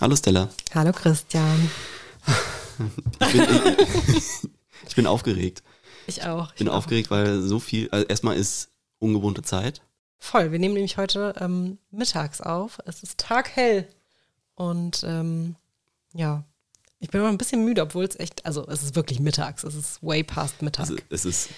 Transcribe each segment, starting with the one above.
Hallo Stella. Hallo Christian. Ich bin, ich bin aufgeregt. Ich auch. Ich bin aufgeregt, weil so viel, also erstmal ist ungewohnte Zeit. Voll. Wir nehmen nämlich heute ähm, mittags auf. Es ist taghell. Und ähm, ja, ich bin immer ein bisschen müde, obwohl es echt, also es ist wirklich mittags. Es ist way past Mittag. Also es ist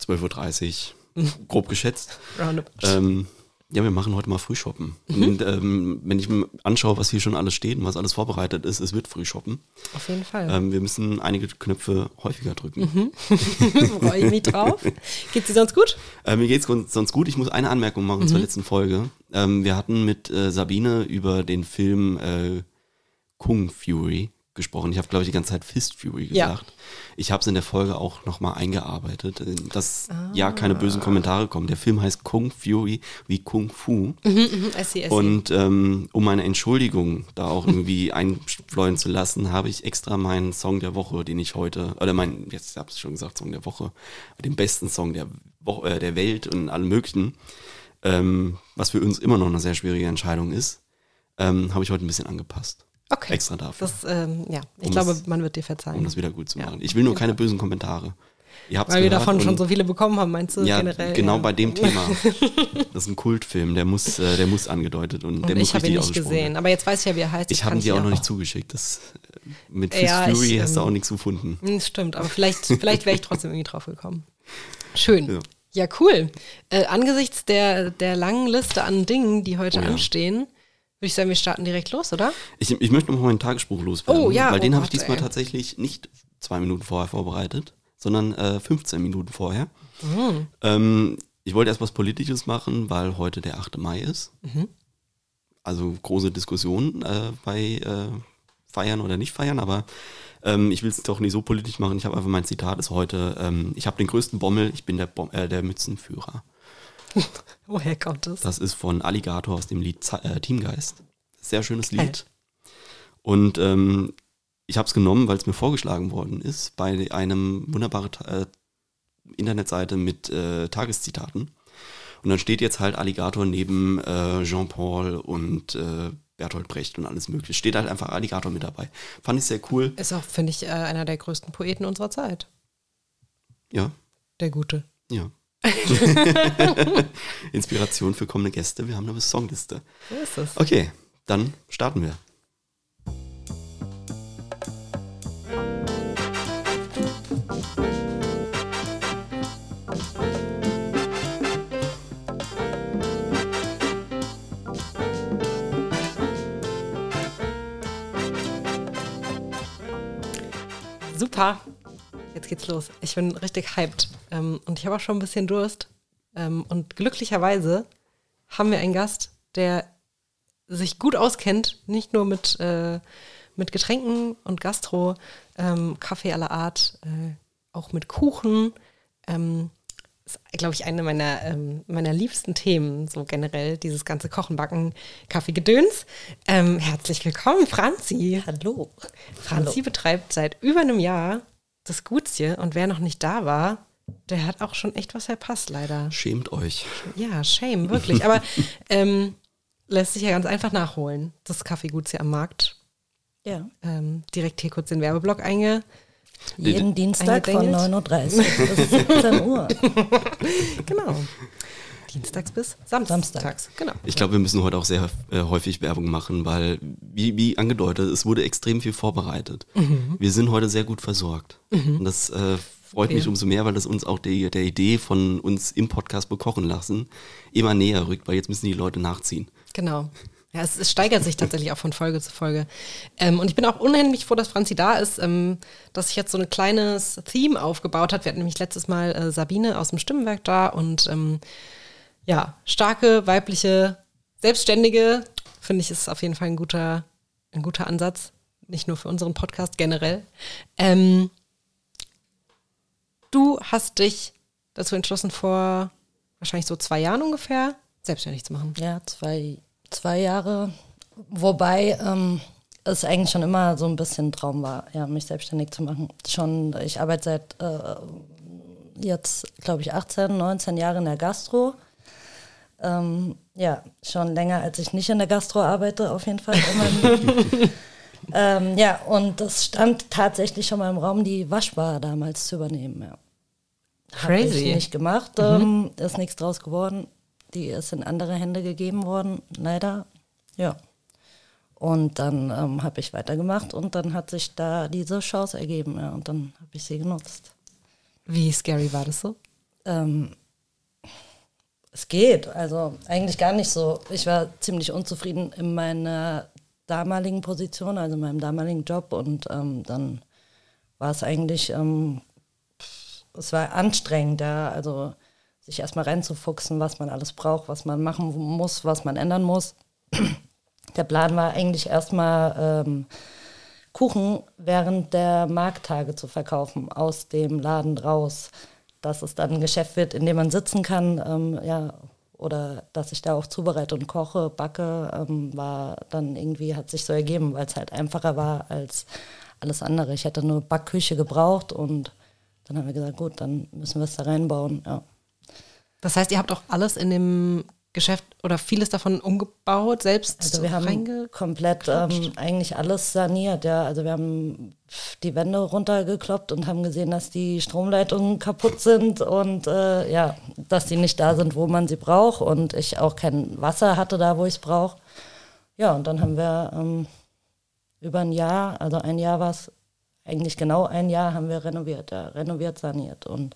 12.30 Uhr, grob geschätzt. Roundabout. Ähm, ja, wir machen heute mal Frühshoppen. Und ähm, wenn ich mir anschaue, was hier schon alles steht und was alles vorbereitet ist, es wird Frühshoppen. Auf jeden Fall. Ähm, wir müssen einige Knöpfe häufiger drücken. Freue ich mich drauf. Geht's dir sonst gut? Äh, mir geht's sonst gut. Ich muss eine Anmerkung machen zur letzten Folge. Ähm, wir hatten mit äh, Sabine über den Film äh, Kung Fury gesprochen. Ich habe, glaube ich, die ganze Zeit Fist Fury Ja. gesagt. Ich habe es in der Folge auch nochmal eingearbeitet, äh, dass ja keine bösen Kommentare kommen. Der Film heißt Kung Fury wie Kung Fu. Mhm, I see, I see. Und ähm, um meine Entschuldigung da auch irgendwie einfleuen zu lassen, habe ich extra meinen Song der Woche, den ich heute, oder mein, jetzt habe ich schon gesagt, Song der Woche, den besten Song der, Wo äh, der Welt und allen möglichen, ähm, was für uns immer noch eine sehr schwierige Entscheidung ist, ähm, habe ich heute ein bisschen angepasst. Okay. Extra dafür, Das, ähm, ja, ich Um glaube, das- man wird dir verzeihen. um das wieder gut zu Ja, machen. Ich will nur keine bösen Kommentare. Ihr habt's Weil wir davon schon so viele bekommen haben, meinst du ja, generell? genau ja. bei dem Thema. Das ist ein Kultfilm, der muss, äh, der muss angedeutet und, Und der muss ich habe ihn nicht werden. gesehen, aber jetzt weiß ich ja, wie er heißt. Ich habe ihn dir auch noch nicht zugeschickt. Das, äh, mit Fist Ja, ich, Fury hast du ähm, auch nichts gefunden. Hm, Stimmt, aber vielleicht, vielleicht wäre ich trotzdem irgendwie drauf gekommen. Schön. Ja. Ja, cool. Äh, angesichts der, der langen Liste an Dingen, die heute Oh ja. anstehen, würde ich sagen, wir starten direkt los, oder? Ich, ich möchte noch mal meinen Tagesspruch loswerden. Oh, ja, Weil oh den habe ich diesmal ey. tatsächlich nicht zwei Minuten vorher vorbereitet, sondern äh, 15 Minuten vorher. Mhm. Ähm, ich wollte erst was Politisches machen, weil heute der 8. Mai ist. Mhm. Also große Diskussion äh, bei äh, Feiern oder nicht feiern, aber ähm, ich will es doch nicht so politisch machen. Ich habe einfach mein Zitat ist heute, ähm, ich habe den größten Bommel, ich bin der, Bom äh, der Mützenführer. Woher kommt es? Das ist von Alligator aus dem Lied äh, Teamgeist. Sehr schönes. Lied. Und ähm, ich habe es genommen, weil es mir vorgeschlagen worden ist bei einem wunderbaren äh, Internetseite mit äh, Tageszitaten. Und dann steht jetzt halt Alligator neben äh, Jean-Paul und äh, Bertolt Brecht und alles mögliche. Steht halt einfach Alligator mit dabei. Fand ich sehr cool. Ist auch, finde ich, äh, einer der größten Poeten unserer Zeit. Ja, Der Gute. ja. Inspiration für kommende Gäste. Wir haben eine Songliste. So ist es. Okay, dann starten wir. Super. Jetzt geht's los. Ich bin richtig hyped. Ähm, und ich habe auch schon ein bisschen Durst. Ähm, und glücklicherweise haben wir einen Gast, der sich gut auskennt, nicht nur mit, äh, mit Getränken und Gastro, ähm, Kaffee aller Art, äh, auch mit Kuchen. Ähm, ist, glaube ich, eine meiner, ähm, meiner liebsten Themen, so generell, dieses ganze Kochen, Backen, Kaffeegedöns. Ähm, herzlich willkommen, Franzi. Hallo. Franzi betreibt seit über einem Jahr das Gutsje und wer noch nicht da war, der hat auch schon echt was verpasst, leider. Schämt euch. Ja, shame, wirklich. Aber ähm, lässt sich ja ganz einfach nachholen. Das Kaffeegutsje am Markt. Ja. Ähm, direkt hier kurz den Werbeblock einge. Jeden Dienstag von Eingedengelt. 9.30 Uhr bis 17 Uhr. Genau. Dienstags bis Samstags. Samstags. Genau. Ich glaube, wir müssen heute auch sehr äh, häufig Werbung machen, weil, wie, wie angedeutet, es wurde extrem viel vorbereitet. Wir sind heute sehr gut versorgt. Und das äh, freut mich Ja. umso mehr, weil das uns auch die, der Idee von uns im Podcast bekochen lassen immer näher rückt, weil jetzt müssen die Leute nachziehen. Genau. Ja, es, es steigert sich tatsächlich auch von Folge zu Folge. Ähm, und ich bin auch unheimlich froh, dass Franzi da ist, ähm, dass sich jetzt so ein kleines Theme aufgebaut hat. Wir hatten nämlich letztes Mal äh, Sabine aus dem Stimmenwerk da und ähm, ja, starke, weibliche, selbstständige, finde ich, ist auf jeden Fall ein guter, ein guter Ansatz. Nicht nur für unseren Podcast generell. Ähm, du hast dich dazu entschlossen, vor wahrscheinlich so zwei Jahren ungefähr selbstständig zu machen. Ja, zwei, zwei Jahre. Wobei ähm, es eigentlich schon immer so ein bisschen ein Traum war, ja, mich selbstständig zu machen. Schon, ich arbeite seit äh, jetzt, glaube ich, 18, 19 Jahren in der Gastro. Ähm, ja, schon länger, als ich nicht in der Gastro arbeite, auf jeden Fall. ähm, ja, und das stand tatsächlich schon mal im Raum, die Waschbar damals zu übernehmen. Ja. Habe ich Crazy. nicht gemacht, ähm, ist nichts draus geworden. Die ist in andere Hände gegeben worden, leider. Ja. Und dann ähm, habe ich weitergemacht und dann hat sich da diese Chance ergeben, ja, und dann habe ich sie genutzt. Wie scary war das so? Ähm, es geht, also eigentlich gar nicht so. Ich war ziemlich unzufrieden in meiner damaligen Position, also in meinem damaligen Job und ähm, dann war es eigentlich, ähm, es war anstrengend, ja, also sich erstmal reinzufuchsen, was man alles braucht, was man machen muss, was man ändern muss. Der Plan war eigentlich erstmal ähm, Kuchen während der Markttage zu verkaufen, aus dem Laden raus. Dass es dann ein Geschäft wird, in dem man sitzen kann, ähm, ja, oder dass ich da auch zubereite und koche, backe, ähm, war dann irgendwie, hat sich so ergeben, weil es halt einfacher war als alles andere. Ich hätte nur Backküche gebraucht und dann haben wir gesagt, gut, dann müssen wir es da reinbauen, ja. Das heißt, ihr habt auch alles in dem Geschäft oder vieles davon umgebaut, selbst Also wir haben komplett ähm, eigentlich alles saniert, ja. Also wir haben die Wände runtergekloppt und haben gesehen, dass die Stromleitungen kaputt sind und äh, ja, dass die nicht da sind, wo man sie braucht und ich auch kein Wasser hatte da, wo ich es brauche. Ja, und dann haben wir ähm, über ein Jahr, also ein Jahr war es, eigentlich genau ein Jahr haben wir renoviert, ja, renoviert, saniert und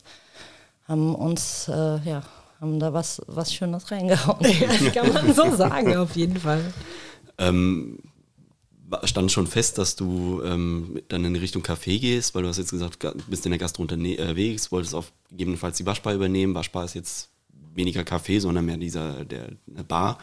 haben uns, äh, ja, haben da was, was Schönes reingehauen. Das kann man so sagen, auf jeden Fall. Ähm, stand schon fest, dass du ähm, dann in Richtung Café gehst, weil du hast jetzt gesagt, bist in der Gastro unterwegs, wolltest auf gegebenenfalls die Waschbar übernehmen. Waschbar ist jetzt weniger Café, sondern mehr dieser der, eine Bar.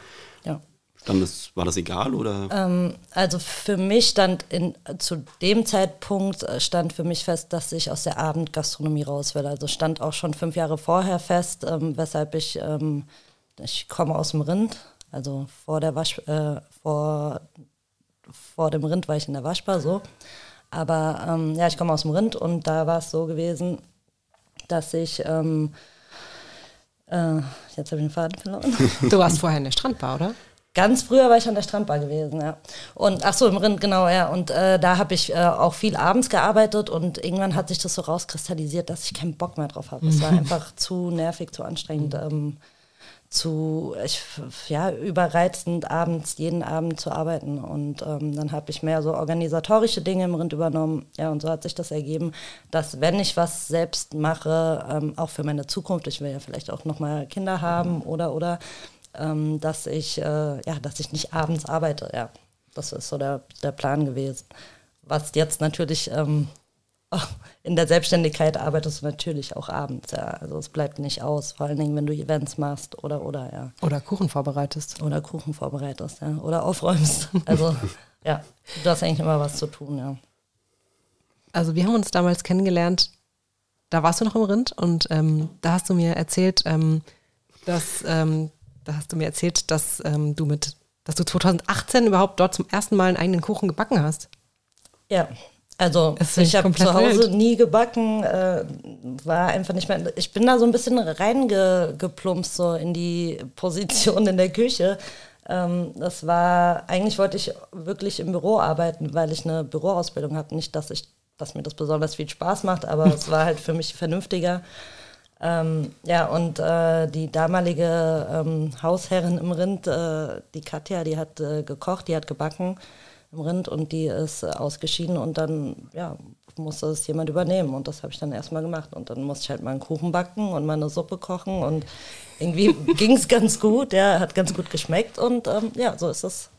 Ja. Dann das, war das egal oder? Ähm, also für mich stand in, zu dem Zeitpunkt äh, stand für mich fest, dass ich aus der Abendgastronomie raus will. Also stand auch schon fünf Jahre vorher fest, ähm, weshalb ich, ähm, ich komme aus dem Rind, also vor der Wasch, äh, vor, vor dem Rind war ich in der Waschbar so. Aber ähm, ja, ich komme aus dem Rind und da war es so gewesen, dass ich ähm, äh, jetzt habe ich den Faden verloren. Du warst vorher in der Strandbar, oder? Ganz früher war ich an der Strandbar gewesen, ja. Und ach so, im Rind, genau, ja. Und äh, da habe ich äh, auch viel abends gearbeitet und irgendwann hat sich das so rauskristallisiert, dass ich keinen Bock mehr drauf habe. Es war einfach zu nervig, zu anstrengend, ähm, zu ich, ja, überreizend, abends, jeden Abend zu arbeiten. Und ähm, dann habe ich mehr so organisatorische Dinge im Rind übernommen. Ja, und so hat sich das ergeben, dass wenn ich was selbst mache, ähm, auch für meine Zukunft, ich will ja vielleicht auch nochmal Kinder haben oder oder ähm, dass ich äh, ja, dass ich nicht abends arbeite. Ja, das ist so der, der Plan gewesen. Was jetzt natürlich ähm, in der Selbstständigkeit arbeitest du natürlich auch abends. Ja, also es bleibt nicht aus. Vor allen Dingen, wenn du Events machst oder oder ja Oder Kuchen vorbereitest. oder Kuchen vorbereitest ja oder aufräumst. Also ja, du hast eigentlich immer was zu tun. Ja. Also wir haben uns damals kennengelernt, da warst du noch im Rind und ähm, da hast du mir erzählt, ähm, dass ähm, da hast du mir erzählt, dass ähm, du mit, dass du 2018 überhaupt dort zum ersten Mal einen eigenen Kuchen gebacken hast. Ja, also ich habe zu Hause wild. nie gebacken, äh, war einfach nicht mehr. Ich bin da so ein bisschen reingeplumpst so in die Position in der Küche. Ähm, das war, eigentlich wollte ich wirklich im Büro arbeiten, weil ich eine Büroausbildung habe. Nicht, dass ich, dass mir das besonders viel Spaß macht, aber es war halt für mich vernünftiger. Ähm, ja, und äh, die damalige ähm, Hausherrin im Rind, äh, die Katja, die hat äh, gekocht, die hat gebacken im Rind und die ist äh, ausgeschieden und dann, ja, musste es jemand übernehmen und das habe ich dann erstmal gemacht und dann musste ich halt mal einen Kuchen backen und mal eine Suppe kochen und irgendwie ging es ganz gut, ja, hat ganz gut geschmeckt und ähm, ja, so ist es,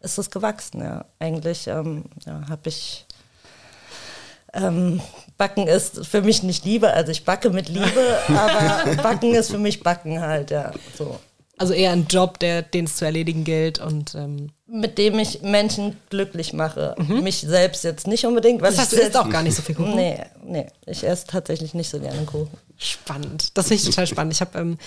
ist es gewachsen, ja. Eigentlich ähm, ja, habe ich ähm, Backen ist für mich nicht Liebe, also ich backe mit Liebe, aber Backen ist für mich Backen halt, ja. So. Also eher ein Job, der, den es zu erledigen gilt und ähm, Mit dem ich Menschen glücklich mache. Mich selbst jetzt nicht unbedingt, weil das heißt, du isst auch gar nicht so viel Kuchen. Nee, nee, ich esse tatsächlich nicht so gerne Kuchen. Spannend. Das finde ich total spannend. Ich habe ähm,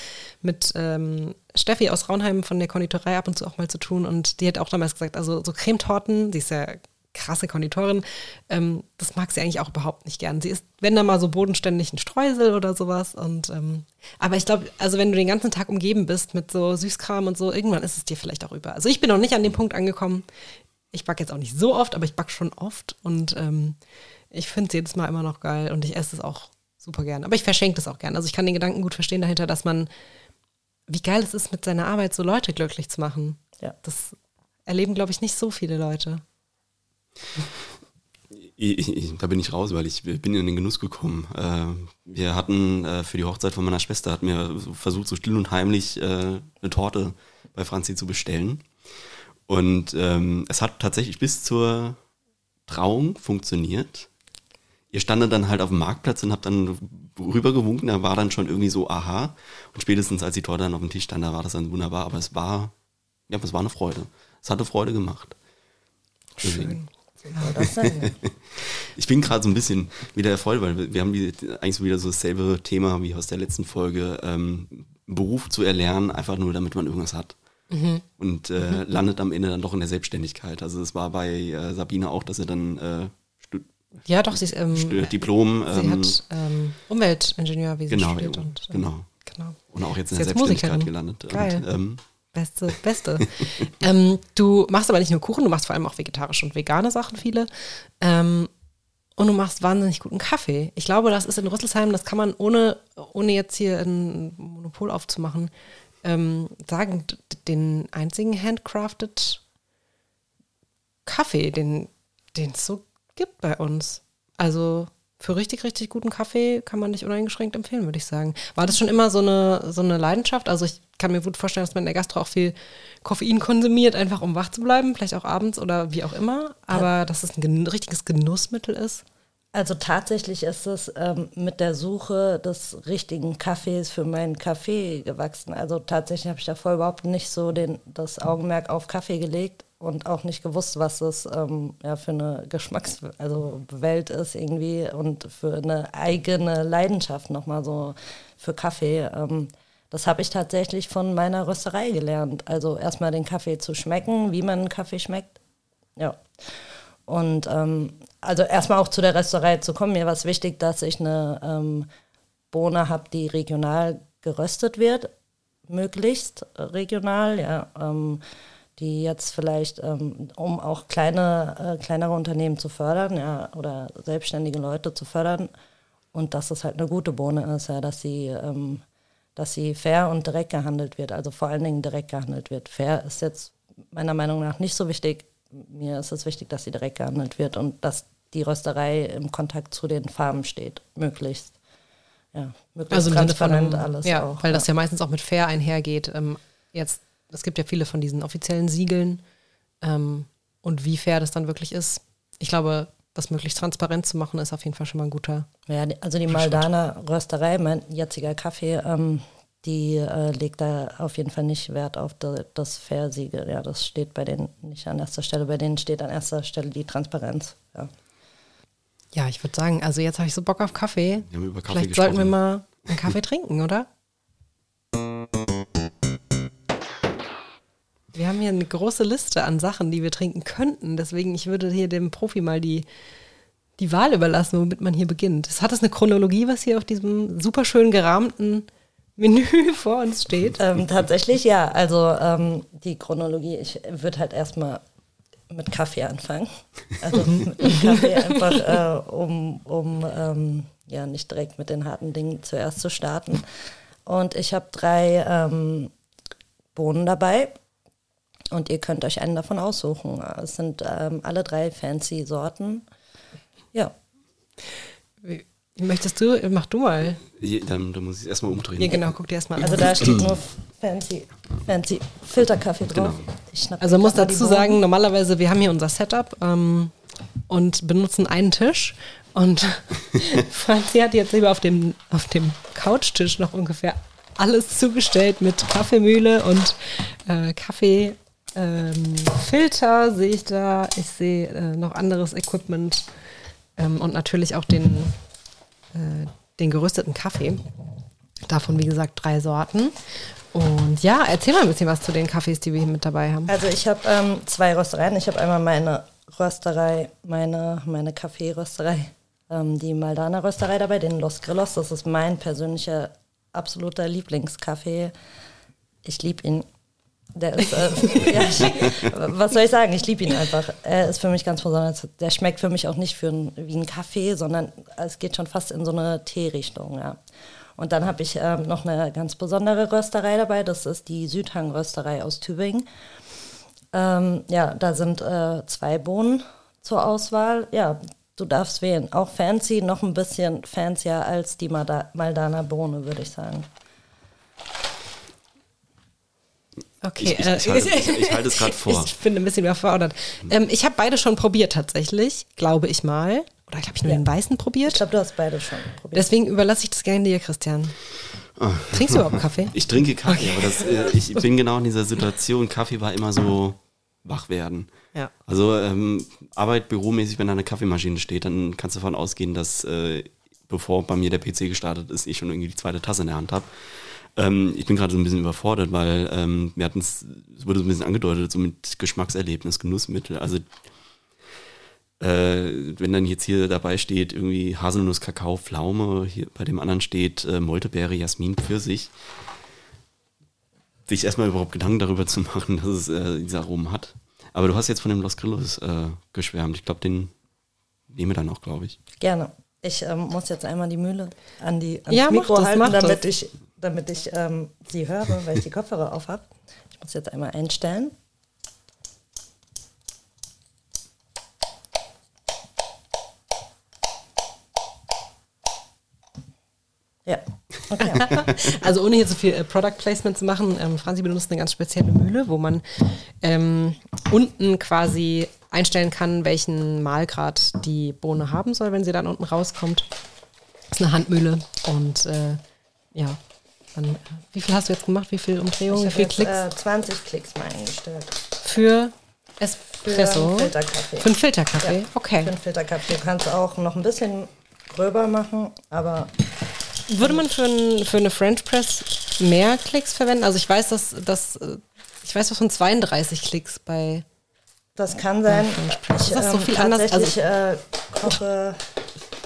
mit ähm, Steffi aus Raunheim von der Konditorei ab und zu auch mal zu tun und die hat auch damals gesagt, also so Cremetorten, die ist ja krasse Konditorin. Ähm, das mag sie eigentlich auch überhaupt nicht gern. Sie isst, wenn da mal so bodenständig ein Streusel oder sowas. Und ähm, aber ich glaube, also wenn du den ganzen Tag umgeben bist mit so Süßkram und so, irgendwann ist es dir vielleicht auch über. Also ich bin noch nicht an dem Punkt angekommen. Ich backe jetzt auch nicht so oft, aber ich backe schon oft und ähm, ich finde es jedes Mal immer noch geil und ich esse es auch super gern. Aber ich verschenke das auch gern. Also ich kann den Gedanken gut verstehen dahinter, dass man, wie geil es ist, mit seiner Arbeit so Leute glücklich zu machen. Ja. Das erleben, glaube ich, nicht so viele Leute. Ich, ich, da bin ich raus, weil ich bin in den Genuss gekommen. Äh, wir hatten äh, für die Hochzeit von meiner Schwester, hatten wir versucht, so still und heimlich äh, eine Torte bei Franzi zu bestellen. Und ähm, es hat tatsächlich bis zur Trauung funktioniert. Ihr standet dann halt auf dem Marktplatz und habt dann rübergewunken, da war dann schon irgendwie so, aha. Und spätestens als die Torte dann auf dem Tisch stand, da war das dann wunderbar. Aber es war, ja, es war eine Freude. Es hatte Freude gemacht. Schön. ich bin gerade so ein bisschen wieder erfreut, weil wir haben die, eigentlich wieder so dasselbe Thema wie aus der letzten Folge, ähm, Beruf zu erlernen, einfach nur damit man irgendwas hat. Mhm. Und äh, mhm. landet am Ende dann doch in der Selbstständigkeit. Also es war bei äh, Sabine auch, dass sie dann äh, ja, doch, sie ist ähm, Diplom. Sie ähm, hat ähm, Umweltingenieur, wie sie genau, studiert. Und, ähm, genau. genau. Und auch jetzt in der Selbstständigkeit Musikerin. gelandet. Geil. Und, ähm, Beste, beste. ähm, du machst aber nicht nur Kuchen, du machst vor allem auch vegetarische und vegane Sachen, viele. Ähm, und du machst wahnsinnig guten Kaffee. Ich glaube, das ist in Rüsselsheim, das kann man ohne, ohne jetzt hier ein Monopol aufzumachen, ähm, sagen, den einzigen handcrafted Kaffee, den es so gibt bei uns. Also für richtig, richtig guten Kaffee kann man nicht uneingeschränkt empfehlen, würde ich sagen. War das schon immer so eine, so eine Leidenschaft? Also ich kann mir gut vorstellen, dass man in der Gastro auch viel Koffein konsumiert, einfach um wach zu bleiben, vielleicht auch abends oder wie auch immer. Aber dass es ein richtiges Genussmittel ist. Also tatsächlich ist es ähm, mit der Suche des richtigen Kaffees für meinen Kaffee gewachsen. Also tatsächlich habe ich davor überhaupt nicht so den, das Augenmerk auf Kaffee gelegt und auch nicht gewusst, was das ähm, ja, für eine Geschmackswelt also ist irgendwie und für eine eigene Leidenschaft nochmal so für Kaffee. Ähm, das habe ich tatsächlich von meiner Rösterei gelernt. Also erstmal den Kaffee zu schmecken, wie man einen Kaffee schmeckt. Ja. Und ähm, also erstmal auch zu der Rösterei zu kommen, mir war es wichtig, dass ich eine ähm, Bohne habe, die regional geröstet wird, möglichst regional, ja. Ähm, die jetzt vielleicht, ähm, um auch kleine, äh, kleinere Unternehmen zu fördern, ja, oder selbstständige Leute zu fördern und dass es halt eine gute Bohne ist, ja, dass sie, ähm, dass sie fair und direkt gehandelt wird, also vor allen Dingen direkt gehandelt wird. Fair ist jetzt meiner Meinung nach nicht so wichtig. Mir ist es wichtig, dass sie direkt gehandelt wird und dass die Rösterei im Kontakt zu den Farmen steht, möglichst. Ja, möglichst also transparent einem, alles ja, auch. Weil das ja meistens auch mit fair einhergeht. Ähm, jetzt es gibt ja viele von diesen offiziellen Siegeln ähm, und wie fair das dann wirklich ist. Ich glaube, das möglichst transparent zu machen, ist auf jeden Fall schon mal ein guter. Ja, also die Maldana Rösterei, mein jetziger Kaffee, ähm, die äh, legt da auf jeden Fall nicht Wert auf de, das Fair-Siegel. Ja, das steht bei denen nicht an erster Stelle. Bei denen steht an erster Stelle die Transparenz. Ja, ja ich würde sagen, also jetzt habe ich so Bock auf Kaffee. Wir haben über Kaffee Vielleicht gesprochen. sollten wir mal einen Kaffee trinken, oder? Wir haben hier eine große Liste an Sachen, die wir trinken könnten. Deswegen, ich würde hier dem Profi mal die, die Wahl überlassen, womit man hier beginnt. Es hat es eine Chronologie, was hier auf diesem super schön gerahmten Menü vor uns steht? Ähm, tatsächlich ja. Also ähm, die Chronologie, ich würde halt erstmal mit Kaffee anfangen. Also mit Kaffee einfach, äh, um, um ähm, ja nicht direkt mit den harten Dingen zuerst zu starten. Und ich habe drei ähm, Bohnen dabei. Und ihr könnt euch einen davon aussuchen. Es sind ähm, alle drei fancy Sorten. Ja. Wie, möchtest du? Mach du mal. Ja, dann, dann, muss ich es erstmal umdrehen. Ja, genau, guck dir erstmal an. Also da steht nur fancy, fancy Filterkaffee drauf. Genau. Also muss dazu sagen, normalerweise, wir haben hier unser Setup ähm, und benutzen einen Tisch. Und Franzi hat jetzt lieber auf dem, auf dem Couchtisch noch ungefähr alles zugestellt mit Kaffeemühle und äh, Kaffee ähm, Filter sehe ich da. Ich sehe äh, noch anderes Equipment ähm, und natürlich auch den, äh, den gerösteten Kaffee. Davon, wie gesagt, drei Sorten. Und ja, erzähl mal ein bisschen was zu den Kaffees, die wir hier mit dabei haben. Also ich habe ähm, zwei Röstereien. Ich habe einmal meine Rösterei, meine, meine Kaffeerösterei, ähm, die Maldana Rösterei dabei, den Los Grillos. Das ist mein persönlicher absoluter Lieblingskaffee. Ich liebe ihn. Der ist, äh, ja, was soll ich sagen? Ich liebe ihn einfach. Er ist für mich ganz besonders. Der schmeckt für mich auch nicht für ein, wie ein Kaffee, sondern es geht schon fast in so eine Teerichtung. Ja. Und dann habe ich ähm, noch eine ganz besondere Rösterei dabei. Das ist die Südhang Rösterei aus Tübingen. Ähm, ja, da sind äh, zwei Bohnen zur Auswahl. Ja, du darfst wählen. Auch fancy, noch ein bisschen fancier als die Maldana Bohne, würde ich sagen. Okay, Ich, ich, ich, halte, ich, ich halte es gerade vor. Ich bin ein bisschen überfordert. Ähm, ich habe beide schon probiert tatsächlich, glaube ich mal. Oder glaube ich nur Ja. den weißen Ich probiert. glaube, du hast beide schon probiert. Deswegen überlasse ich das gerne dir, Christian. Trinkst du überhaupt Kaffee? Ich trinke Kaffee, aber das, äh, ich bin genau in dieser Situation. Kaffee war immer so wach werden. Ja. Also ähm, Arbeit büromäßig, wenn da eine Kaffeemaschine steht, dann kannst du davon ausgehen, dass äh, bevor bei mir der PC gestartet ist, ich schon irgendwie die zweite Tasse in der Hand habe. Ähm, ich bin gerade so ein bisschen überfordert, weil ähm, wir hatten es, es wurde so ein bisschen angedeutet, so mit Geschmackserlebnis, Genussmittel. Also äh, wenn dann jetzt hier dabei steht, irgendwie Haselnuss, Kakao, Pflaume, hier bei dem anderen steht äh, Moltebeere, Jasmin, Pfirsich, sich erstmal überhaupt Gedanken darüber zu machen, dass es äh, diese Aromen hat. Aber du hast jetzt von dem Los Grillos äh, geschwärmt. Ich glaube, den nehmen wir dann auch, glaube ich. Gerne. Ich ähm, muss jetzt einmal die Mühle an die ans Ja, Mikro das, halten, damit das. ich, damit ich ähm, sie höre, weil ich die Kopfhörer auf habe. Ich muss jetzt einmal einstellen. Ja, okay. Also ohne hier so viel äh, Product Placement zu machen, ähm, Franzi benutzt eine ganz spezielle Mühle, wo man ähm, unten quasi einstellen kann, welchen Mahlgrad die Bohne haben soll, wenn sie dann unten rauskommt. Das ist eine Handmühle und äh, ja, dann, wie viel hast du jetzt gemacht? Wie viel Umdrehungen? Wie viel habe Klicks? jetzt äh, 20 Klicks mal eingestellt. für Für Espresso? einen Filterkaffee. Für einen Filterkaffee? Ja, Okay. Für einen Filterkaffee. Du kannst auch noch ein bisschen gröber machen, aber Würde man für, ein, für eine French Press mehr Klicks verwenden? Also ich weiß, dass, dass äh, ich weiß was von 32 Klicks bei Das kann sein. Ich Ist das so ähm, viel anders? Also tatsächlich äh, koche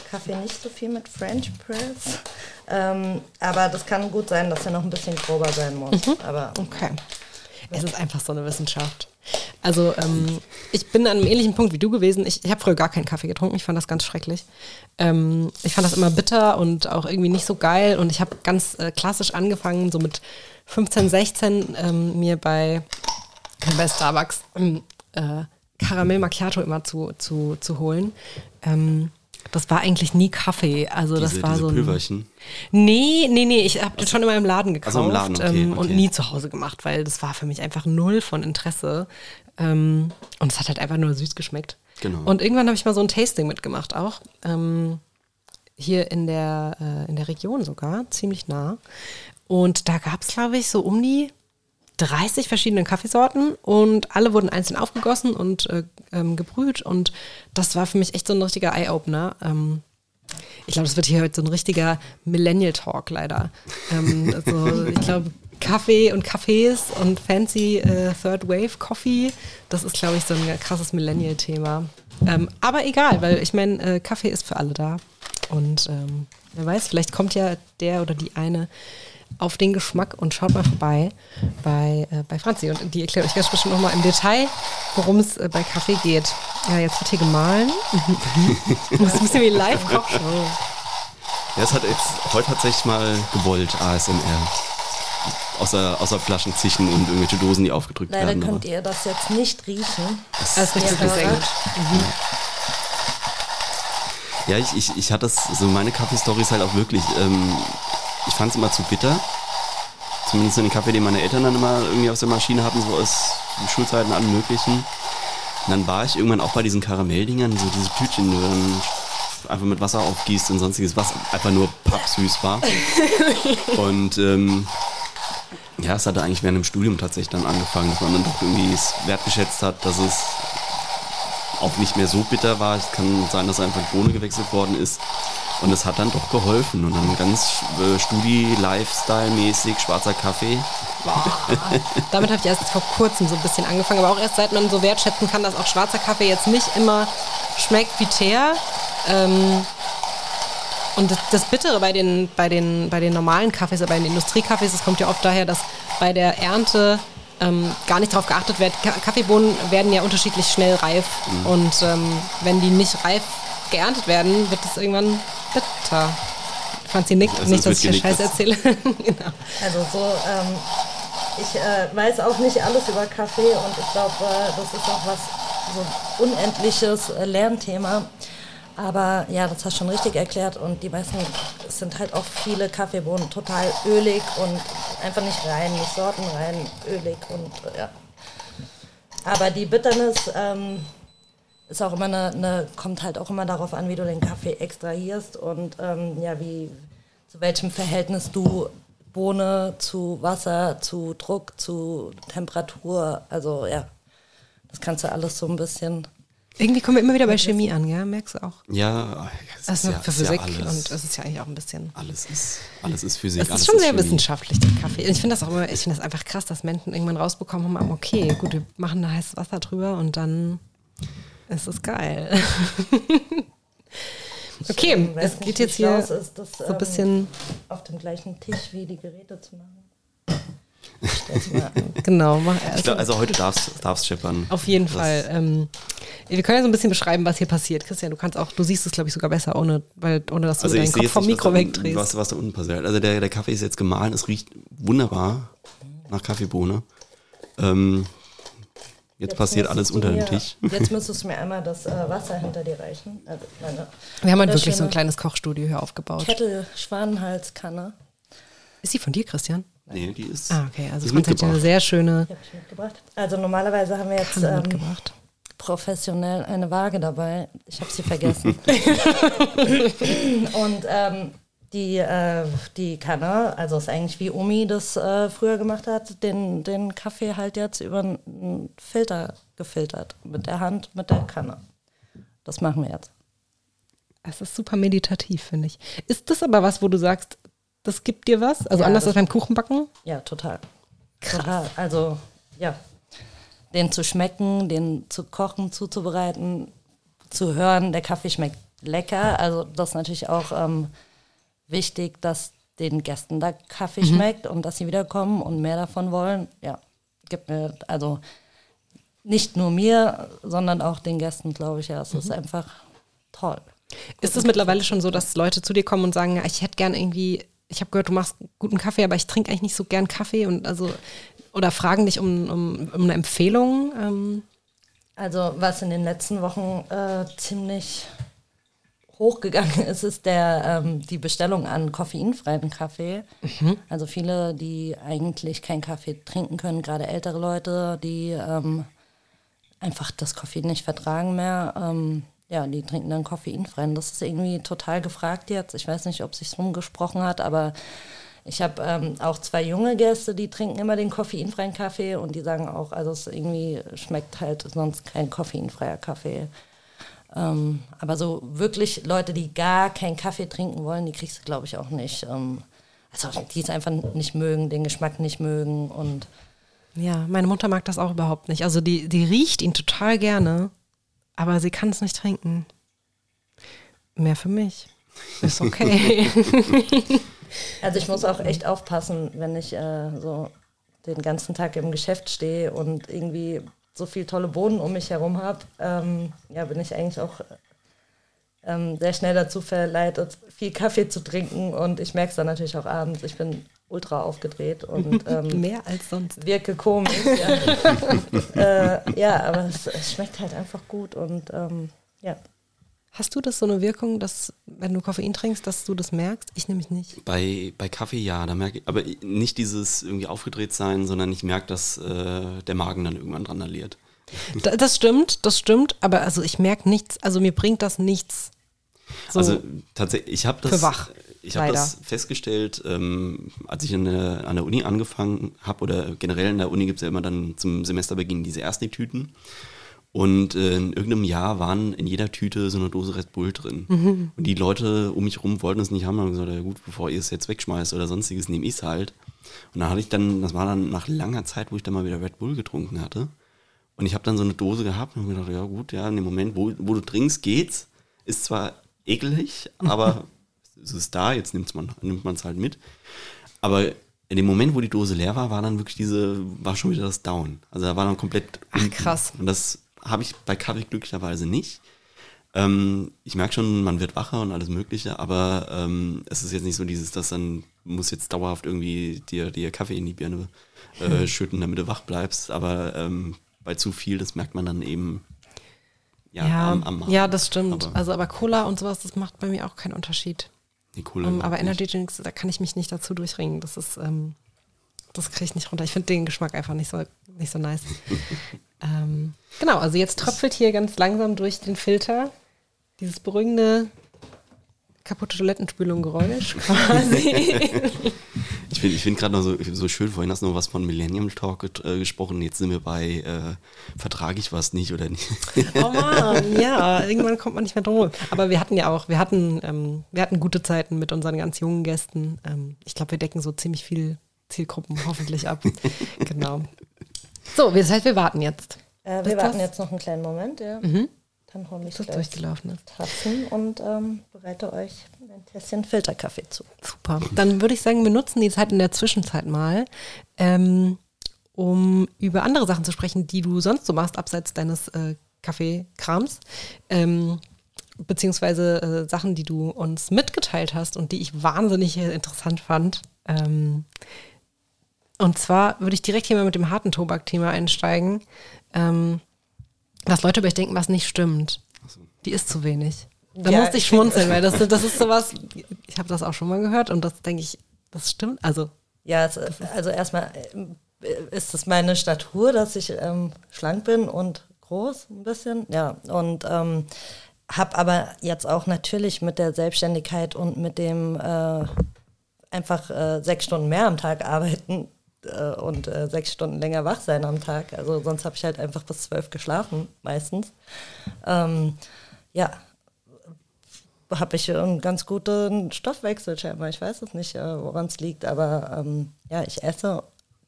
Kaffee nicht so viel mit French Press. Ähm, aber das kann gut sein, dass er noch ein bisschen grober sein muss. Mhm. Aber Okay. Es ist einfach so eine Wissenschaft. Also ähm, ich bin an einem ähnlichen Punkt wie du gewesen. Ich, ich habe früher gar keinen Kaffee getrunken. Ich fand das ganz schrecklich. Ähm, ich fand das immer bitter und auch irgendwie nicht so geil. Und ich habe ganz äh, klassisch angefangen, so mit 15, 16 ähm, mir bei, bei Starbucks ähm, äh, Karamell Macchiato immer zu, zu, zu holen. Ähm, das war eigentlich nie Kaffee. Also das Diese, war diese so ein, Pülverchen. Nee, nee, nee, ich habe das schon immer im Laden gekauft Also im Laden, okay, ähm, und okay. nie zu Hause gemacht, weil das war für mich einfach null von Interesse. Ähm, und es hat halt einfach nur süß geschmeckt. Genau. Und irgendwann habe ich mal so ein Tasting mitgemacht auch. Ähm, hier in der, äh, in der Region sogar, ziemlich nah. Und da gab es, glaube ich, so um die 30 verschiedene Kaffeesorten und alle wurden einzeln aufgegossen und äh, ähm, gebrüht. Und das war für mich echt so ein richtiger Eye-Opener. Ähm, ich glaube, das wird hier heute so ein richtiger Millennial-Talk leider. Ähm, also, ich glaube, Kaffee und Cafés und fancy äh, Third Wave Coffee, das ist, glaube ich, so ein krasses Millennial-Thema. Ähm, aber egal, weil ich meine, äh, Kaffee ist für alle da. Und ähm, wer weiß, vielleicht kommt ja der oder die eine auf den Geschmack und schaut mal vorbei bei, äh, bei Franzi. Und die erklärt euch ganz bestimmt nochmal im Detail, worum es äh, bei Kaffee geht. Ja, jetzt wird hier gemahlen. das ist ein bisschen wie Live-Kochshow. Ja, es hat jetzt heute tatsächlich mal gewollt, ASMR. Außer, außer Flaschen zischen und irgendwelche Dosen, die aufgedrückt leider werden. könnt ihr das jetzt nicht riechen. Das sehr Hörer. gut. Ja, ich, ich, ich hatte das, so meine Kaffeestories halt auch wirklich, ähm, ich fand es immer zu bitter. Zumindest den Kaffee, den meine Eltern dann immer irgendwie aus der Maschine hatten, so aus Schulzeiten, allen möglichen. Und dann war ich irgendwann auch bei diesen Karamelldingern, so diese Tütchen, die dann einfach mit Wasser aufgießt und sonstiges, was einfach nur pappsüß war. und ähm, ja, es hatte eigentlich während dem Studium tatsächlich dann angefangen, dass man dann doch irgendwie es wertgeschätzt hat, dass es auch nicht mehr so bitter war. Es kann sein, dass einfach die Bohne gewechselt worden ist. Und es hat dann doch geholfen. Und dann ganz äh, Studi-Lifestyle-mäßig, schwarzer Kaffee. Damit habe ich erst vor kurzem so ein bisschen angefangen, aber auch erst seit man so wertschätzen kann, dass auch schwarzer Kaffee jetzt nicht immer schmeckt wie Teer. Ähm, und das, das Bittere bei den, bei, den, bei den normalen Kaffees, bei den Industriekaffees, das kommt ja oft daher, dass bei der Ernte ähm, gar nicht darauf geachtet wird. Ka Kaffeebohnen werden ja unterschiedlich schnell reif. Mhm. Und ähm, wenn die nicht reif geerntet werden, wird es irgendwann bitter. Franzi nickt, also nicht, dass ich hier Scheiß erzähle. genau. Also so, ähm, ich äh, weiß auch nicht alles über Kaffee und ich glaube, äh, das ist auch was, so ein unendliches äh, Lernthema. Aber ja, das hast du schon richtig erklärt und die meisten es sind halt auch viele Kaffeebohnen total ölig und einfach nicht rein, nicht sortenrein, ölig und ja. Aber die Bitternis ähm, ist auch immer eine, eine, kommt halt auch immer darauf an, wie du den Kaffee extrahierst und ähm, ja, wie zu welchem Verhältnis du Bohne zu Wasser, zu Druck, zu Temperatur, also ja, das kannst du alles so ein bisschen irgendwie kommen wir immer wieder bei Chemie an, ja? Merkst du auch? Ja, es also ist ja, für Physik ja und es ist ja eigentlich auch ein bisschen. Alles ist, alles ist Physik. Es ist schon ist sehr Chemie. wissenschaftlich, der Kaffee. Ich finde das auch immer, ich finde das einfach krass, dass Menschen irgendwann rausbekommen haben, okay, gut, wir machen da heißes Wasser drüber und dann ist es geil. okay, es geht jetzt hier ist, das, so ein bisschen. Ähm, auf dem gleichen Tisch wie die Geräte zu machen. genau. Mach, also, glaub, also heute darfst du scheppern. Auf jeden das Fall. Ähm, wir können ja so ein bisschen beschreiben, was hier passiert. Christian, du kannst auch, du siehst es, glaube ich, sogar besser, ohne, weil, ohne dass du also deinen Kopf vom Mikro was wegdrehst. Was, was da unten passiert. Also der, der Kaffee ist jetzt gemahlen, es riecht wunderbar nach Kaffeebohne. Ähm, Jetzt, jetzt passiert alles unter mir, dem Tisch. Jetzt müsstest du mir einmal das äh, Wasser hinter dir reichen. Also Wir haben halt wirklich so ein kleines Kochstudio hier aufgebaut. Kettel Schwanenhalskanne. Ist die von dir, Christian? Nee, die ist. Ah, okay. Also, es hat eine sehr schöne. Die ich mitgebracht. Also, normalerweise haben wir jetzt ähm, professionell eine Waage dabei. Ich habe sie vergessen. Und ähm, die, äh, die Kanne, also ist eigentlich wie Omi das äh, früher gemacht hat, den, den Kaffee halt jetzt über einen Filter gefiltert. Mit der Hand, mit der Kanne. Das machen wir jetzt. Es ist super meditativ, finde ich. Ist das aber was, wo du sagst, das gibt dir was? Also ja, anders als beim Kuchenbacken? Ja, total. Krass. Total. Also, ja. Den zu schmecken, den zu kochen, zuzubereiten, zu hören, der Kaffee schmeckt lecker. Also, das ist natürlich auch ähm, wichtig, dass den Gästen der Kaffee mhm. schmeckt und dass sie wiederkommen und mehr davon wollen. Ja, gibt mir, also nicht nur mir, sondern auch den Gästen, glaube ich, ja. Es mhm. ist einfach toll. Ist es mittlerweile schon so, dass Leute zu dir kommen und sagen, ich hätte gern irgendwie ich habe gehört, du machst guten Kaffee, aber ich trinke eigentlich nicht so gern Kaffee und also oder fragen dich um, um, um eine Empfehlung? Ähm. Also was in den letzten Wochen äh, ziemlich hochgegangen ist, ist der, ähm, die Bestellung an koffeinfreien Kaffee. Mhm. Also viele, die eigentlich keinen Kaffee trinken können, gerade ältere Leute, die ähm, einfach das Koffein nicht vertragen mehr. Ähm, ja, die trinken dann koffeinfrei. Das ist irgendwie total gefragt jetzt. Ich weiß nicht, ob sich rumgesprochen hat, aber ich habe ähm, auch zwei junge Gäste, die trinken immer den koffeinfreien Kaffee und die sagen auch, also es irgendwie schmeckt halt sonst kein koffeinfreier Kaffee. Ähm, aber so wirklich Leute, die gar keinen Kaffee trinken wollen, die kriegst du, glaube ich, auch nicht. Ähm, also die es einfach nicht mögen, den Geschmack nicht mögen und ja, meine Mutter mag das auch überhaupt nicht. Also die, die riecht ihn total gerne aber sie kann es nicht trinken. Mehr für mich. Ist okay. also ich muss auch echt aufpassen, wenn ich äh, so den ganzen Tag im Geschäft stehe und irgendwie so viele tolle Bohnen um mich herum habe, ähm, ja, bin ich eigentlich auch ähm, sehr schnell dazu verleitet, viel Kaffee zu trinken und ich merke es dann natürlich auch abends. Ich bin ultra aufgedreht und ähm, mehr als sonst. Wirke komisch. Ja, äh, ja aber es, es, schmeckt halt einfach gut und ähm, ja. Hast du das so eine Wirkung, dass wenn du Koffein trinkst, dass du das merkst? Ich nämlich nicht. Bei, bei Kaffee ja, da merke ich, aber nicht dieses irgendwie aufgedreht sein, sondern ich merke, dass äh, der Magen dann irgendwann dran alliert. Das stimmt, das stimmt, aber also ich merke nichts, also mir bringt das nichts. So also tatsächlich, ich habe das. Für wach. Ich habe das festgestellt, ähm, als ich der, an der Uni angefangen habe, oder generell in der Uni gibt es ja immer dann zum Semesterbeginn diese Ersti-Tüten. Und äh, in irgendeinem Jahr waren in jeder Tüte so eine Dose Red Bull drin. Mhm. Und die Leute um mich rum wollten es nicht haben. Und haben gesagt, ja gut, bevor ihr es jetzt wegschmeißt oder sonstiges, nehme ich es halt. Und dann hatte ich dann, das war dann nach langer Zeit, wo ich dann mal wieder Red Bull getrunken hatte. Und ich habe dann so eine Dose gehabt und habe gedacht, ja gut, ja, in dem Moment, wo, wo du trinkst, geht's. Ist zwar ekelig, aber es ist da, jetzt nimmt's man, nimmt man es halt mit. Aber in dem Moment, wo die Dose leer war, war dann wirklich diese, war schon wieder das Down. Also da war dann komplett. Ach, krass. Und das habe ich bei Kaffee glücklicherweise nicht. Ähm, ich merke schon, man wird wacher und alles Mögliche, aber ähm, es ist jetzt nicht so dieses, dass dann muss jetzt dauerhaft irgendwie dir, dir Kaffee in die Birne äh, schütten, damit du wach bleibst. Aber ähm, bei zu viel, das merkt man dann eben ja, Ja, am, am ja, das stimmt. Aber, also aber Cola und sowas, das macht bei mir auch keinen Unterschied. nee, Cola Ähm, überhaupt aber. Energy Drinks, da kann ich mich nicht dazu durchringen. Das ist, ähm, das kriege ich nicht runter. Ich finde den Geschmack einfach nicht so, nicht so nice. ähm, genau, also jetzt tröpfelt hier ganz langsam durch den Filter dieses beruhigende kaputte Toilettenspülung-Geräusch quasi. Ich finde ich find gerade noch so, so schön, vorhin hast du noch was von Millennium Talk get- äh, gesprochen, jetzt sind wir bei, äh, vertrage ich was nicht oder nicht. oh Mann, ja, irgendwann kommt man nicht mehr drum. rum. Aber wir hatten ja auch, wir hatten, ähm, wir hatten gute Zeiten mit unseren ganz jungen Gästen. Ähm, ich glaube, wir decken so ziemlich viel Zielgruppen hoffentlich ab. genau. So, das heißt, wir warten jetzt. Äh, wir warten das- jetzt noch einen kleinen Moment, ja. Mhm. Dann hole ich das gleich durchgelaufen ist. Tassen und ähm, bereite euch ein Tässchen Filterkaffee zu. Super. Dann würde ich sagen, wir nutzen die Zeit in der Zwischenzeit mal, ähm, um über andere Sachen zu sprechen, die du sonst so machst, abseits deines äh, Kaffeekrams. Ähm, beziehungsweise äh, Sachen, die du uns mitgeteilt hast und die ich wahnsinnig äh, interessant fand. Ähm, und zwar würde ich direkt hier mal mit dem harten Tobak-Thema einsteigen. Ähm, was Leute über euch denken, was nicht stimmt. Die ist zu wenig. Da Ja, musste ich ich- schmunzeln, weil das, das ist sowas, ich habe das auch schon mal gehört und das denke ich, das stimmt. Also, Ja, es, also erstmal äh, ist es meine Statur, dass ich ähm, schlank bin und groß ein bisschen. Ja, und ähm, habe aber jetzt auch natürlich mit der Selbstständigkeit und mit dem äh, einfach äh, sechs Stunden mehr am Tag arbeiten äh, und äh, sechs Stunden länger wach sein am Tag. Also sonst habe ich halt einfach bis zwölf geschlafen, meistens. Ähm, ja, habe ich einen ganz guten Stoffwechsel scheinbar. Ich weiß es nicht, äh, woran es liegt, aber ähm, ja, ich esse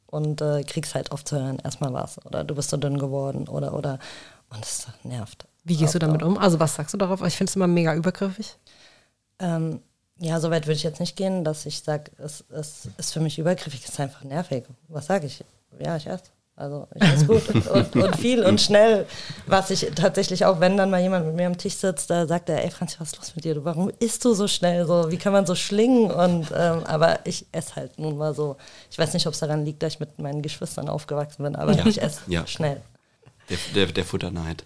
und äh, krieg's halt oft zu hören, erstmal was oder du bist so dünn geworden oder oder und es nervt. wie gehst du damit um? Also, was sagst du darauf? Ich finde es immer mega übergriffig. Ähm, ja, so weit würde ich jetzt nicht gehen, dass ich sage, es, es ist für mich übergriffig, es ist einfach nervig. Was sage ich? Ja, ich esse. Also ich esse gut und, und viel und schnell. Was ich tatsächlich auch, wenn dann mal jemand mit mir am Tisch sitzt, da sagt er, ey Franzi, was ist los mit dir? Du, warum isst du so schnell? So, wie kann man so schlingen? Und ähm, aber ich esse halt nun mal so. Ich weiß nicht, ob es daran liegt, dass ich mit meinen Geschwistern aufgewachsen bin, aber Ja. ich esse Ja. schnell. Der, der, der Futterneid.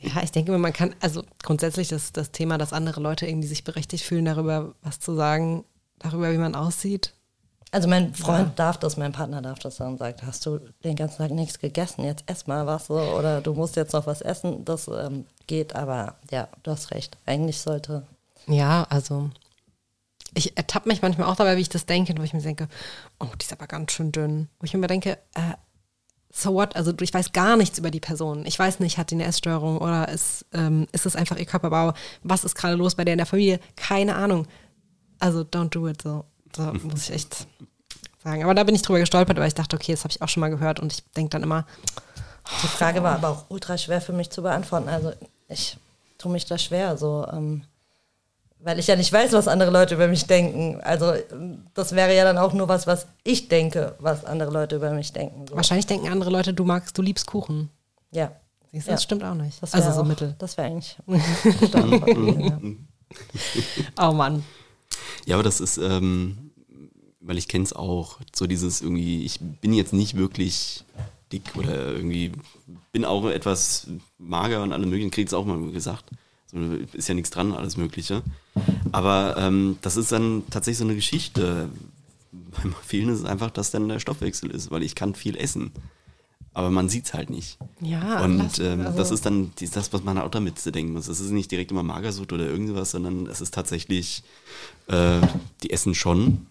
Ja, ich denke immer, man kann, also grundsätzlich das, das Thema, dass andere Leute irgendwie sich berechtigt fühlen, darüber was zu sagen, darüber, wie man aussieht. Also mein Freund darf das, mein Partner darf das dann und sagt, hast du den ganzen Tag nichts gegessen, jetzt ess mal was so oder du musst jetzt noch was essen. Das ähm, geht, aber ja, du hast recht. Eigentlich sollte. Ja, also ich ertappe mich manchmal auch dabei, wie ich das denke, wo ich mir denke, oh, die ist aber ganz schön dünn. Wo ich mir denke, äh, so what? Also ich weiß gar nichts über die Person. Ich weiß nicht, hat die eine Essstörung oder ist, ähm, ist es einfach ihr Körperbau? Was ist gerade los bei der in der Familie? Keine Ahnung. Also don't do it so. Da muss ich echt sagen. Aber da bin ich drüber gestolpert, weil ich dachte, okay, das habe ich auch schon mal gehört und ich denke dann immer, Die Frage war aber auch ultra schwer für mich zu beantworten. Also ich tue mich da schwer, so, ähm, weil ich ja nicht weiß, was andere Leute über mich denken. Also das wäre ja dann auch nur was, was ich denke, was andere Leute über mich denken. So. wahrscheinlich denken andere Leute, du magst, du liebst Kuchen. Ja. Siehst du, Ja. Das stimmt auch nicht. Das also wär so auch, Mittel. Das wäre eigentlich. ja. Oh Mann. Ja, aber das ist, ähm, weil ich kenne es auch, so dieses irgendwie, ich bin jetzt nicht wirklich dick oder irgendwie, bin auch etwas mager und alle möglichen, kriegt es auch mal gesagt. So, ist ja nichts dran, alles Mögliche. Aber ähm, das ist dann tatsächlich so eine Geschichte. Beim vielen ist es einfach, dass dann der Stoffwechsel ist, weil ich kann viel essen. Aber man sieht es halt nicht. Ja, Und lass- ähm, also- das ist dann das, was man auch damit zu denken muss. Es ist nicht direkt immer Magersucht oder irgendwas, sondern es ist tatsächlich, äh, die essen schon,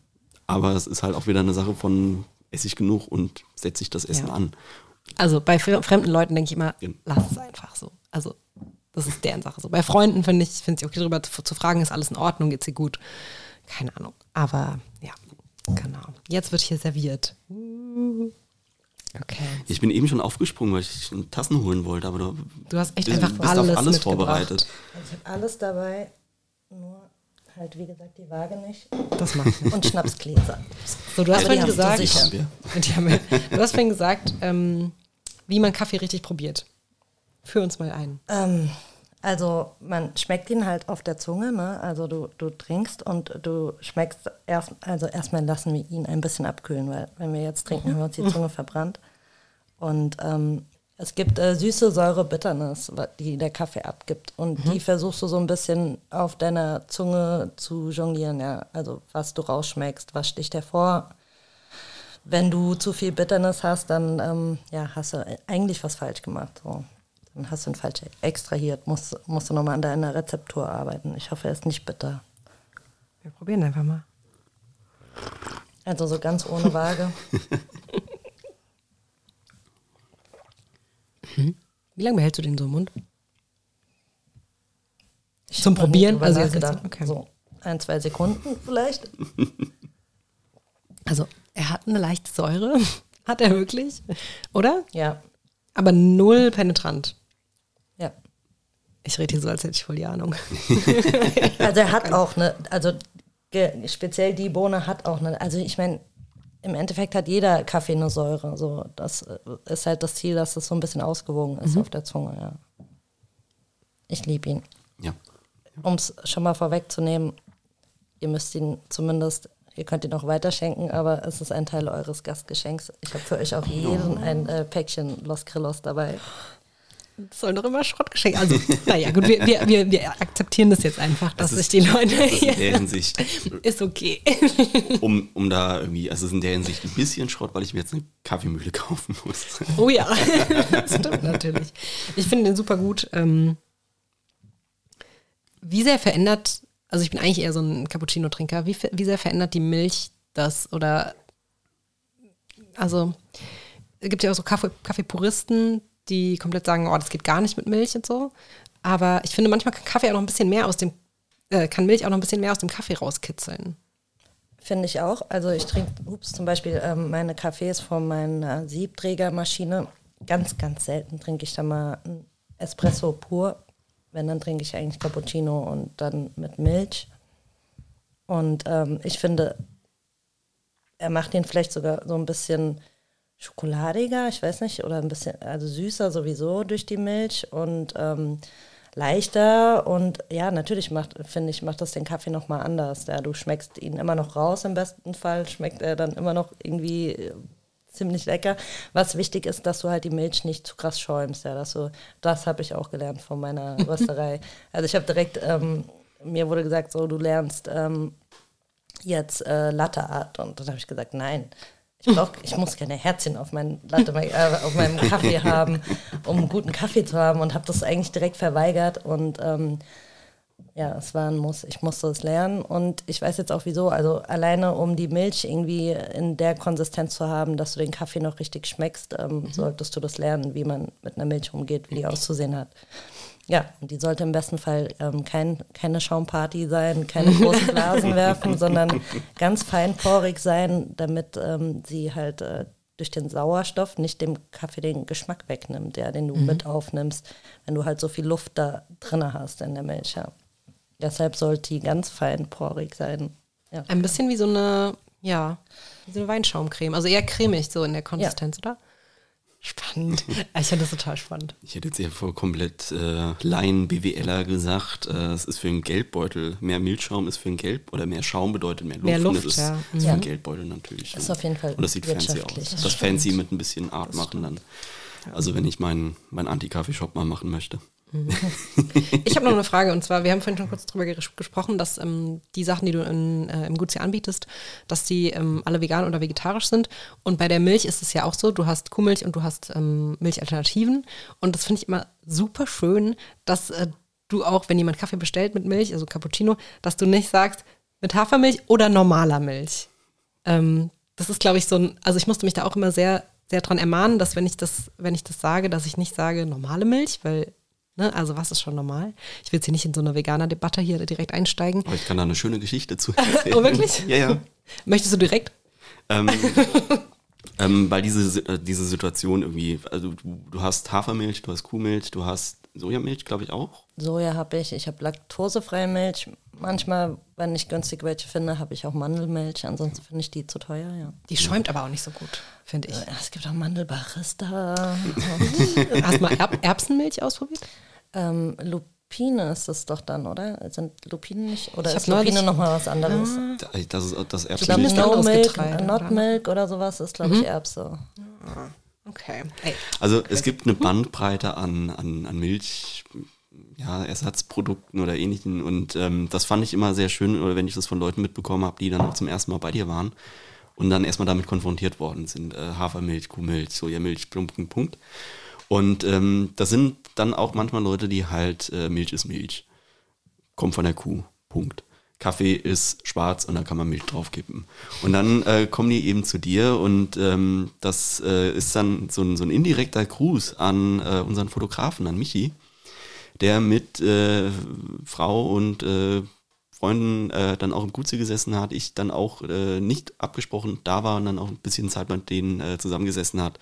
aber es ist halt auch wieder eine Sache von, esse ich genug und setze ich das Essen Ja. an. Also bei fre- fremden Leuten denke ich immer, lass es einfach so. Also das ist deren Sache so. Bei Freunden finde ich, finde ich okay, darüber zu, zu fragen, ist alles in Ordnung, geht's dir gut? Keine Ahnung. Aber ja, genau. Jetzt wird hier serviert. Okay. Ich bin eben schon aufgesprungen, weil ich Tassen holen wollte, aber du, Du hast echt bist, einfach bist auf alles alles vorbereitet. Also ich habe alles dabei, nur halt wie gesagt die Waage nicht Das macht nichts. und Schnapsgläser. So, du hast vorhin du gesagt, sicher. Haben wir. Die haben wir. Du hast vorhin gesagt, ähm, wie man Kaffee richtig probiert. Führ uns mal ein. Ähm, also man schmeckt ihn halt auf der Zunge, ne? Also du, du trinkst und du schmeckst erst, also erstmal lassen wir ihn ein bisschen abkühlen, weil wenn wir jetzt trinken, haben wir uns die Zunge verbrannt. Und ähm, es gibt äh, süße Säure Bitternis, die der Kaffee abgibt. Und die versuchst du so ein bisschen auf deiner Zunge zu jonglieren, ja. Also was du rausschmeckst, was sticht hervor. Wenn du zu viel Bitternis hast, dann ähm, ja, hast du eigentlich was falsch gemacht. So. Dann hast du ihn falsch extrahiert, musst, musst du nochmal an deiner Rezeptur arbeiten. Ich hoffe, er ist nicht bitter. Wir probieren einfach mal. Also so ganz ohne Waage. Wie lange behältst du den so im Mund? Ich Zum Probieren? Also jetzt okay. So ein, zwei Sekunden vielleicht. Also, er hat eine leichte Säure. Hat er wirklich? Oder? Ja, Aber null penetrant. Ich rede hier so, als hätte ich voll die Ahnung. Also er hat auch eine, also ge, speziell die Bohne hat auch eine, also ich meine, im Endeffekt hat jeder Kaffee eine Säure. So, das äh, ist halt das Ziel, dass es so ein bisschen ausgewogen ist auf der Zunge, ja. Ich liebe ihn. Ja. Um es schon mal vorwegzunehmen, ihr müsst ihn zumindest, ihr könnt ihn auch weiterschenken, aber es ist ein Teil eures Gastgeschenks. Ich habe für euch auch jeden ein äh, Päckchen Los Grillos dabei. Das soll doch immer Schrott geschenkt. Also, naja, gut, wir, wir, wir, wir akzeptieren das jetzt einfach, dass Das sich die Leute. Ist in der Hinsicht, ist okay. um, um da irgendwie, also es ist in der Hinsicht ein bisschen Schrott, weil ich mir jetzt eine Kaffeemühle kaufen muss. Oh ja, das stimmt natürlich. Ich finde den super gut. Ähm, wie sehr verändert, also ich bin eigentlich eher so ein Cappuccino-Trinker, wie, wie sehr verändert die Milch das oder, also es gibt ja auch so Kaffee, Kaffeepuristen, die komplett sagen, oh, das geht gar nicht mit Milch und so. Aber ich finde, manchmal kann Kaffee auch noch ein bisschen mehr aus dem, äh, kann Milch auch noch ein bisschen mehr aus dem Kaffee rauskitzeln. Finde ich auch. Also ich trinke, ups, zum Beispiel ähm, meine Kaffees von meiner Siebträgermaschine. Ganz, ganz selten trinke ich da mal ein Espresso pur. Wenn, dann trinke ich eigentlich Cappuccino und dann mit Milch. Und ähm, ich finde, er macht ihn vielleicht sogar so ein bisschen schokoladiger, ich weiß nicht, oder ein bisschen, also süßer sowieso durch die Milch und ähm, leichter und ja, natürlich macht, finde ich, macht das den Kaffee nochmal anders. Ja, du schmeckst ihn immer noch raus, im besten Fall schmeckt er dann immer noch irgendwie äh, ziemlich lecker. Was wichtig ist, dass du halt die Milch nicht zu krass schäumst, ja, dass du, das habe ich auch gelernt von meiner Rösterei. also ich habe direkt, ähm, mir wurde gesagt, so, du lernst ähm, jetzt äh, Latte Art und dann habe ich gesagt, nein. Ich, brauch, ich muss keine Herzchen auf, mein Latte, äh, auf meinem Kaffee haben, um einen guten Kaffee zu haben und habe das eigentlich direkt verweigert und ähm, ja, es war ein Muss. Ich musste es lernen und ich weiß jetzt auch wieso. Also alleine um die Milch irgendwie in der Konsistenz zu haben, dass du den Kaffee noch richtig schmeckst, ähm, solltest du das lernen, wie man mit einer Milch umgeht, wie die auszusehen hat. Ja, und die sollte im besten Fall ähm, kein, keine Schaumparty sein, keine großen Blasen werfen, sondern ganz feinporig sein, damit ähm, sie halt äh, durch den Sauerstoff nicht dem Kaffee den Geschmack wegnimmt, ja, den du mit aufnimmst, wenn du halt so viel Luft da drinne hast in der Milch. Ja. Deshalb sollte die ganz feinporig sein. Ja. Ein bisschen wie so eine, ja, wie so eine Weinschaumcreme. Also eher cremig so in der Konsistenz, oder? Spannend. Ich finde das total spannend. Ich hätte jetzt eher vor komplett äh, Laien-BWLer gesagt, äh, es ist für einen Geldbeutel. Mehr Milchschaum ist für einen Gelb oder mehr Schaum bedeutet mehr Luft. Mehr Luft, das ist ja. für Ja. einen Geldbeutel natürlich. Ist auf jeden Fall Und das sieht fancy aus. Das, Das fancy mit ein bisschen Art machen dann. Also wenn ich meinen mein Anti-Kaffee-Shop mal machen möchte. Ich habe noch eine Frage und zwar, wir haben vorhin schon kurz darüber ges gesprochen, dass ähm, die Sachen, die du in, äh, im Gutsy anbietest, dass die ähm, alle vegan oder vegetarisch sind. Und bei der Milch ist es ja auch so, du hast Kuhmilch und du hast ähm, Milchalternativen. Und das finde ich immer super schön, dass äh, du auch, wenn jemand Kaffee bestellt mit Milch, also Cappuccino, dass du nicht sagst, mit Hafermilch oder normaler Milch. Ähm, das ist, glaube ich, so ein, also ich musste mich da auch immer sehr sehr dran ermahnen, dass wenn ich das, wenn ich das sage, dass ich nicht sage normale Milch, weil, ne, also was ist schon normal? Ich will jetzt hier nicht in so eine Veganer-Debatte hier direkt einsteigen. Aber ich kann da eine schöne Geschichte zu erzählen. Oh, wirklich? Ja, ja. Möchtest du direkt? Ähm, ähm, weil diese, äh, diese Situation irgendwie, also du, du hast Hafermilch, du hast Kuhmilch, du hast Sojamilch, glaube ich auch. Soja habe ich, ich habe laktosefreie Milch. Manchmal, wenn ich günstig welche finde, habe ich auch Mandelmilch. Ansonsten finde ich die zu teuer, ja. Die schäumt aber auch nicht so gut, finde ich. Ja, Es gibt auch Mandelbarista. Hast du mal Erb Erbsenmilch ausprobiert? ähm, Lupine ist das doch dann, oder? Sind Lupinen nicht? Oder Ich ist Lupine nochmal was anderes? Da- Das ist das Ich glaube, Erbsenmilch. No Milk, Getreide, Not oder? Milk oder sowas ist, glaube ich, Erbse. Okay. Also es gibt eine Bandbreite an, an, an Milch, ja, Ersatzprodukten oder ähnlichen und ähm, das fand ich immer sehr schön, oder wenn ich das von Leuten mitbekommen habe, die dann auch zum ersten Mal bei dir waren und dann erstmal damit konfrontiert worden sind. Äh, Hafermilch, Kuhmilch, Sojamilch, Punkt, Punkt, Punkt. Und ähm, das sind dann auch manchmal Leute, die halt, äh, Milch ist Milch. Kommt von der Kuh. Punkt. Kaffee ist schwarz und da kann man Milch draufkippen. Und dann äh, kommen die eben zu dir und ähm, das äh, ist dann so ein, so ein indirekter Gruß an äh, unseren Fotografen, an Michi, der mit äh, Frau und äh, Freunden äh, dann auch im Gutze gesessen hat, ich dann auch nicht abgesprochen da war und dann auch ein bisschen Zeit mit denen zusammengesessen hat.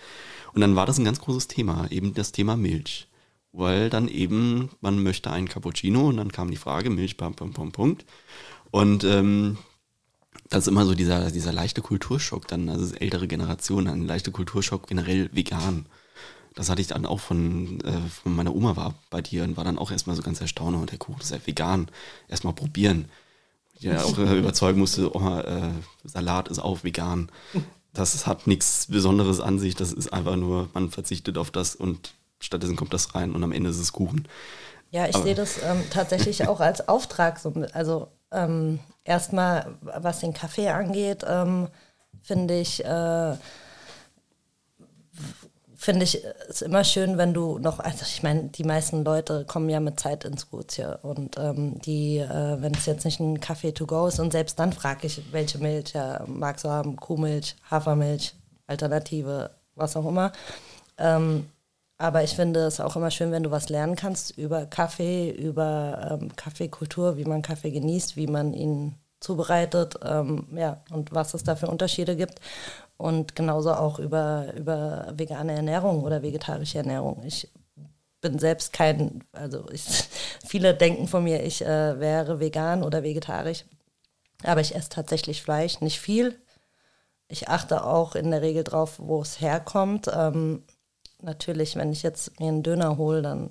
Und dann war das ein ganz großes Thema, eben das Thema Milch. Weil dann eben, man möchte einen Cappuccino und dann kam die Frage, Milch, pam, pam, pam, Punkt. Und ähm, das ist immer so dieser, dieser leichte Kulturschock dann, also ältere Generation, ein leichter Kulturschock generell vegan. Das hatte ich dann auch von, äh, von meiner Oma war bei dir und war dann auch erstmal so ganz erstaunt, und der Kuchen ist ja vegan, erstmal probieren. Ich ja auch äh, überzeugen musste, Oma, äh, Salat ist auch vegan. Das hat nichts Besonderes an sich, das ist einfach nur, man verzichtet auf das und stattdessen kommt das rein und am Ende ist es Kuchen. Ja, ich Aber- sehe das ähm, tatsächlich auch als Auftrag. So, also ähm, erstmal, was den Kaffee angeht, ähm, finde ich, äh, finde ich es immer schön, wenn du noch, also ich meine, die meisten Leute kommen ja mit Zeit ins Gutsje und ähm, die, äh, wenn es jetzt nicht ein Kaffee to go ist und selbst dann frage ich, welche Milch ja, magst du haben, Kuhmilch, Hafermilch, Alternative, was auch immer. Ähm, aber ich finde es auch immer schön, wenn du was lernen kannst über Kaffee, über ähm, Kaffeekultur, wie man Kaffee genießt, wie man ihn zubereitet, ähm, ja, und was es da für Unterschiede gibt. Und genauso auch über, über vegane Ernährung oder vegetarische Ernährung. Ich bin selbst kein, also ich, viele denken von mir, ich äh, wäre vegan oder vegetarisch. Aber ich esse tatsächlich Fleisch, nicht viel. Ich achte auch in der Regel drauf, wo es herkommt. Ähm, natürlich, wenn ich jetzt mir einen Döner hole, dann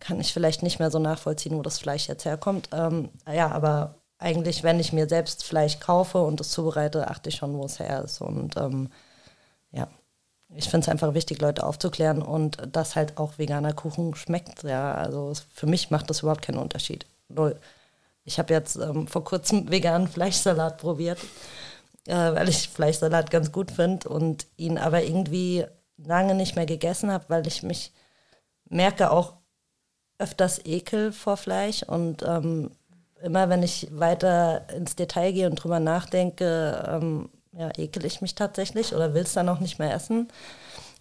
kann ich vielleicht nicht mehr so nachvollziehen, wo das Fleisch jetzt herkommt. Ähm, ja, aber eigentlich, wenn ich mir selbst Fleisch kaufe und es zubereite, achte ich schon, wo es her ist. Und ähm, ja, ich finde es einfach wichtig, Leute aufzuklären und dass halt auch veganer Kuchen schmeckt. Ja, also für mich macht das überhaupt keinen Unterschied. Null. Ich habe jetzt ähm, vor kurzem veganen Fleischsalat probiert, äh, weil ich Fleischsalat ganz gut finde und ihn aber irgendwie lange nicht mehr gegessen habe, weil ich mich merke auch öfters Ekel vor Fleisch und ähm, immer wenn ich weiter ins Detail gehe und drüber nachdenke, ähm, ja, ekel ich mich tatsächlich oder will es dann auch nicht mehr essen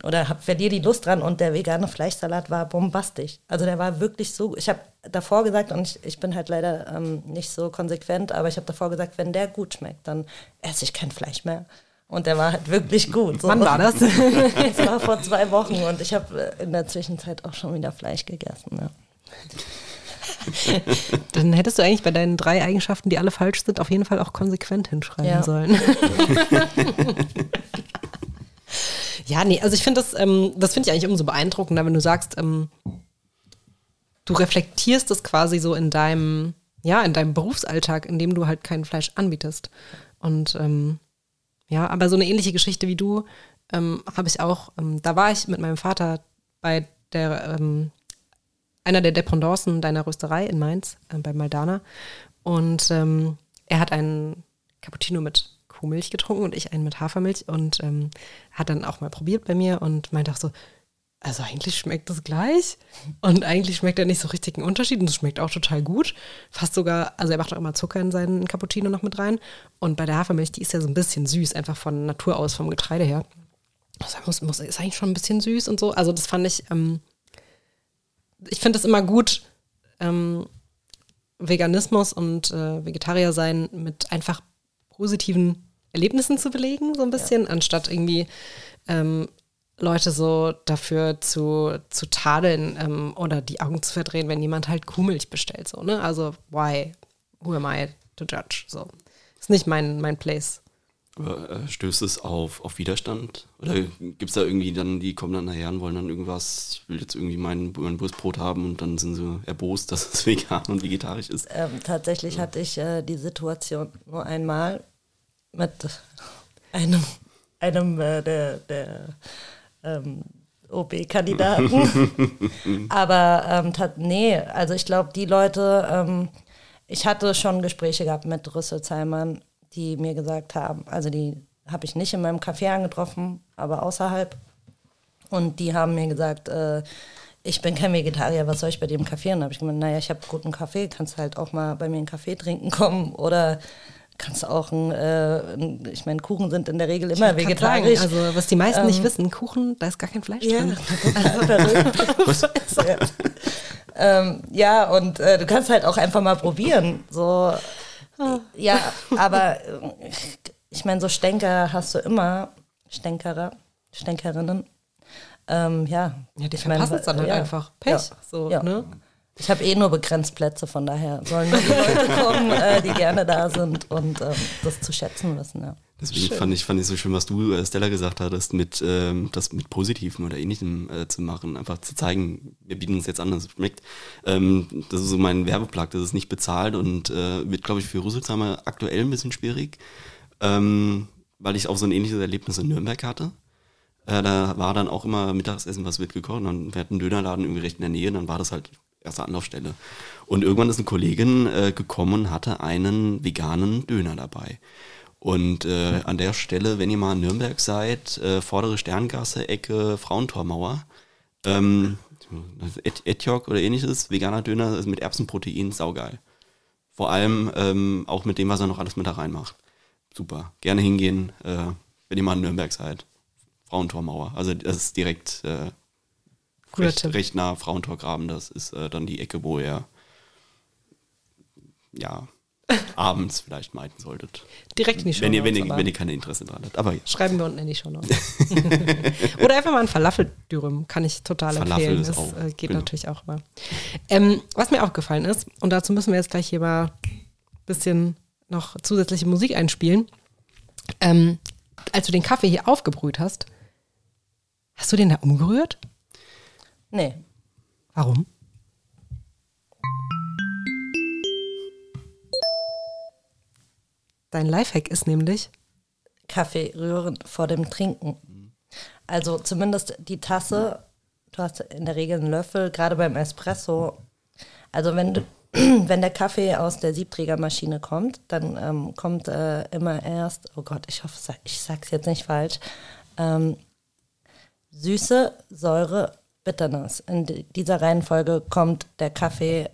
oder verliere die Lust dran und der vegane Fleischsalat war bombastisch. Also der war wirklich so, ich habe davor gesagt und ich, ich bin halt leider ähm, nicht so konsequent, aber ich habe davor gesagt, wenn der gut schmeckt, dann esse ich kein Fleisch mehr. Und der war halt wirklich gut. So. Wann war das? Das war vor zwei Wochen und ich habe in der Zwischenzeit auch schon wieder Fleisch gegessen. Ja. Dann hättest du eigentlich bei deinen drei Eigenschaften, die alle falsch sind, auf jeden Fall auch konsequent hinschreiben Ja. sollen. ja, nee, also ich finde das, ähm, das finde ich eigentlich umso beeindruckender, wenn du sagst, ähm, du reflektierst das quasi so in deinem, ja, in deinem Berufsalltag, in dem du halt kein Fleisch anbietest. Und ähm, ja, aber so eine ähnliche Geschichte wie du ähm, habe ich auch, ähm, da war ich mit meinem Vater bei der ähm, einer der Dependancen deiner Rösterei in Mainz, äh, bei Maldana. Und ähm, er hat einen Cappuccino mit Kuhmilch getrunken und ich einen mit Hafermilch und ähm, hat dann auch mal probiert bei mir und meinte auch so, also eigentlich schmeckt das gleich und eigentlich schmeckt er nicht so richtig einen Unterschied und es schmeckt auch total gut. Fast sogar, also er macht auch immer Zucker in seinen Cappuccino noch mit rein und bei der Hafermilch, die ist ja so ein bisschen süß, einfach von Natur aus, vom Getreide her. das muss, muss, ist eigentlich schon ein bisschen süß und so. Also das fand ich, ähm, ich finde es immer gut, ähm, Veganismus und äh, Vegetarier sein mit einfach positiven Erlebnissen zu belegen, so ein bisschen, ja. anstatt irgendwie ähm, Leute so dafür zu, zu tadeln ähm, oder die Augen zu verdrehen, wenn jemand halt Kuhmilch bestellt. So, ne? Also, why? Who am I to judge? So. Ist nicht mein, mein Place. Aber äh, stößt es auf, auf Widerstand? Oder gibt es da irgendwie dann, die kommen dann nachher und wollen dann irgendwas, ich will jetzt irgendwie mein, mein Wurstbrot haben und dann sind sie erbost, dass es vegan und vegetarisch ist? Ähm, tatsächlich ja. hatte ich äh, die Situation nur einmal mit einem, einem äh, der, der ähm, OB-Kandidaten. Aber ähm, nee, also ich glaube, die Leute, ähm, ich hatte schon Gespräche gehabt mit Rüsselsheimer die mir gesagt haben, also die habe ich nicht in meinem Café angetroffen, aber außerhalb. Und die haben mir gesagt, äh, ich bin kein Vegetarier, was soll ich bei dir im Café? Und habe ich gemeint, naja, ich habe guten Kaffee, kannst halt auch mal bei mir einen Kaffee trinken kommen oder kannst auch ein, äh, ich meine, Kuchen sind in der Regel immer vegetarisch. Sagen, also was die meisten ähm, nicht wissen, Kuchen, da ist gar kein Fleisch ja, drin. Also ja. ähm, ja, und äh, du kannst halt auch einfach mal probieren. So, ja, aber äh, ich meine, so Stänker hast du immer, Stänkerer, Stänkerinnen. Ähm, ja. Ja, die verpassen es dann halt ja, einfach. Pech. Ja, so, ja. Ne? Ich habe eh nur begrenzt Plätze, von daher sollen nur die Leute kommen, äh, die gerne da sind und ähm, das zu schätzen wissen. Ja. Deswegen fand ich, fand ich so schön, was du, äh, Stella, gesagt hattest, mit ähm, das mit Positivem oder Ähnlichem äh, zu machen. Einfach zu zeigen, wir bieten es jetzt an, dass es schmeckt. Ähm, das ist so mein Werbeplag, das ist nicht bezahlt und äh, wird, glaube ich, für Rüsselsheimer aktuell ein bisschen schwierig, ähm, weil ich auch so ein ähnliches Erlebnis in Nürnberg hatte. Äh, da war dann auch immer Mittagessen, was wird gekocht und wir hatten einen Dönerladen irgendwie recht in der Nähe, dann war das halt erste Anlaufstelle. Und irgendwann ist eine Kollegin äh, gekommen und hatte einen veganen Döner dabei. Und äh, an der Stelle, wenn ihr mal in Nürnberg seid, äh, vordere Sterngasse, Ecke Frauentormauer, ähm, Et Etjok oder ähnliches, veganer Döner ist mit Erbsenprotein, saugeil. Vor allem ähm, auch mit dem, was er noch alles mit da reinmacht. Super. Gerne hingehen, äh, wenn ihr mal in Nürnberg seid. Frauentormauer. Also das ist direkt äh, recht, recht nah Frauentorgraben. Das ist äh, dann die Ecke, wo ihr ja abends vielleicht meiden solltet. Direkt in die Show wenn ihr, wenn, ihr, wenn ihr keine Interesse dran habt. Aber ja. Schreiben wir unten in die Show Oder einfach mal ein Falafeldürüm, kann ich total Falafel empfehlen. Das auch, äh, geht genau. natürlich auch immer. Ähm, was mir aufgefallen ist, und dazu müssen wir jetzt gleich hier mal ein bisschen noch zusätzliche Musik einspielen. Ähm, als du den Kaffee hier aufgebrüht hast, hast du den da umgerührt? Nee. Warum? Dein Lifehack ist nämlich Kaffee rühren vor dem Trinken. Also zumindest die Tasse, du hast in der Regel einen Löffel, gerade beim Espresso. Also wenn du, wenn der Kaffee aus der Siebträgermaschine kommt, dann ähm, kommt äh, immer erst, oh Gott, ich hoffe, ich sag's jetzt nicht falsch, ähm, Süße, Säure, Bitterness. In dieser Reihenfolge kommt der Kaffee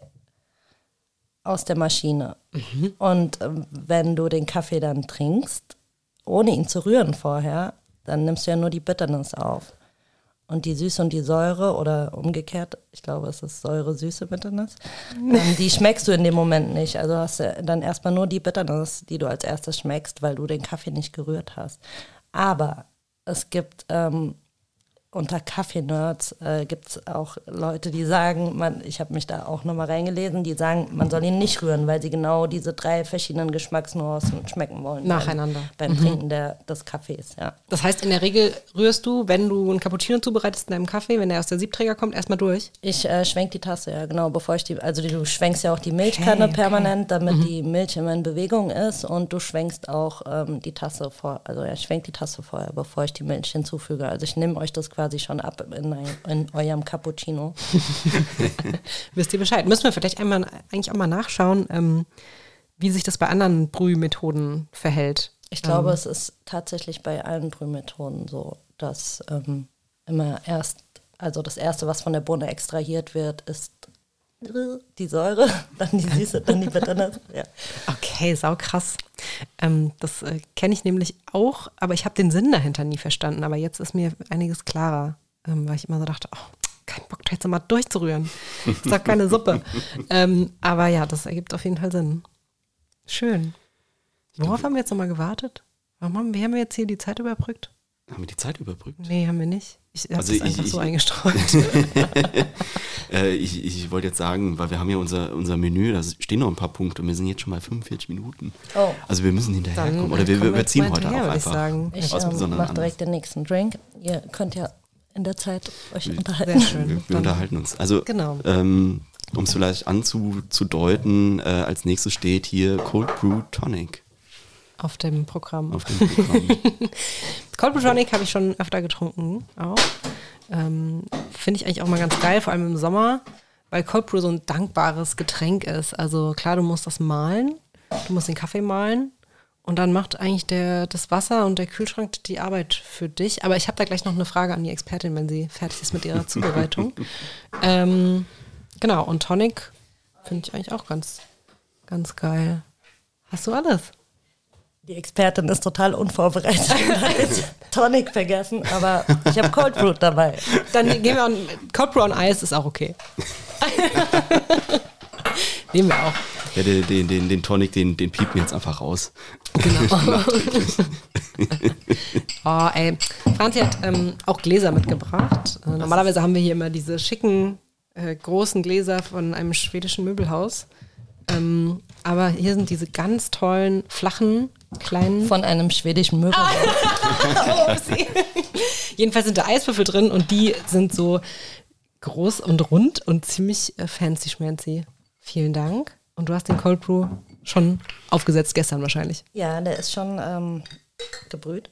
aus der Maschine. Mhm. Und ähm, wenn du den Kaffee dann trinkst, ohne ihn zu rühren vorher, dann nimmst du ja nur die Bitterness auf. Und die Süße und die Säure oder umgekehrt, ich glaube, es ist Säure, Süße, Bitterness, ähm, die schmeckst du in dem Moment nicht. Also hast du dann erstmal nur die Bitterness, die du als erstes schmeckst, weil du den Kaffee nicht gerührt hast. Aber es gibt ähm, unter Kaffee-Nerds äh, gibt es auch Leute, die sagen, man, ich habe mich da auch nochmal reingelesen, die sagen, man soll ihn nicht rühren, weil sie genau diese drei verschiedenen Geschmacksnuancen schmecken wollen. Nacheinander. Beim, beim mhm. Trinken der, des Kaffees, ja. Das heißt, in der Regel rührst du, wenn du einen Cappuccino zubereitest in deinem Kaffee, wenn der aus der Siebträger kommt, erstmal durch? Ich äh, schwenk die Tasse, ja, genau, bevor ich die, also du schwenkst ja auch die Milchkanne okay, okay. permanent, damit mhm. die Milch immer in Bewegung ist und du schwenkst auch ähm, die Tasse vor, also ja, ich schwenk die Tasse vorher, bevor ich die Milch hinzufüge. Also ich nehme euch das quasi schon ab in, in eurem Cappuccino. Wisst ihr Bescheid? Müssen wir vielleicht einmal eigentlich auch mal nachschauen, ähm, wie sich das bei anderen Brühmethoden verhält. Ich glaube, ähm. es ist tatsächlich bei allen Brühmethoden so, dass ähm, immer erst, also das erste, was von der Bohne extrahiert wird, ist die Säure, dann die Süße, dann die Bitterness. Ja. Okay, sau krass. Ähm, das äh, kenne ich nämlich auch, aber ich habe den Sinn dahinter nie verstanden. Aber jetzt ist mir einiges klarer, ähm, weil ich immer so dachte, oh, kein Bock, da jetzt mal durchzurühren. Das ist doch keine Suppe. ähm, aber ja, das ergibt auf jeden Fall Sinn. Schön. Worauf haben wir jetzt nochmal gewartet? Warum haben wir jetzt hier die Zeit überbrückt? Haben wir die Zeit überbrückt? Nee, haben wir nicht. Ich habe Also das ich- einfach ich- so eingestreut. Äh, ich, ich wollte jetzt sagen, weil wir haben ja unser, unser Menü, da stehen noch ein paar Punkte und wir sind jetzt schon mal 45 Minuten. Oh. Also wir müssen hinterherkommen. Oder wir, überziehen heute hinterher, auch würde ich einfach. sagen. Ich ähm, mache direkt den nächsten Drink. Ihr könnt ja in der Zeit euch Sehr unterhalten. schön. Wir, wir unterhalten uns. Also, Genau. ähm, um es vielleicht anzudeuten, äh, als nächstes steht hier Cold Brew Tonic Auf dem Programm. auf dem Programm. Cold Brew Tonic habe ich schon öfter getrunken, auch. Ähm, Finde ich eigentlich auch mal ganz geil, vor allem im Sommer, weil Cold Brew so ein dankbares Getränk ist. Also klar, du musst das mahlen, du musst den Kaffee mahlen und dann macht eigentlich der, das Wasser und der Kühlschrank die Arbeit für dich. Aber ich habe da gleich noch eine Frage an die Expertin, wenn sie fertig ist mit ihrer Zubereitung. ähm, genau, und Tonic finde ich eigentlich auch ganz, ganz geil. Hast du alles? Die Expertin ist total unvorbereitet und hat jetzt Tonic vergessen, aber ich habe Cold Brew dabei. Dann gehen wir an Cold Brew on Eis, ist auch okay. Nehmen wir auch. ja, den, den, den, den Tonic, den, den piepen wir jetzt einfach raus. Genau. oh, ey. Franzi hat ähm, auch Gläser mitgebracht. Äh, normalerweise haben wir hier immer diese schicken, äh, großen Gläser von einem schwedischen Möbelhaus. Ähm, aber hier sind diese ganz tollen, flachen, kleinen. Von einem schwedischen Möbel. Upsi. Jedenfalls sind da Eiswürfel drin und die sind so groß und rund und ziemlich äh, fancy schmancy. Vielen Dank. Und du hast den Cold Brew schon aufgesetzt gestern wahrscheinlich. Ja, der ist schon ähm, gebrüht.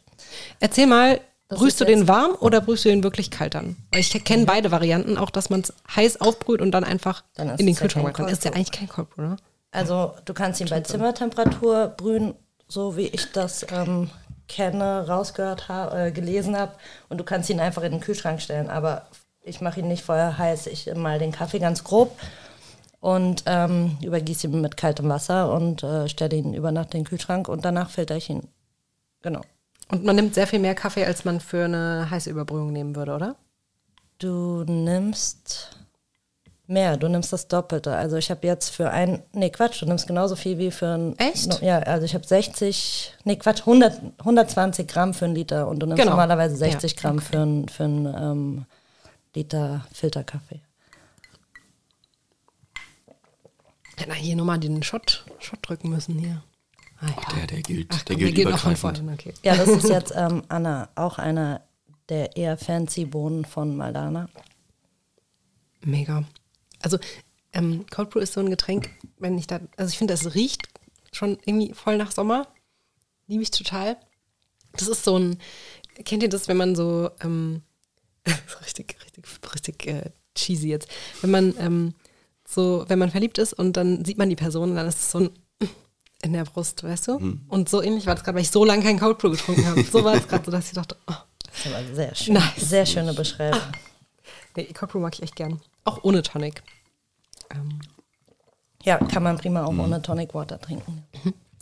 Erzähl mal, Das brühst du den warm oder brühst du den wirklich kalt an? Weil ich kenne beide Varianten, auch dass man es heiß aufbrüht und dann einfach Dann in den Kühlschrank macht. Dann ist ja eigentlich kein Cold Brew, ne? Also du kannst ihn bei Zimmertemperatur brühen, so wie ich das ähm, kenne, rausgehört habe, äh, gelesen habe. Und du kannst ihn einfach in den Kühlschrank stellen. Aber ich mache ihn nicht vorher heiß. Ich mal den Kaffee ganz grob und ähm, übergieße ihn mit kaltem Wasser und äh, stelle ihn über Nacht in den Kühlschrank und danach filter ich ihn. Genau. Und man nimmt sehr viel mehr Kaffee, als man für eine heiße Überbrühung nehmen würde, oder? Du nimmst mehr, du nimmst das Doppelte. Also ich habe jetzt für ein, nee Quatsch, du nimmst genauso viel wie für ein, Echt? Ja, also ich habe 60, nee Quatsch, 100, 120 Gramm für einen Liter und du nimmst Genau. normalerweise 60 Ja, Gramm für einen für ähm, Liter Filterkaffee. Hätte hier nochmal den Shot, Shot drücken müssen hier. Ah, ja. Ach, der, der gilt, Ach, der gilt übergreifend. vorne. Okay. Ja, das ist jetzt ähm, Anna, auch einer der eher fancy Bohnen von Maldana. Mega. Also ähm, Cold Brew ist so ein Getränk, wenn ich da, also ich finde, das riecht schon irgendwie voll nach Sommer. Liebe ich total. Das ist so ein, kennt ihr das, wenn man so, ähm, richtig, richtig, richtig äh, cheesy jetzt, wenn man ähm, so, wenn man verliebt ist und dann sieht man die Person dann ist es so ein in der Brust, weißt du? Und so ähnlich war das gerade, weil ich so lange kein Cold Brew getrunken habe. So war es gerade so, dass ich dachte, oh, Das ist aber sehr schön. Nice. Sehr schöne Beschreibung. nee, Cold Brew mag ich echt gern. Auch ohne Tonic. Ähm, Ja, kann man prima auch ohne Tonic Water trinken.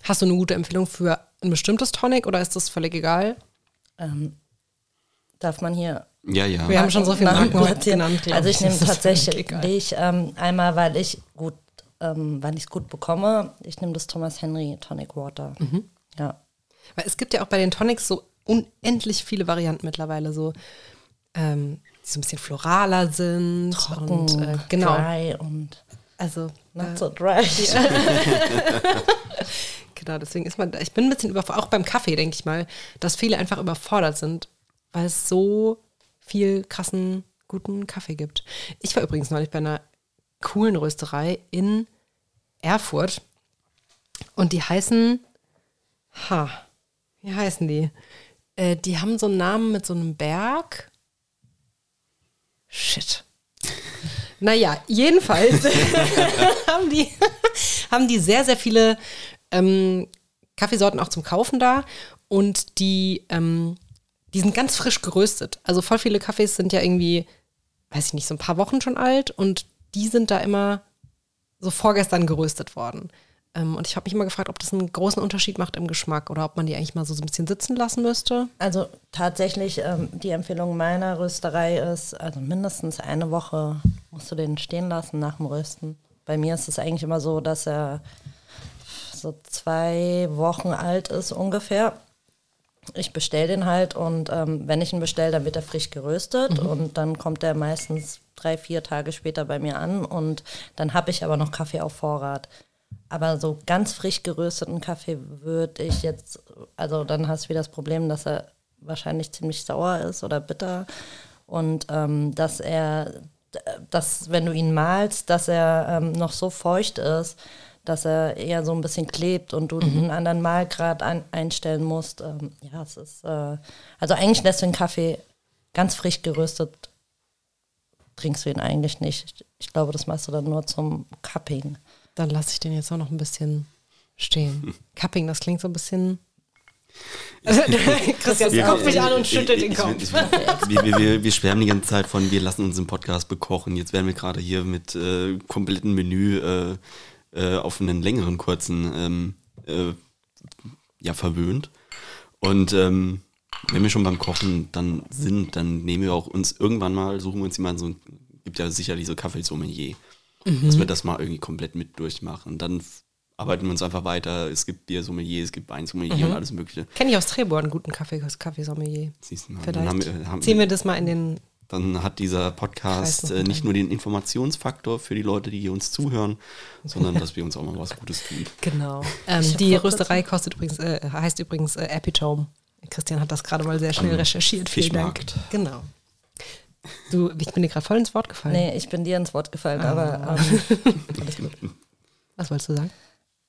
Hast du eine gute Empfehlung für ein bestimmtes Tonic oder ist das völlig egal? Ähm, darf man hier Ja, ja. Wir haben schon so viele Marken genannt. Also ich nehme tatsächlich ähm, einmal, weil ich gut, ähm, weil ich es gut bekomme, ich nehme das Thomas Henry Tonic Water. Mhm. Ja. Weil es gibt ja auch bei den Tonics so unendlich viele Varianten mittlerweile, so, ähm, die so ein bisschen floraler sind. und äh, genau. Dry und Also, not äh, so dry. genau, deswegen ist man, ich bin ein bisschen überfordert, auch beim Kaffee, denke ich mal, dass viele einfach überfordert sind, weil es so viel krassen, guten Kaffee gibt. Ich war übrigens neulich bei einer coolen Rösterei in Erfurt und die heißen, ha, wie heißen die? Äh, die haben so einen Namen mit so einem Berg. Shit. Naja, jedenfalls haben, die, haben die sehr, sehr viele ähm, Kaffeesorten auch zum Kaufen da und die, ähm, die sind ganz frisch geröstet. Also voll viele Kaffees sind ja irgendwie, weiß ich nicht, so ein paar Wochen schon alt und die sind da immer so vorgestern geröstet worden. Ähm, und ich habe mich immer gefragt, ob das einen großen Unterschied macht im Geschmack oder ob man die eigentlich mal so, so ein bisschen sitzen lassen müsste. Also tatsächlich, ähm, die Empfehlung meiner Rösterei ist, also mindestens eine Woche musst du den stehen lassen nach dem Rösten. Bei mir ist es eigentlich immer so, dass er so zwei Wochen alt ist ungefähr. Ich bestelle den halt und ähm, wenn ich ihn bestelle, dann wird er frisch geröstet und dann kommt er meistens drei, vier Tage später bei mir an und dann habe ich aber noch Kaffee auf Vorrat. Aber so ganz frisch gerösteten Kaffee würde ich jetzt, also dann hast du wieder das Problem, dass er wahrscheinlich ziemlich sauer ist oder bitter und ähm, dass er, dass wenn du ihn malst, dass er ähm, noch so feucht ist, dass er eher so ein bisschen klebt und du einen anderen Malgrad ein, einstellen musst. Ähm, ja, es ist, äh, also eigentlich lässt du den Kaffee ganz frisch geröstet, trinkst du ihn eigentlich nicht. Ich glaube, das machst du dann nur zum Cupping. Dann lasse ich den jetzt auch noch ein bisschen stehen. Cupping, das klingt so ein bisschen. Christian Wir- guckt mich an und schüttelt ich- den Kopf. ich- Wir, wir, wir, wir schwärmen die ganze Zeit von, wir lassen uns im Podcast bekochen. Jetzt werden wir gerade hier mit äh, komplettem Menü äh, äh, auf einen längeren, kurzen ähm, äh, ja, verwöhnt. Und ähm, wenn wir schon beim Kochen dann sind, dann nehmen wir auch uns irgendwann mal, suchen wir uns jemanden so, gibt ja sicherlich so Kaffeesommelier, dass wir das mal irgendwie komplett mit durchmachen. Dann arbeiten wir uns einfach weiter. Es gibt Biersommelier, es gibt Weinsommelier und alles mögliche. Kenne ich aus Trebor einen guten Kaffee, Kaffeesommelier. Siehst du mal, Vielleicht dann, haben wir, haben, ziehen wir das mal in den. dann hat dieser Podcast äh, nicht nur den Informationsfaktor für die Leute, die uns zuhören, sondern dass wir uns auch mal was Gutes tun. Genau. Ähm, die Rösterei kostet übrigens, äh, heißt übrigens äh, Epitome. Christian hat das gerade mal sehr schnell recherchiert. Vielen Fischmarkt. Dank. Genau. Du, ich bin dir gerade voll ins Wort gefallen. Nee, ich bin dir ins Wort gefallen, aber ähm, alles gut. Was wolltest du sagen?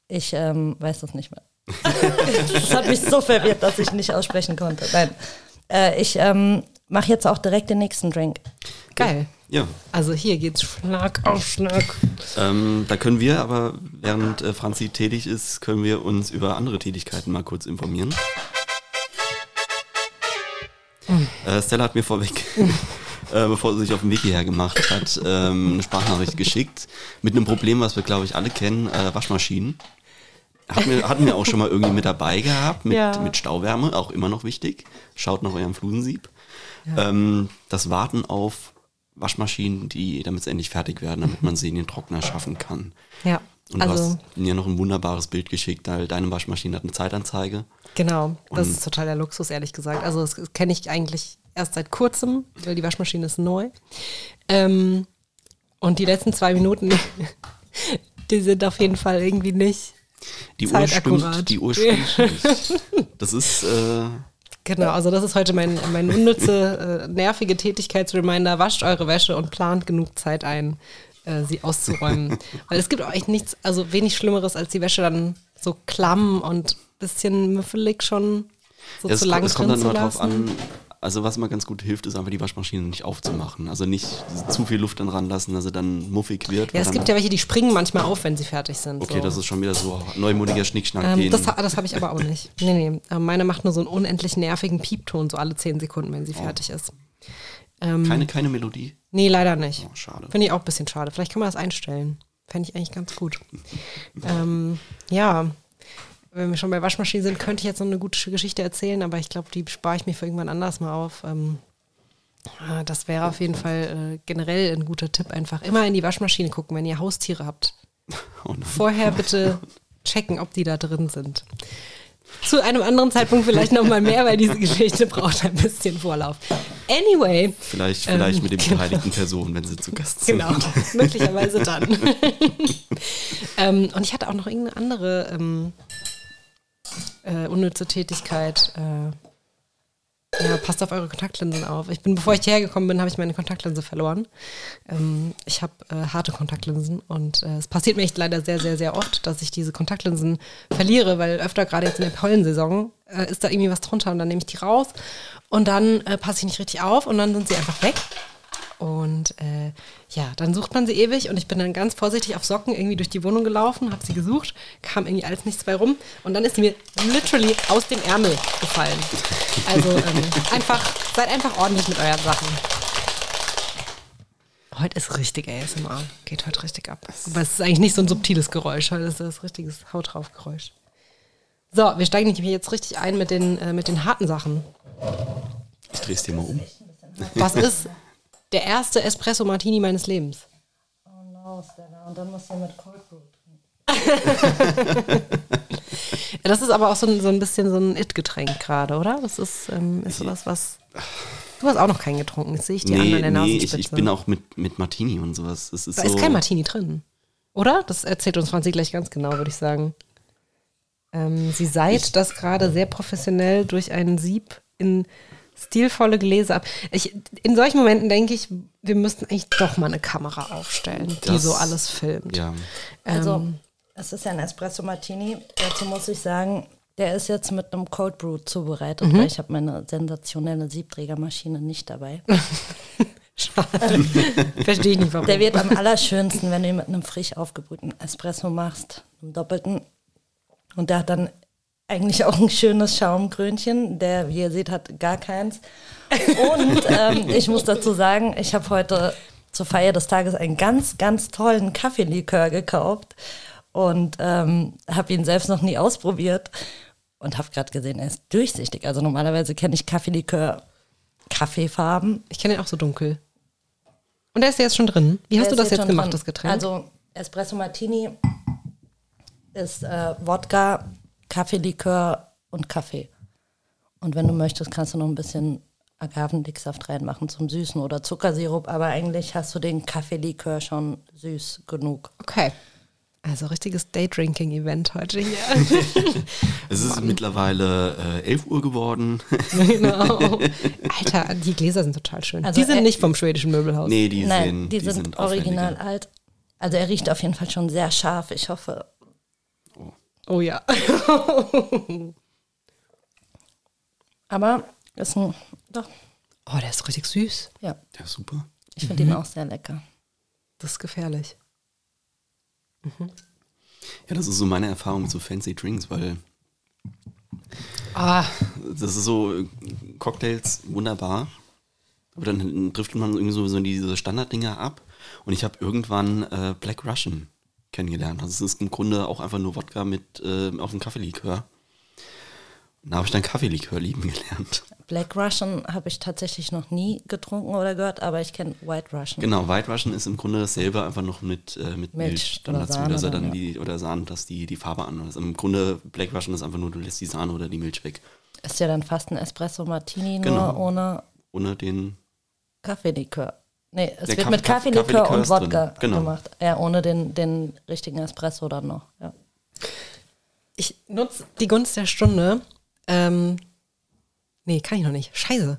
Ich ähm, weiß das nicht mehr. das hat mich so verwirrt, dass ich nicht aussprechen konnte. Nein. Äh, ich ähm, mache jetzt auch direkt den nächsten Drink. Geil. Ja, Also hier geht's Schnack auf Schnack. ähm, da können wir aber, während äh, Franzi tätig ist, können wir uns über andere Tätigkeiten mal kurz informieren. Äh, Stella hat mir vorweg, äh, bevor sie sich auf den Weg hierher gemacht hat, ähm, eine Sprachnachricht geschickt mit einem Problem, was wir, glaube ich, alle kennen, äh, Waschmaschinen. Hatten wir, hatten wir auch schon mal irgendwie mit dabei gehabt, mit, Ja. mit Stauwärme, auch immer noch wichtig. Schaut nach eurem Flusensieb. Ähm, das Warten auf Waschmaschinen, die damit endlich fertig werden, damit man sie in den Trockner schaffen kann. Ja, Und du also hast mir noch ein wunderbares Bild geschickt, weil deine Waschmaschine hat eine Zeitanzeige. genau, das Und- ist total der Luxus, ehrlich gesagt. Also das kenne ich eigentlich erst seit kurzem, weil die Waschmaschine ist neu. Ähm, und die letzten zwei Minuten, die sind auf jeden Fall irgendwie nicht. Die Uhr stimmt, die Uhr stimmt nicht. Das ist, äh, Genau, also das ist heute mein, mein unnütze, äh, nervige Tätigkeitsreminder. Wascht eure Wäsche und plant genug Zeit ein, äh, sie auszuräumen. Weil es gibt auch echt nichts, also wenig Schlimmeres, als die Wäsche dann so klamm und bisschen müffelig schon so es, zu lang es kommt dann immer drauf lassen. an, also was mal ganz gut hilft, ist einfach die Waschmaschine nicht aufzumachen. Also nicht zu viel Luft dann ranlassen, dass sie dann muffig wird. Ja, es gibt ja welche, die springen manchmal auf, wenn sie fertig sind. Okay, so. das ist schon wieder so neumodiger Schnickschnack. Ähm, das das habe ich aber auch nicht. Nee, nee. Ähm, Meine macht nur so einen unendlich nervigen Piepton, so alle zehn Sekunden, wenn sie fertig ist. Ähm, keine, keine Melodie. Nee, leider nicht. Oh, schade. Finde ich auch ein bisschen schade. Vielleicht kann man das einstellen. Fände ich eigentlich ganz gut. ähm, ja, wenn wir schon bei Waschmaschinen sind, könnte ich jetzt noch eine gute Geschichte erzählen, aber ich glaube, die spare ich mir für irgendwann anders mal auf. Ähm, ah, das wäre auf jeden Fall äh, generell ein guter Tipp. Einfach immer in die Waschmaschine gucken, wenn ihr Haustiere habt. Oh. Vorher bitte checken, ob die da drin sind. Zu einem anderen Zeitpunkt vielleicht nochmal mehr, weil diese Geschichte braucht ein bisschen Vorlauf. Anyway, Vielleicht, vielleicht Ähm, mit den genau. beteiligten Personen, wenn sie zu Gast sind. Genau, möglicherweise dann. ähm, und ich hatte auch noch irgendeine andere ähm, äh, unnütze Tätigkeit. Äh, ja, passt auf eure Kontaktlinsen auf. Ich bin, bevor ich hierher gekommen bin, habe ich meine Kontaktlinse verloren. Ähm, ich habe äh, harte Kontaktlinsen und äh, es passiert mir echt leider sehr, sehr, sehr oft, dass ich diese Kontaktlinsen verliere, weil öfter gerade jetzt in der Pollensaison äh, ist da irgendwie was drunter und dann nehme ich die raus und dann äh, passe ich nicht richtig auf und dann sind sie einfach weg. Und äh, ja, dann sucht man sie ewig und ich bin dann ganz vorsichtig auf Socken irgendwie durch die Wohnung gelaufen, habe sie gesucht, kam irgendwie alles nichts bei rum und dann ist sie mir literally aus dem Ärmel gefallen. Also ähm, einfach, seid einfach ordentlich mit euren Sachen. Heute ist richtig ASMR. Geht heute richtig ab. Aber es ist eigentlich nicht so ein subtiles Geräusch. Heute ist das richtiges Haut drauf Geräusch. So, wir steigen nämlich jetzt richtig ein mit den, äh, mit den harten Sachen. Ich drehe es dir mal um. Was ist der erste Espresso Martini meines Lebens? Oh no, Stella. Und dann musst du mit Cold Brew trinken. Das ist aber auch so ein, so ein bisschen so ein It-Getränk gerade, oder? Das ist, ähm, ist sowas, was. Du hast auch noch keinen getrunken. Jetzt sehe ich die anderen Nee, in der nee ich, ich bin auch mit, mit Martini und sowas. Das ist da so, ist kein Martini drin. Oder? Das erzählt uns Franzi gleich ganz genau, würde ich sagen. Ähm, sie seit das gerade sehr professionell durch einen Sieb in stilvolle Gläser ab. Ich, in solchen Momenten denke ich, wir müssten eigentlich doch mal eine Kamera aufstellen, die Das- so alles filmt. Ja, Also, Ähm. es ist ja ein Espresso Martini. Dazu muss ich sagen, der ist jetzt mit einem Cold Brew zubereitet, Mhm. weil ich habe meine sensationelle Siebträgermaschine nicht dabei. Schade. Verstehe ich nicht, warum. Der wird am allerschönsten, wenn du ihn mit einem frisch aufgebrühten Espresso machst, einem doppelten. Und der hat dann eigentlich auch ein schönes Schaumkrönchen. Der, wie ihr seht, hat gar keins. Und ähm, ich muss dazu sagen, ich habe heute zur Feier des Tages einen ganz, ganz tollen Kaffeelikör gekauft und ähm, habe ihn selbst noch nie ausprobiert und habe gerade gesehen, er ist durchsichtig. Also normalerweise kenne ich Kaffeelikör Kaffeefarben. ich kenne ihn auch so dunkel. Und der ist ja jetzt schon drin. Wie hast Der du ist das jetzt schon gemacht, drin. das Getränk? Also Espresso Martini ist äh, Wodka, Kaffeelikör und Kaffee. Und wenn du möchtest, kannst du noch ein bisschen Agavendicksaft reinmachen zum Süßen oder Zuckersirup, aber eigentlich hast du den Kaffeelikör schon süß genug. okay. Also richtiges Daydrinking-Event heute hier. es ist mittlerweile äh, 11 Uhr geworden. genau. Alter, die Gläser sind total schön. Also die sind er- nicht vom schwedischen Möbelhaus. nee, die Nein, sehen, die, sind, aufwendiger. original alt. Also er riecht auf jeden Fall schon sehr scharf. Ich hoffe, Oh ja. aber ist ein, doch, Oh, der ist richtig süß. ja, Ja, super. ich finde ihn auch sehr lecker. Das ist gefährlich. Ja, das ist so meine Erfahrung mit so fancy Drinks, weil Ah, das ist so äh, Cocktails wunderbar. Aber dann trifft man irgendwie so, so diese Standarddinger ab. Und ich habe irgendwann äh, Black Russian kennengelernt. Also es ist im Grunde auch einfach nur Wodka mit äh, auf dem Kaffeelikör. Und da habe ich dann Kaffeelikör lieben gelernt. Black Russian habe ich tatsächlich noch nie getrunken oder gehört, aber ich kenne White Russian. Genau, White Russian ist im Grunde dasselbe, einfach noch mit, äh, mit Milch Milch, dann oder dazu, Sahne dass er dann, dann ja. die, oder Sahne, dass die, die Farbe an. Also Im Grunde Black Russian ist einfach nur, du lässt die Sahne oder die Milch weg. Ist ja dann fast ein Espresso Martini, nur Genau. ohne Ohne den, Kaffeelikör. Nee, es Der wird Kaffee- mit Kaffee- Kaffeelikör Kaffeelikör und Wodka genau. gemacht. Ja, ohne den, den richtigen Espresso dann noch. Ja. ich nutze die Gunst der Stunde. Ähm, nee, kann ich noch nicht. Scheiße.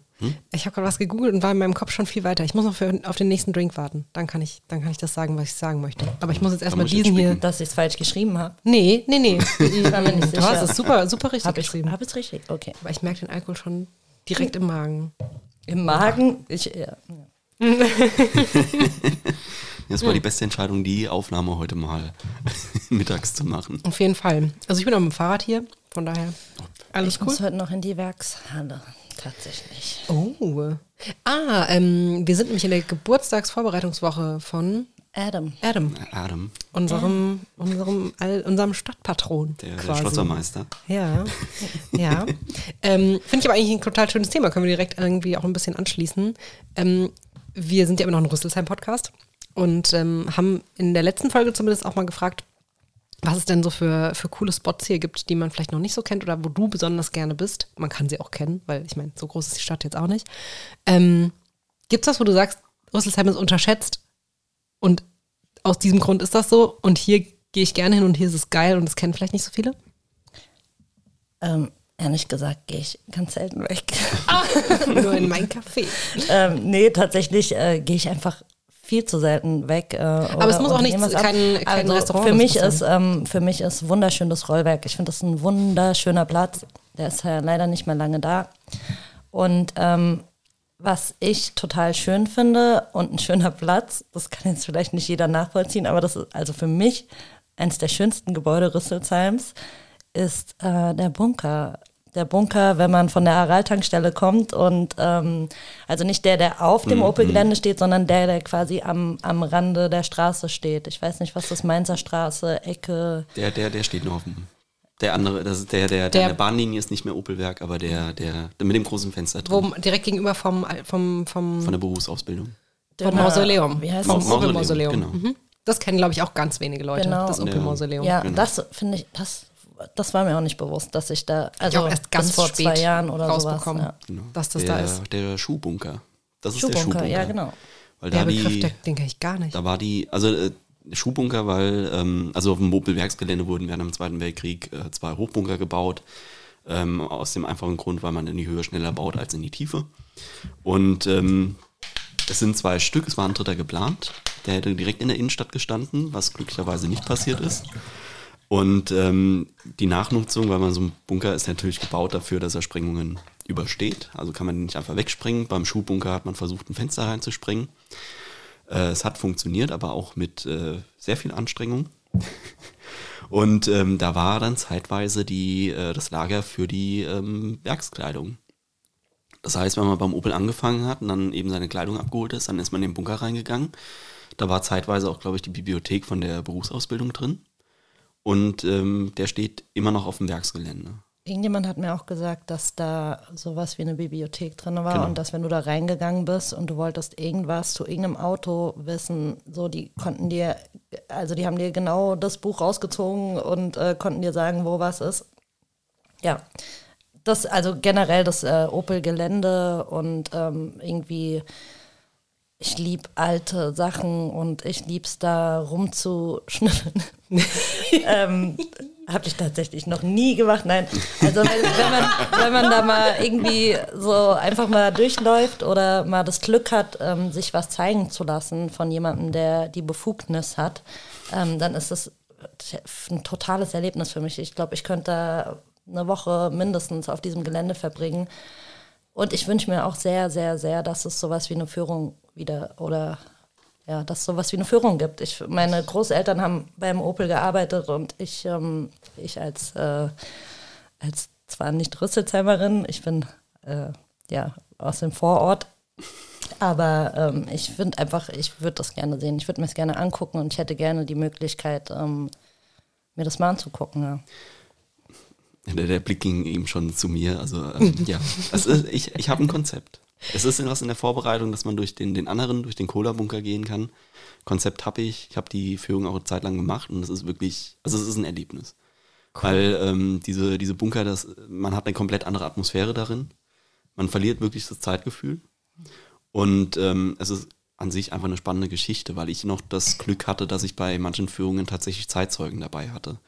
Ich habe gerade was gegoogelt und war in meinem Kopf schon viel weiter. Ich muss noch für, auf den nächsten Drink warten. Dann kann ich, dann kann ich das sagen, was ich sagen möchte. Aber ich muss jetzt erstmal diesen hier. Dass ich es falsch geschrieben habe. Nee, nee, nee. Ich war mir nicht Du hast sicher. es super, super richtig Habe ich geschrieben. hab ich's richtig? Okay. Aber ich merke den Alkohol schon direkt im Magen. Im Magen? Ich, ja. das war die beste Entscheidung, die Aufnahme heute mal mittags zu machen. Auf jeden Fall. Also ich bin auch mit dem Fahrrad hier, von daher alles Ich cool. muss heute noch in die Werkshalle. Tatsächlich. Oh. Ah, ähm, wir sind nämlich in der Geburtstagsvorbereitungswoche von Adam. Adam, Adam, unserem, unserem, all, unserem Stadtpatron. der, der quasi. Schlossermeister. Ja, ja. ähm, Finde ich aber eigentlich ein total schönes Thema. Können wir direkt irgendwie auch ein bisschen anschließen. Ähm, wir sind ja immer noch ein Rüsselsheim-Podcast und ähm, haben in der letzten Folge zumindest auch mal gefragt, was es denn so für, für coole Spots hier gibt, die man vielleicht noch nicht so kennt oder wo du besonders gerne bist. Man kann sie auch kennen, weil ich meine, so groß ist die Stadt jetzt auch nicht. Ähm, Gibt es was, wo du sagst, Rüsselsheim ist unterschätzt und aus diesem Grund ist das so und hier gehe ich gerne hin und hier ist es geil und es kennen vielleicht nicht so viele? Ähm, ehrlich gesagt gehe ich ganz selten weg. Nur in mein Café. ähm, nee, tatsächlich äh, gehe ich einfach viel zu selten weg. Äh, Aber es muss auch nicht kein- kein Restaurant Für mich ist, ähm, für mich ist wunderschönes Rollwerk. Ich finde das ein wunderschöner Platz. Der ist ja leider nicht mehr lange da. Und ähm, was ich total schön finde und ein schöner Platz, das kann jetzt vielleicht nicht jeder nachvollziehen, aber das ist also für mich eines der schönsten Gebäude Rüsselsheims, ist äh, der Bunker der Bunker, wenn man von der Aral-Tankstelle kommt und ähm, also nicht der, der auf dem Opel-Gelände steht, sondern der, der quasi am, am Rande der Straße steht. Ich weiß nicht, was das Mainzer Straße, Ecke. Der, der, der steht noch auf dem. Der andere, das ist der, der, der, Der- an der Bahnlinie ist nicht mehr Opelwerk, aber der, der, der mit dem großen Fenster drin. Wo, direkt gegenüber vom, vom, vom, Von der Berufsausbildung. vom Mausoleum. Wie heißt Mau- das? Mausoleum, Opel-Mausoleum. genau. Mhm. Das kennen, glaube ich, auch ganz wenige Leute, Genau. das Opel-Mausoleum. Ja, Genau. das finde ich, das, das war mir auch nicht bewusst, dass ich da, Ich also auch erst ganz bis vor spät zwei Jahren oder sowas. rausbekommen, Ja. Genau. dass das der, da ist. Der Schuhbunker. Das ist der Schuhbunker, Schuhbunker. ja genau. Weil Der da Begriff, die, der, den kenne ich gar nicht. Da war die, also äh, Schuhbunker, weil, ähm, also auf dem Mopel-Werksgelände wurden während dem Zweiten Weltkrieg äh, zwei Hochbunker gebaut. Ähm, aus dem einfachen Grund, weil man in die Höhe schneller baut als in die Tiefe. Und ähm, es sind zwei Stück, es war ein dritter geplant. Der hätte direkt in der Innenstadt gestanden, was glücklicherweise nicht passiert ist. Und ähm, die Nachnutzung, weil man so ein Bunker ist natürlich gebaut dafür, dass er Sprengungen übersteht. Also kann man nicht einfach wegspringen. Beim Schuhbunker hat man versucht, ein Fenster reinzuspringen. Äh, es hat funktioniert, aber auch mit äh, sehr viel Anstrengung. Und ähm, da war dann zeitweise die, äh, das Lager für die ähm, Werkskleidung. Das heißt, wenn man beim Opel angefangen hat und dann eben seine Kleidung abgeholt ist, dann ist man in den Bunker reingegangen. Da war zeitweise auch, glaube ich, die Bibliothek von der Berufsausbildung drin. Und ähm, der steht immer noch auf dem Werksgelände. Irgendjemand hat mir auch gesagt, dass da sowas wie eine Bibliothek drin war Genau. und dass wenn du da reingegangen bist und du wolltest irgendwas zu irgendeinem Auto wissen, so die konnten dir, also die haben dir genau das Buch rausgezogen und äh, konnten dir sagen, wo was ist. Ja, das also generell das äh, Opel-Gelände und ähm, irgendwie ich lieb alte Sachen und ich lieb's da rumzuschnüffeln. ähm, Habe ich tatsächlich noch nie gemacht. Nein, also wenn, wenn, man, wenn man da mal irgendwie so einfach mal durchläuft oder mal das Glück hat, ähm, sich was zeigen zu lassen von jemandem, der die Befugnis hat, ähm, dann ist das ein totales Erlebnis für mich. Ich glaube, ich könnte da eine Woche mindestens auf diesem Gelände verbringen. Und ich wünsche mir auch sehr, sehr, sehr, dass es sowas wie eine Führung wieder oder ja, dass es sowas wie eine Führung gibt. Ich, meine Großeltern haben beim Opel gearbeitet und ich, ähm, ich als, äh, als zwar nicht Rüsselsheimerin, ich bin äh, ja aus dem Vorort, aber ähm, ich finde einfach, ich würde das gerne sehen. Ich würde mir das gerne angucken und ich hätte gerne die Möglichkeit, ähm, mir das mal anzugucken. Ja. Der, der Blick ging eben schon zu mir. Also ähm, ja, es ist, ich, ich habe ein Konzept. Es ist was in der Vorbereitung, dass man durch den, den anderen, durch den Cola-Bunker gehen kann. Konzept habe ich. Ich habe die Führung auch eine Zeit lang gemacht und es ist wirklich, also es ist ein Erlebnis. Weil ähm, diese, diese Bunker, das, man hat eine komplett andere Atmosphäre darin. Man verliert wirklich das Zeitgefühl. Und ähm, es ist an sich einfach eine spannende Geschichte, weil ich noch das Glück hatte, dass ich bei manchen Führungen tatsächlich Zeitzeugen dabei hatte,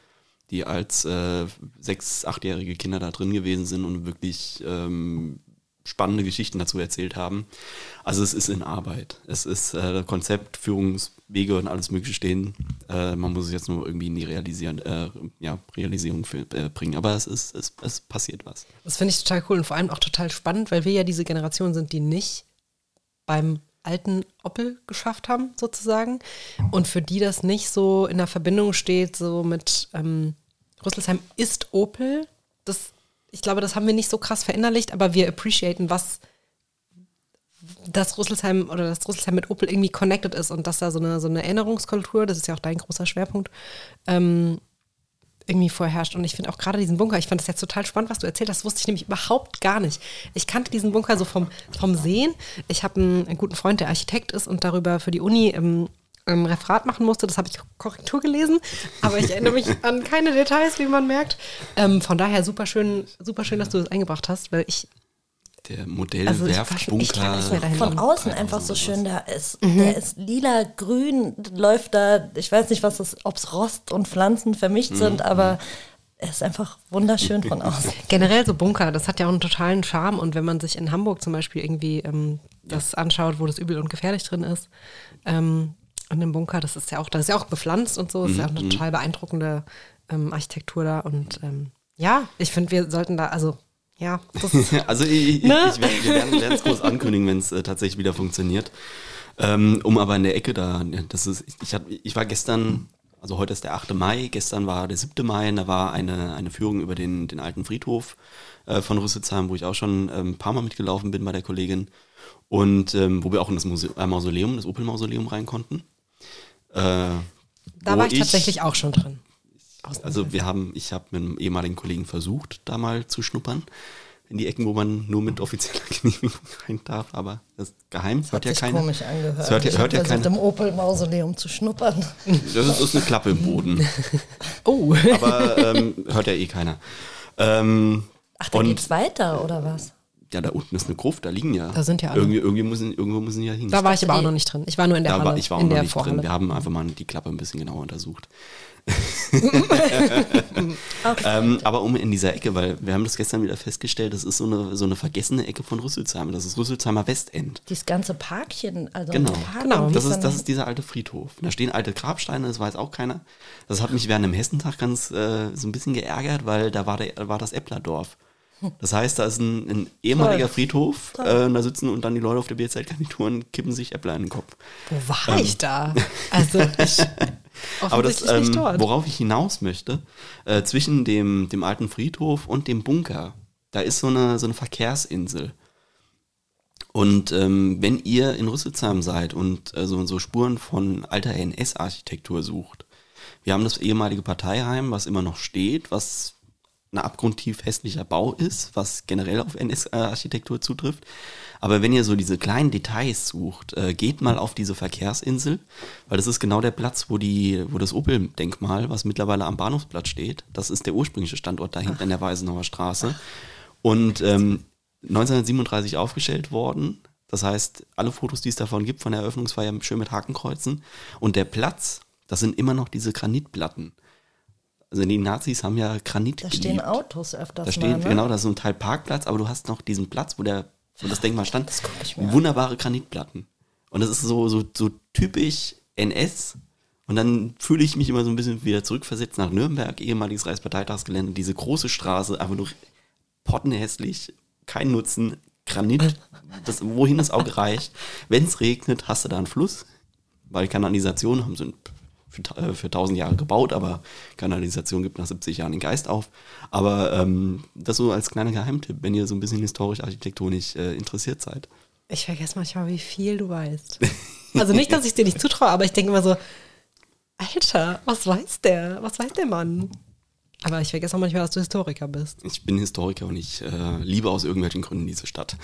die als äh, sechs, achtjährige Kinder da drin gewesen sind und wirklich ähm, spannende Geschichten dazu erzählt haben. Also es ist in Arbeit. Es ist äh, Konzept, Führungswege und alles Mögliche stehen. Äh, man muss es jetzt nur irgendwie in die Realisieren, äh, ja, Realisierung für, äh, bringen. Aber es ist, es, es passiert was. Das finde ich total cool und vor allem auch total spannend, weil wir ja diese Generation sind, die nicht beim alten Opel geschafft haben, sozusagen. Und für die das nicht so in der Verbindung steht, so mit ähm, Rüsselsheim ist Opel. Das, ich glaube, das haben wir nicht so krass verinnerlicht, aber wir appreciaten, was das Rüsselsheim oder das Rüsselsheim mit Opel irgendwie connected ist und dass da so eine, so eine Erinnerungskultur, das ist ja auch dein großer Schwerpunkt, ähm, irgendwie vorherrscht. Und ich finde auch gerade diesen Bunker, ich fand das jetzt total spannend, was du erzählt hast, das wusste ich nämlich überhaupt gar nicht. Ich kannte diesen Bunker so vom, vom Sehen. Ich habe einen, einen guten Freund, der Architekt ist und darüber für die Uni im, im Referat machen musste. Das habe ich Korrektur gelesen, aber ich erinnere mich an keine Details, wie man merkt. Ähm, von daher super schön, super schön, dass du das eingebracht hast, weil ich Der Modell Also. Von außen 3000 einfach so schön, der ist, der ist lila, grün, läuft da, ich weiß nicht, was das, ob es Rost und Pflanzen vermischt sind, aber er ist einfach wunderschön von außen. Generell so Bunker, das hat ja auch einen totalen Charme. Und wenn man sich in Hamburg zum Beispiel irgendwie ähm, das anschaut, wo das übel und gefährlich drin ist, ähm, in dem Bunker, das ist ja auch, das ist ja auch bepflanzt und so, das ist ja auch eine total beeindruckende ähm, Architektur da. Und ähm, ja, ich finde, wir sollten da, also ja, das Also ich, ich, Ne? ich werd, wir werden es groß ankündigen, wenn es äh, tatsächlich wieder funktioniert. Ähm, um aber in der Ecke da, das ist, ich, hab, ich war gestern, also heute ist der 8. Mai, gestern war der 7. Mai, und da war eine, eine Führung über den, den alten Friedhof äh, von Rüsselsheim, wo ich auch schon ähm, ein paar Mal mitgelaufen bin bei der Kollegin. Und ähm, wo wir auch in das äh, Mausoleum, das Opel-Mausoleum rein konnten. Äh, Da war ich, tatsächlich auch schon drin. Also wir haben, ich habe mit einem ehemaligen Kollegen versucht, da mal zu schnuppern. In die Ecken, wo man nur mit offizieller Genehmigung rein darf, aber das ist geheim, hört Hat ja keiner. komisch angehört. Das hört ja- ich hört ja keiner. im Opel-Mausoleum zu schnuppern. Das ist, ist eine Klappe im Boden. Oh, aber ähm, hört ja eh keiner. Ähm, Ach, da geht's weiter, oder was? Ja, da unten ist eine Gruft, da liegen ja. Da sind ja alle. Irgendwie, irgendwie müssen, irgendwo müssen die ja hin. da war ich aber auch noch nicht drin. Ich war nur in der da Halle, war, ich war auch in noch der nicht Vorhalle. drin. Wir haben einfach mal die Klappe ein bisschen genauer untersucht. ähm, aber um in dieser Ecke, weil wir haben das gestern wieder festgestellt, das ist so eine, so eine vergessene Ecke von Rüsselsheim. Das ist Rüsselsheimer Westend. Dieses ganze Parkchen, also Genau. Park Genau. Das ist, das ist dieser alte Friedhof. Da stehen alte Grabsteine, das weiß auch keiner. Das hat mich während dem Hessentag ganz äh, so ein bisschen geärgert, weil da war, der, war das Epplerdorf. Das heißt, da ist ein, ein ehemaliger Toll. Friedhof, äh, da sitzen und dann die Leute auf der Bierzeltgarnitur und kippen sich Äppler in den Kopf. Wo war ich da? Also ich Aber das, ähm, worauf ich hinaus möchte, äh, zwischen dem, dem alten Friedhof und dem Bunker, da ist so eine, so eine Verkehrsinsel. Und ähm, wenn ihr in Rüsselsheim seid und äh, so, so Spuren von alter NS-Architektur sucht, wir haben das ehemalige Parteiheim, was immer noch steht, was ein abgrundtief hässlicher Bau ist, was generell auf NS-Architektur zutrifft. Aber wenn ihr so diese kleinen Details sucht, äh, geht mal auf diese Verkehrsinsel, weil das ist genau der Platz, wo die, wo das Opel-Denkmal, was mittlerweile am Bahnhofsplatz steht, das ist der ursprüngliche Standort da hinten an der Weisenauer Straße. Und ähm, 1937 aufgestellt worden. Das heißt, alle Fotos, die es davon gibt, von der Eröffnungsfeier schön mit Hakenkreuzen. Und der Platz, das sind immer noch diese Granitplatten. Also die Nazis haben ja Granit Da stehen geliebt. Autos öfters Da steht, mal, ne? genau, da ist so ein Teil Parkplatz, aber du hast noch diesen Platz, wo, der, wo das Denkmal stand. Das guck ich mir an. Wunderbare Granitplatten. Und das ist so, so, so typisch NS. Und dann fühle ich mich immer so ein bisschen wieder zurückversetzt nach Nürnberg, ehemaliges Reichsparteitagsgelände, diese große Straße, einfach nur pottenhässlich, kein Nutzen, Granit, das, wohin das Auge reicht. Wenn es regnet, hast du da einen Fluss, weil Kanalisation haben sie für, äh, für 1000 Jahre gebaut, aber Kanalisation gibt nach 70 Jahren den Geist auf. Aber ähm, das so als kleiner Geheimtipp, wenn ihr so ein bisschen historisch-architektonisch äh, interessiert seid. Ich vergesse manchmal, wie viel du weißt. Also nicht, dass ich dir nicht zutraue, aber ich denke immer so, Alter, was weiß der? Was weiß der Mann? Aber ich vergesse auch manchmal, dass du Historiker bist. Ich bin Historiker und ich äh, liebe aus irgendwelchen Gründen diese Stadt.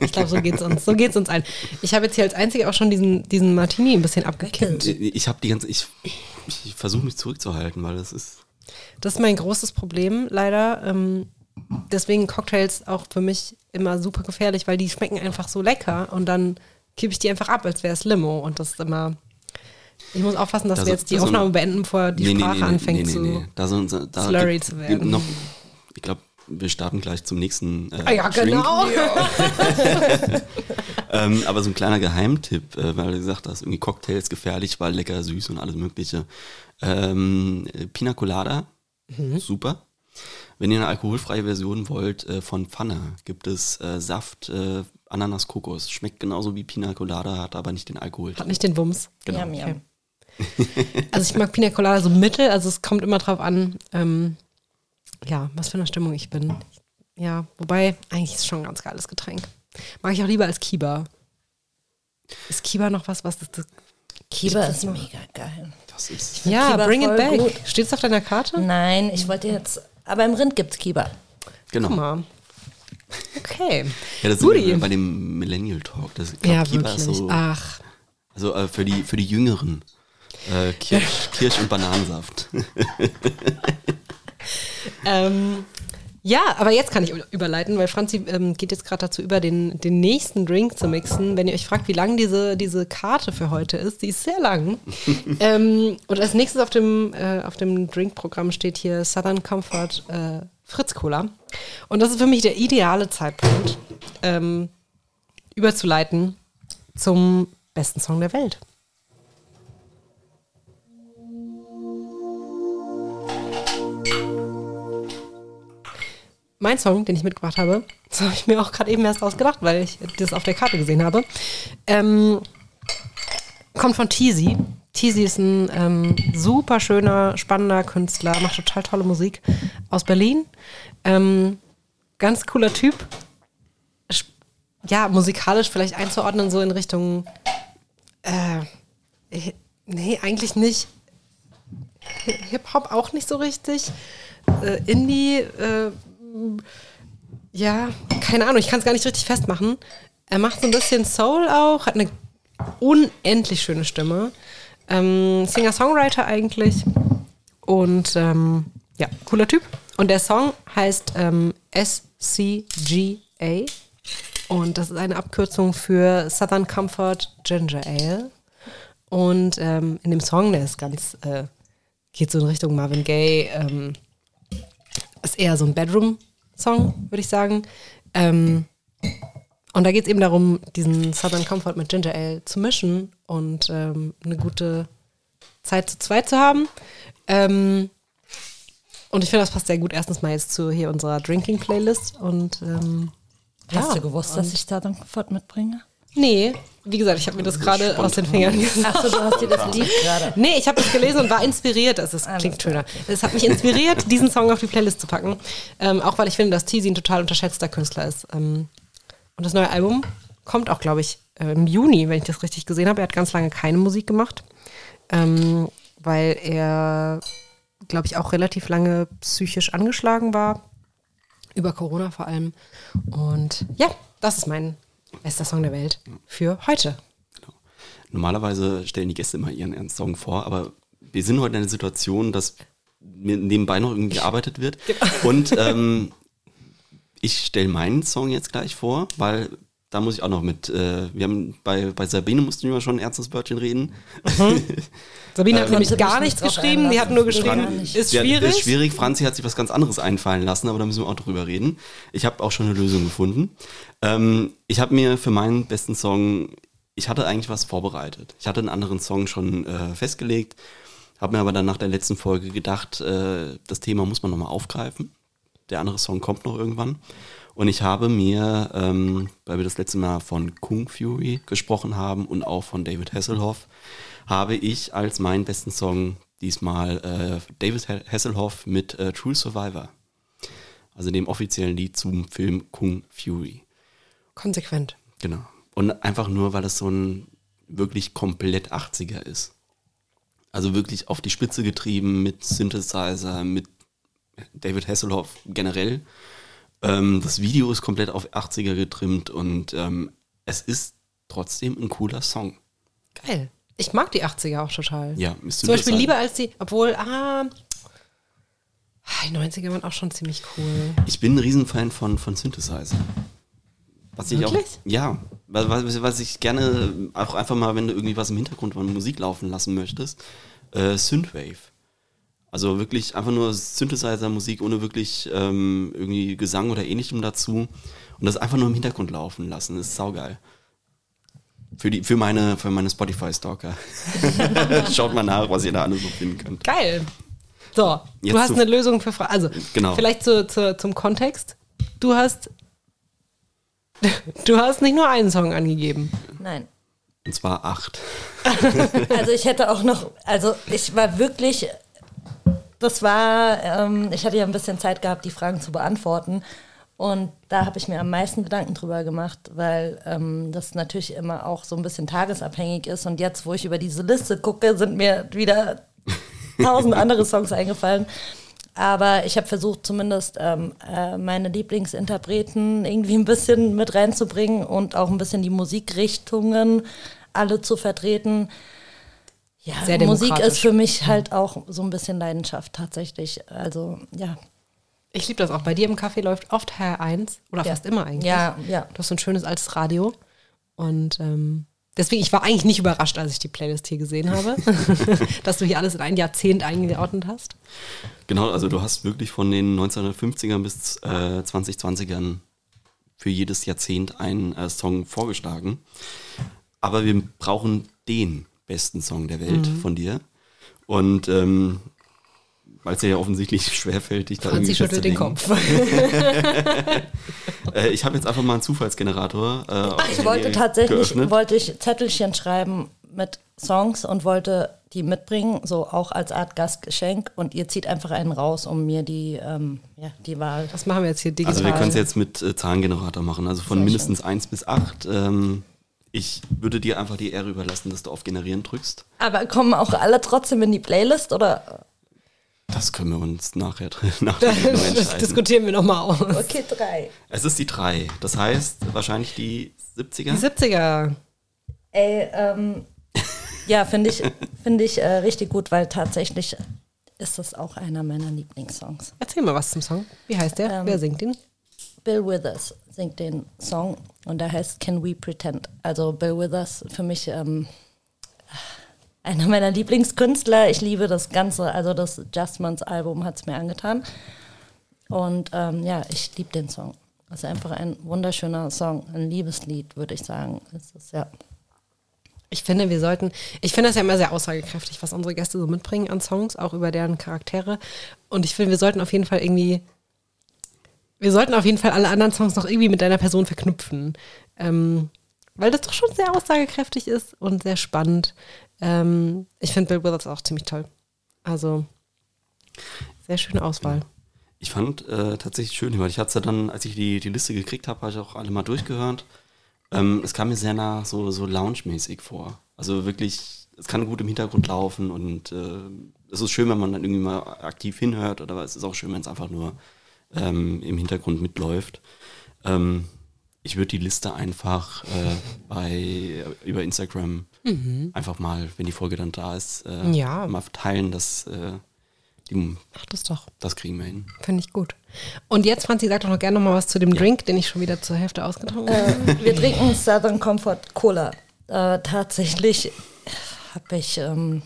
Ich glaube, so geht's uns. So geht's uns ein. Ich habe jetzt hier als Einzige auch schon diesen, diesen Martini ein bisschen abgekippt. ich habe die ganze, ich, ich versuche mich zurückzuhalten, weil das ist, Das ist mein großes Problem, leider. Ähm, deswegen Cocktails auch für mich immer super gefährlich, weil die schmecken einfach so lecker und dann kippe ich die einfach ab, als wäre es Limo. Und das ist immer. Ich muss aufpassen, dass Da wir so- jetzt die so Aufnahme beenden, bevor die Sprache anfängt zu. Da so, so, da slurry gibt- zu werden. Noch, ich glaube, wir starten gleich zum nächsten äh, Ah ja, Drink. genau. Ähm, aber so ein kleiner Geheimtipp, äh, weil du gesagt hast, irgendwie Cocktails gefährlich, weil lecker, süß und alles mögliche. Ähm, äh, Pina Colada, Mhm. super. Wenn ihr eine alkoholfreie Version wollt, äh, von Pfanne gibt es äh, Saft, äh, Ananas, Kokos. Schmeckt genauso wie Pina Colada, hat aber nicht den Alkohol. Hat nicht den Wumms. Genau. Miam, miam. Also ich mag Pina Colada so mittel, also es kommt immer drauf an, ähm, ja, was für eine Stimmung ich bin. Ja, wobei, eigentlich ist es schon ein ganz geiles Getränk. Mag ich auch lieber als Kiba. Ist Kiba noch was, was das, das Kiba ist mega geil. Das ist, Ja, Kiba bring it voll back. gut. Steht es auf deiner Karte? Nein, ich wollte jetzt, aber im Rind gibt's Kiba. genau. Guck mal. Okay. Ja, das sind Guti. wir bei dem Millennial Talk. Das, glaub, Ja, Kiba ist wirklich. so, Ach, also äh, für die für die Jüngeren. Äh, Kirsch, Kirsch und Bananensaft. Ähm, ja, aber jetzt kann ich überleiten, weil Franzi ähm, geht jetzt gerade dazu über, den, den nächsten Drink zu mixen. Wenn ihr euch fragt, wie lang diese, diese Karte für heute ist, die ist sehr lang. ähm, und als nächstes auf dem, äh, auf dem Drinkprogramm steht hier Southern Comfort äh, Fritz Cola. Und das ist für mich der ideale Zeitpunkt, ähm, überzuleiten zum besten Song der Welt. Mein Song, den ich mitgebracht habe, das habe ich mir auch gerade eben erst ausgedacht, weil ich das auf der Karte gesehen habe, ähm, kommt von Teasy. Teasy ist ein ähm, super schöner, spannender Künstler, macht total tolle Musik aus Berlin. Ähm, ganz cooler Typ. Ja, musikalisch vielleicht einzuordnen, so in Richtung. Äh, nee, eigentlich nicht. Hi- Hip-Hop auch nicht so richtig. Äh, Indie, äh, ja, keine Ahnung, ich kann es gar nicht richtig festmachen. Er macht so ein bisschen Soul auch, hat eine unendlich schöne Stimme. Ähm, Singer-Songwriter eigentlich. Und ähm, ja, cooler Typ. Und der Song heißt ähm, SCGA. Und das ist eine Abkürzung für Southern Comfort Ginger Ale. Und ähm, in dem Song, der ist ganz, äh, geht so in Richtung Marvin Gaye, ähm, ist eher so ein Bedroom-Song, würde ich sagen. Ähm, und da geht es eben darum, diesen Southern Comfort mit Ginger Ale zu mischen und ähm, eine gute Zeit zu zweit zu haben. Ähm, und ich finde, das passt sehr gut erstens mal jetzt zu hier unserer Drinking-Playlist. Und ähm, Hast ja, du gewusst, dass ich Southern Comfort mitbringe? Nee, wie gesagt, ich habe mir das gerade aus den Fingern gesagt. Achso, du hast dir das Lied gerade. Nee, ich habe das gelesen und war inspiriert. Das ist, klingt schöner. Es hat mich inspiriert, diesen Song auf die Playlist zu packen. Ähm, auch weil ich finde, dass Teasy ein total unterschätzter Künstler ist. Ähm, und das neue Album kommt auch, glaube ich, äh, im Juni, wenn ich das richtig gesehen habe. Er hat ganz lange keine Musik gemacht, ähm, weil er, glaube ich, auch relativ lange psychisch angeschlagen war. Über Corona vor allem. Und ja, das ist mein bester Song der Welt für heute. Normalerweise stellen die Gäste immer ihren ihren Song vor, aber wir sind heute in einer Situation, dass mir nebenbei noch irgendwie gearbeitet wird. Und ähm, ich stelle meinen Song jetzt gleich vor, weil da muss ich auch noch mit, äh, wir haben bei, bei Sabine mussten wir schon ein ernstes Wörtchen reden. Sabine hat nämlich Konnte gar nichts geschrieben, die hat nur geschrieben, ist Ja, schwierig. Ist schwierig. Franzi hat sich was ganz anderes einfallen lassen, aber da müssen wir auch drüber reden. Ich habe auch schon eine Lösung gefunden. Ähm, ich habe mir für meinen besten Song, ich hatte eigentlich was vorbereitet. Ich hatte einen anderen Song schon äh, festgelegt, habe mir aber dann nach der letzten Folge gedacht, äh, das Thema muss man nochmal aufgreifen. Der andere Song kommt noch irgendwann. Und ich habe mir, ähm, weil wir das letzte Mal von Kung Fury gesprochen haben und auch von David Hasselhoff, habe ich als meinen besten Song diesmal äh, David Ha- Hasselhoff mit äh, True Survivor. Also dem offiziellen Lied zum Film Kung Fury. Konsequent. Genau. Und einfach nur, weil es so ein wirklich komplett 80er ist. Also wirklich auf die Spitze getrieben mit Synthesizer, mit David Hasselhoff generell. Ähm, das Video ist komplett auf 80er getrimmt und ähm, es ist trotzdem ein cooler Song. Geil. Ich mag die 80er auch total. Ja, ist Zum Beispiel lieber als die, obwohl, ah, die 90er waren auch schon ziemlich cool. Ich bin ein Riesenfan von, von Synthesizer. Was ich auch, Wirklich? ja, was, was, was ich gerne auch einfach mal, wenn du irgendwie was im Hintergrund von Musik laufen lassen möchtest, äh, Synthwave. Also wirklich einfach nur Synthesizer-Musik ohne wirklich ähm, irgendwie Gesang oder ähnlichem dazu. Und das einfach nur im Hintergrund laufen lassen, das ist saugeil. Für, die, für meine, für meine Spotify-Stalker. Schaut mal nach, was ihr da alles so finden könnt. Geil. So, Jetzt du hast eine Lösung für Fra Also, Genau. vielleicht zu, zu, zum Kontext. Du hast, du hast nicht nur einen Song angegeben. Nein. Und zwar acht. Also ich hätte auch noch, also ich war wirklich, das war, ähm, ich hatte ja ein bisschen Zeit gehabt, die Fragen zu beantworten. Und da habe ich mir am meisten Gedanken drüber gemacht, weil ähm, das natürlich immer auch so ein bisschen tagesabhängig ist. Und jetzt, wo ich über diese Liste gucke, sind mir wieder tausend andere Songs eingefallen. Aber ich habe versucht, zumindest ähm, äh, meine Lieblingsinterpreten irgendwie ein bisschen mit reinzubringen und auch ein bisschen die Musikrichtungen alle zu vertreten. Ja, Sehr Musik ist für mich halt auch so ein bisschen Leidenschaft tatsächlich. Also ja, Ich liebe das auch. Bei dir im Café läuft oft Herr 1 oder Ja. fast immer eigentlich. Ja, ja. Du hast so ein schönes altes Radio. Und ähm, deswegen, ich war eigentlich nicht überrascht, als ich die Playlist hier gesehen habe, dass du hier alles in ein Jahrzehnt eingeordnet hast. Genau, also du hast wirklich von den 1950ern bis äh, 2020ern für jedes Jahrzehnt einen äh, Song vorgeschlagen. Aber wir brauchen den besten Song der Welt Mhm. von dir. Und ähm, weil es dir ja offensichtlich schwerfällt, dich da Franzi irgendwie schüttelt den. Kopf. Äh, ich habe jetzt einfach mal einen Zufallsgenerator. Äh, Ich wollte tatsächlich, geöffnet. wollte ich Zettelchen schreiben mit Songs und wollte die mitbringen, so auch als Art Gastgeschenk und ihr zieht einfach einen raus, um mir die, ähm, ja, die Wahl. Was machen wir jetzt hier digital? Also wir können es jetzt mit äh, Zahlengenerator machen, also von Sehr mindestens 1 bis 8. Ähm, ich würde dir einfach die Ehre überlassen, dass du auf Generieren drückst. Aber kommen auch alle trotzdem in die Playlist oder? Das können wir uns nachher nach das diskutieren wir nochmal aus. Okay, drei. Es ist die 3. Das heißt wahrscheinlich die 70er. Die 70er. Ey, ähm, ja, finde ich, finde ich äh, richtig gut, weil tatsächlich ist das auch einer meiner Lieblingssongs. Erzähl mal was zum Song. Wie heißt der? Ähm, Wer singt ihn? Bill Withers singt den Song und der heißt Can We Pretend. Also Bill Withers für mich ähm, einer meiner Lieblingskünstler. Ich liebe das Ganze, also das Justmans Album hat es mir angetan. Und ähm, ja, ich liebe den Song. Das ist einfach ein wunderschöner Song, ein Liebeslied, würde ich sagen. Es ist ja. Ich finde, wir sollten, ich finde das ja immer sehr aussagekräftig, was unsere Gäste so mitbringen an Songs, auch über deren Charaktere. Und ich finde, wir sollten auf jeden Fall irgendwie, wir sollten auf jeden Fall alle anderen Songs noch irgendwie mit deiner Person verknüpfen. Ähm, weil das doch schon sehr aussagekräftig ist und sehr spannend. Ähm, ich finde Bill Withers auch ziemlich toll. Also, sehr schöne Auswahl. Ich fand äh, tatsächlich schön, weil ich hatte ja dann, als ich die, die Liste gekriegt habe, habe ich auch alle mal durchgehört. Ähm, es kam mir sehr nah so, so lounge-mäßig vor. Also wirklich, es kann gut im Hintergrund laufen und äh, es ist schön, wenn man dann irgendwie mal aktiv hinhört, oder es ist auch schön, wenn es einfach nur ähm, im Hintergrund mitläuft. Ähm, ich würde die Liste einfach äh, bei über Instagram einfach mal, wenn die Folge dann da ist, äh, Ja. mal teilen, dass äh, die, Mach das doch. das kriegen wir hin. Finde ich gut. Und jetzt, Franzi, sag doch noch gerne noch mal was zu dem Drink, den ich schon wieder zur Hälfte ausgetrunken habe. Äh, wir trinken Southern Comfort Cola. Äh, tatsächlich habe ich ähm,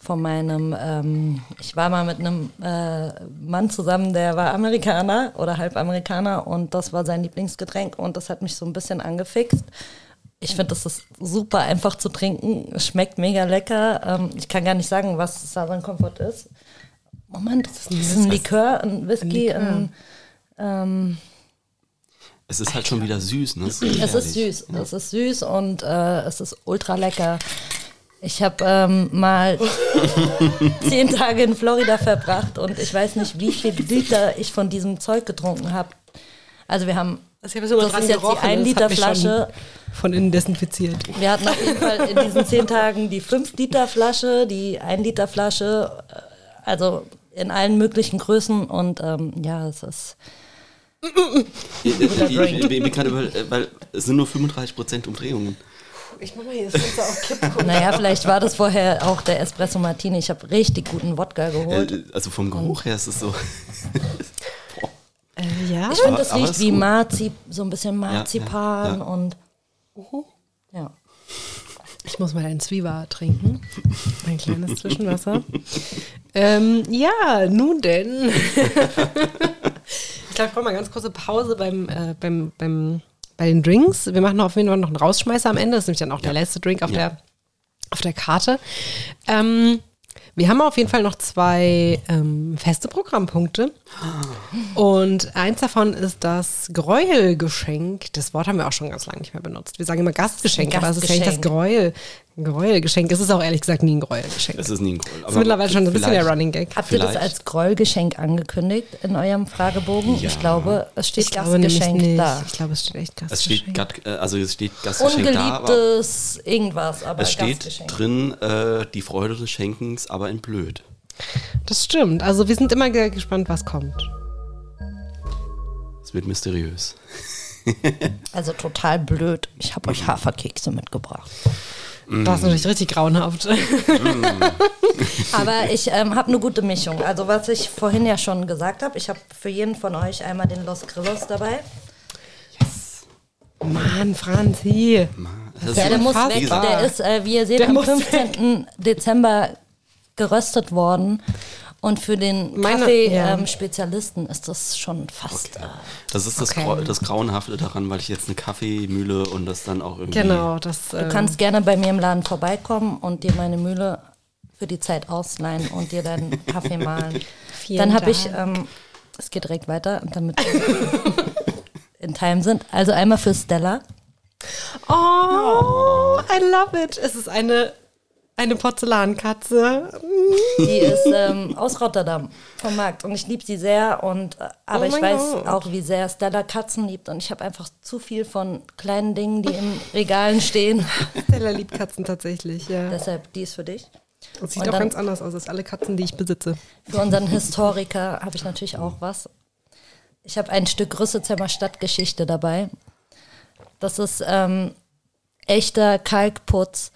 von meinem, ähm, ich war mal mit einem äh, Mann zusammen, der war Amerikaner oder halb Amerikaner und das war sein Lieblingsgetränk und das hat mich so ein bisschen angefixt. Ich finde, das ist super einfach zu trinken. Schmeckt mega lecker. Ähm, ich kann gar nicht sagen, was Southern Comfort ist. Moment, das ist ein, das ist ein Likör, ein Whisky, Likör. ein, ähm, Es ist halt schon wieder süß, ne? es ist süß. Es ist süß und äh, es ist ultra lecker. Ich habe ähm, mal zehn Tage in Florida verbracht und ich weiß nicht, wie viel Liter ich von diesem Zeug getrunken habe. Also wir haben, Das, das dran ist jetzt die gerochen, 1 das Liter Flasche. Von innen desinfiziert. Wir hatten auf jeden Fall in diesen zehn Tagen die 5 Liter Flasche, die 1 Liter Flasche, äh, also in allen möglichen Größen und ähm, ja, es ist Ich, ich, ich, ich bin gerade über, äh, weil es sind nur 35% Umdrehungen. Ich mach mal hier das Fenster auf Kipp. Naja, vielleicht war das vorher auch der Espresso Martini. Ich habe richtig guten Wodka geholt. Äh, Also vom Geruch her ist es so. Äh, ja. Ich finde, das aber riecht wie gut. Marzi, so ein bisschen Marzipan ja, ja. und ja. Ich muss mal ein Zwieber trinken. Ein kleines Zwischenwasser. ähm, ja, nun denn. ich glaube, ich brauche mal ganz kurze Pause beim, äh, beim, beim, bei den Drinks. Wir machen auf jeden Fall noch einen Rausschmeißer am Ende. Das ist nämlich dann auch der letzte Drink auf, Ja. der, auf der Karte. Ähm, wir haben auf jeden Fall noch zwei ähm, feste Programmpunkte. Und eins davon ist das Gräuelgeschenk. Das Wort haben wir auch schon ganz lange nicht mehr benutzt. Wir sagen immer Gastgeschenk, aber es ist ja nicht das Gastgeschenk. Gräuel. Ein Gräuelgeschenk. Es ist auch ehrlich gesagt nie ein Gräuelgeschenk. Es ist nie ein Groll. Das ist mittlerweile schon ein bisschen der Running Gag. Habt ihr das Vielleicht. als Grollgeschenk angekündigt in eurem Fragebogen? Ja. Ich glaube, es steht Ich glaube nämlich Gastgeschenk nicht. da. Ich glaube, es steht echt Es steht, Gastgeschenk. Gat, äh, also es steht Gastgeschenk da, aber Ungeliebtes irgendwas, aber es steht Gastgeschenk. drin äh, die Freude des Schenkens, aber in blöd. Das stimmt. Also wir sind immer ge- gespannt, was kommt. Es wird mysteriös. Also total blöd. Ich habe euch Haferkekse mitgebracht. Das ist natürlich richtig grauenhaft. Aber ich ähm, habe eine gute Mischung. Also was ich vorhin ja schon gesagt habe, ich habe für jeden von euch einmal den Los Grillos dabei. Mann, Franzi. Das Ja, ist der muss weg. Der ist, äh, wie ihr seht, Der am muss 15. Dezember geröstet worden. Und für den Kaffee-Spezialisten ja. ist das schon fast. Äh, das, ist das, Okay. Grau, das Grauenhafte daran, weil ich jetzt eine Kaffeemühle und das dann auch irgendwie. Genau, das. du Äh, kannst gerne bei mir im Laden vorbeikommen und dir meine Mühle für die Zeit ausleihen und dir deinen Kaffee mahlen. Vielen Dann habe ich, ähm, es geht direkt weiter, damit wir in Time sind. Also einmal für Stella. Oh, I love it. Es ist eine Eine Porzellankatze. Die ist ähm, aus Rotterdam vom Markt und ich liebe sie sehr. Und, äh, aber Oh ich weiß Gott. auch, wie sehr Stella Katzen liebt. Und ich habe einfach zu viel von kleinen Dingen, die im Regalen stehen. Stella liebt Katzen tatsächlich, ja. Deshalb, die ist für dich. Das sieht Und auch dann- ganz anders aus als alle Katzen, die ich besitze. Für unseren Historiker habe ich natürlich auch was. Ich habe ein Stück Rüssezimmer Stadtgeschichte dabei. Das ist ähm, echter Kalkputz,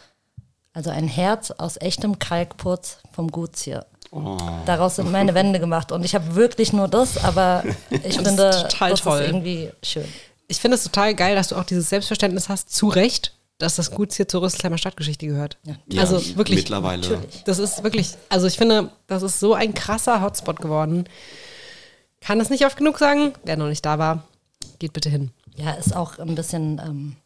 also ein Herz aus echtem Kalkputz vom Gutshier. Oh. Daraus sind meine Wände gemacht und ich habe wirklich nur das, aber ich finde, total das toll. ist irgendwie schön. Ich finde es total geil, dass du auch dieses Selbstverständnis hast, zu Recht, dass das Gut hier zur Rüsselheimer Stadtgeschichte gehört. Ja, also wirklich. Mittlerweile. Natürlich. Das ist wirklich, also ich finde, das ist so ein krasser Hotspot geworden. Kann es nicht oft genug sagen. Wer noch nicht da war, geht bitte hin. Ja, ist auch ein bisschen, ähm,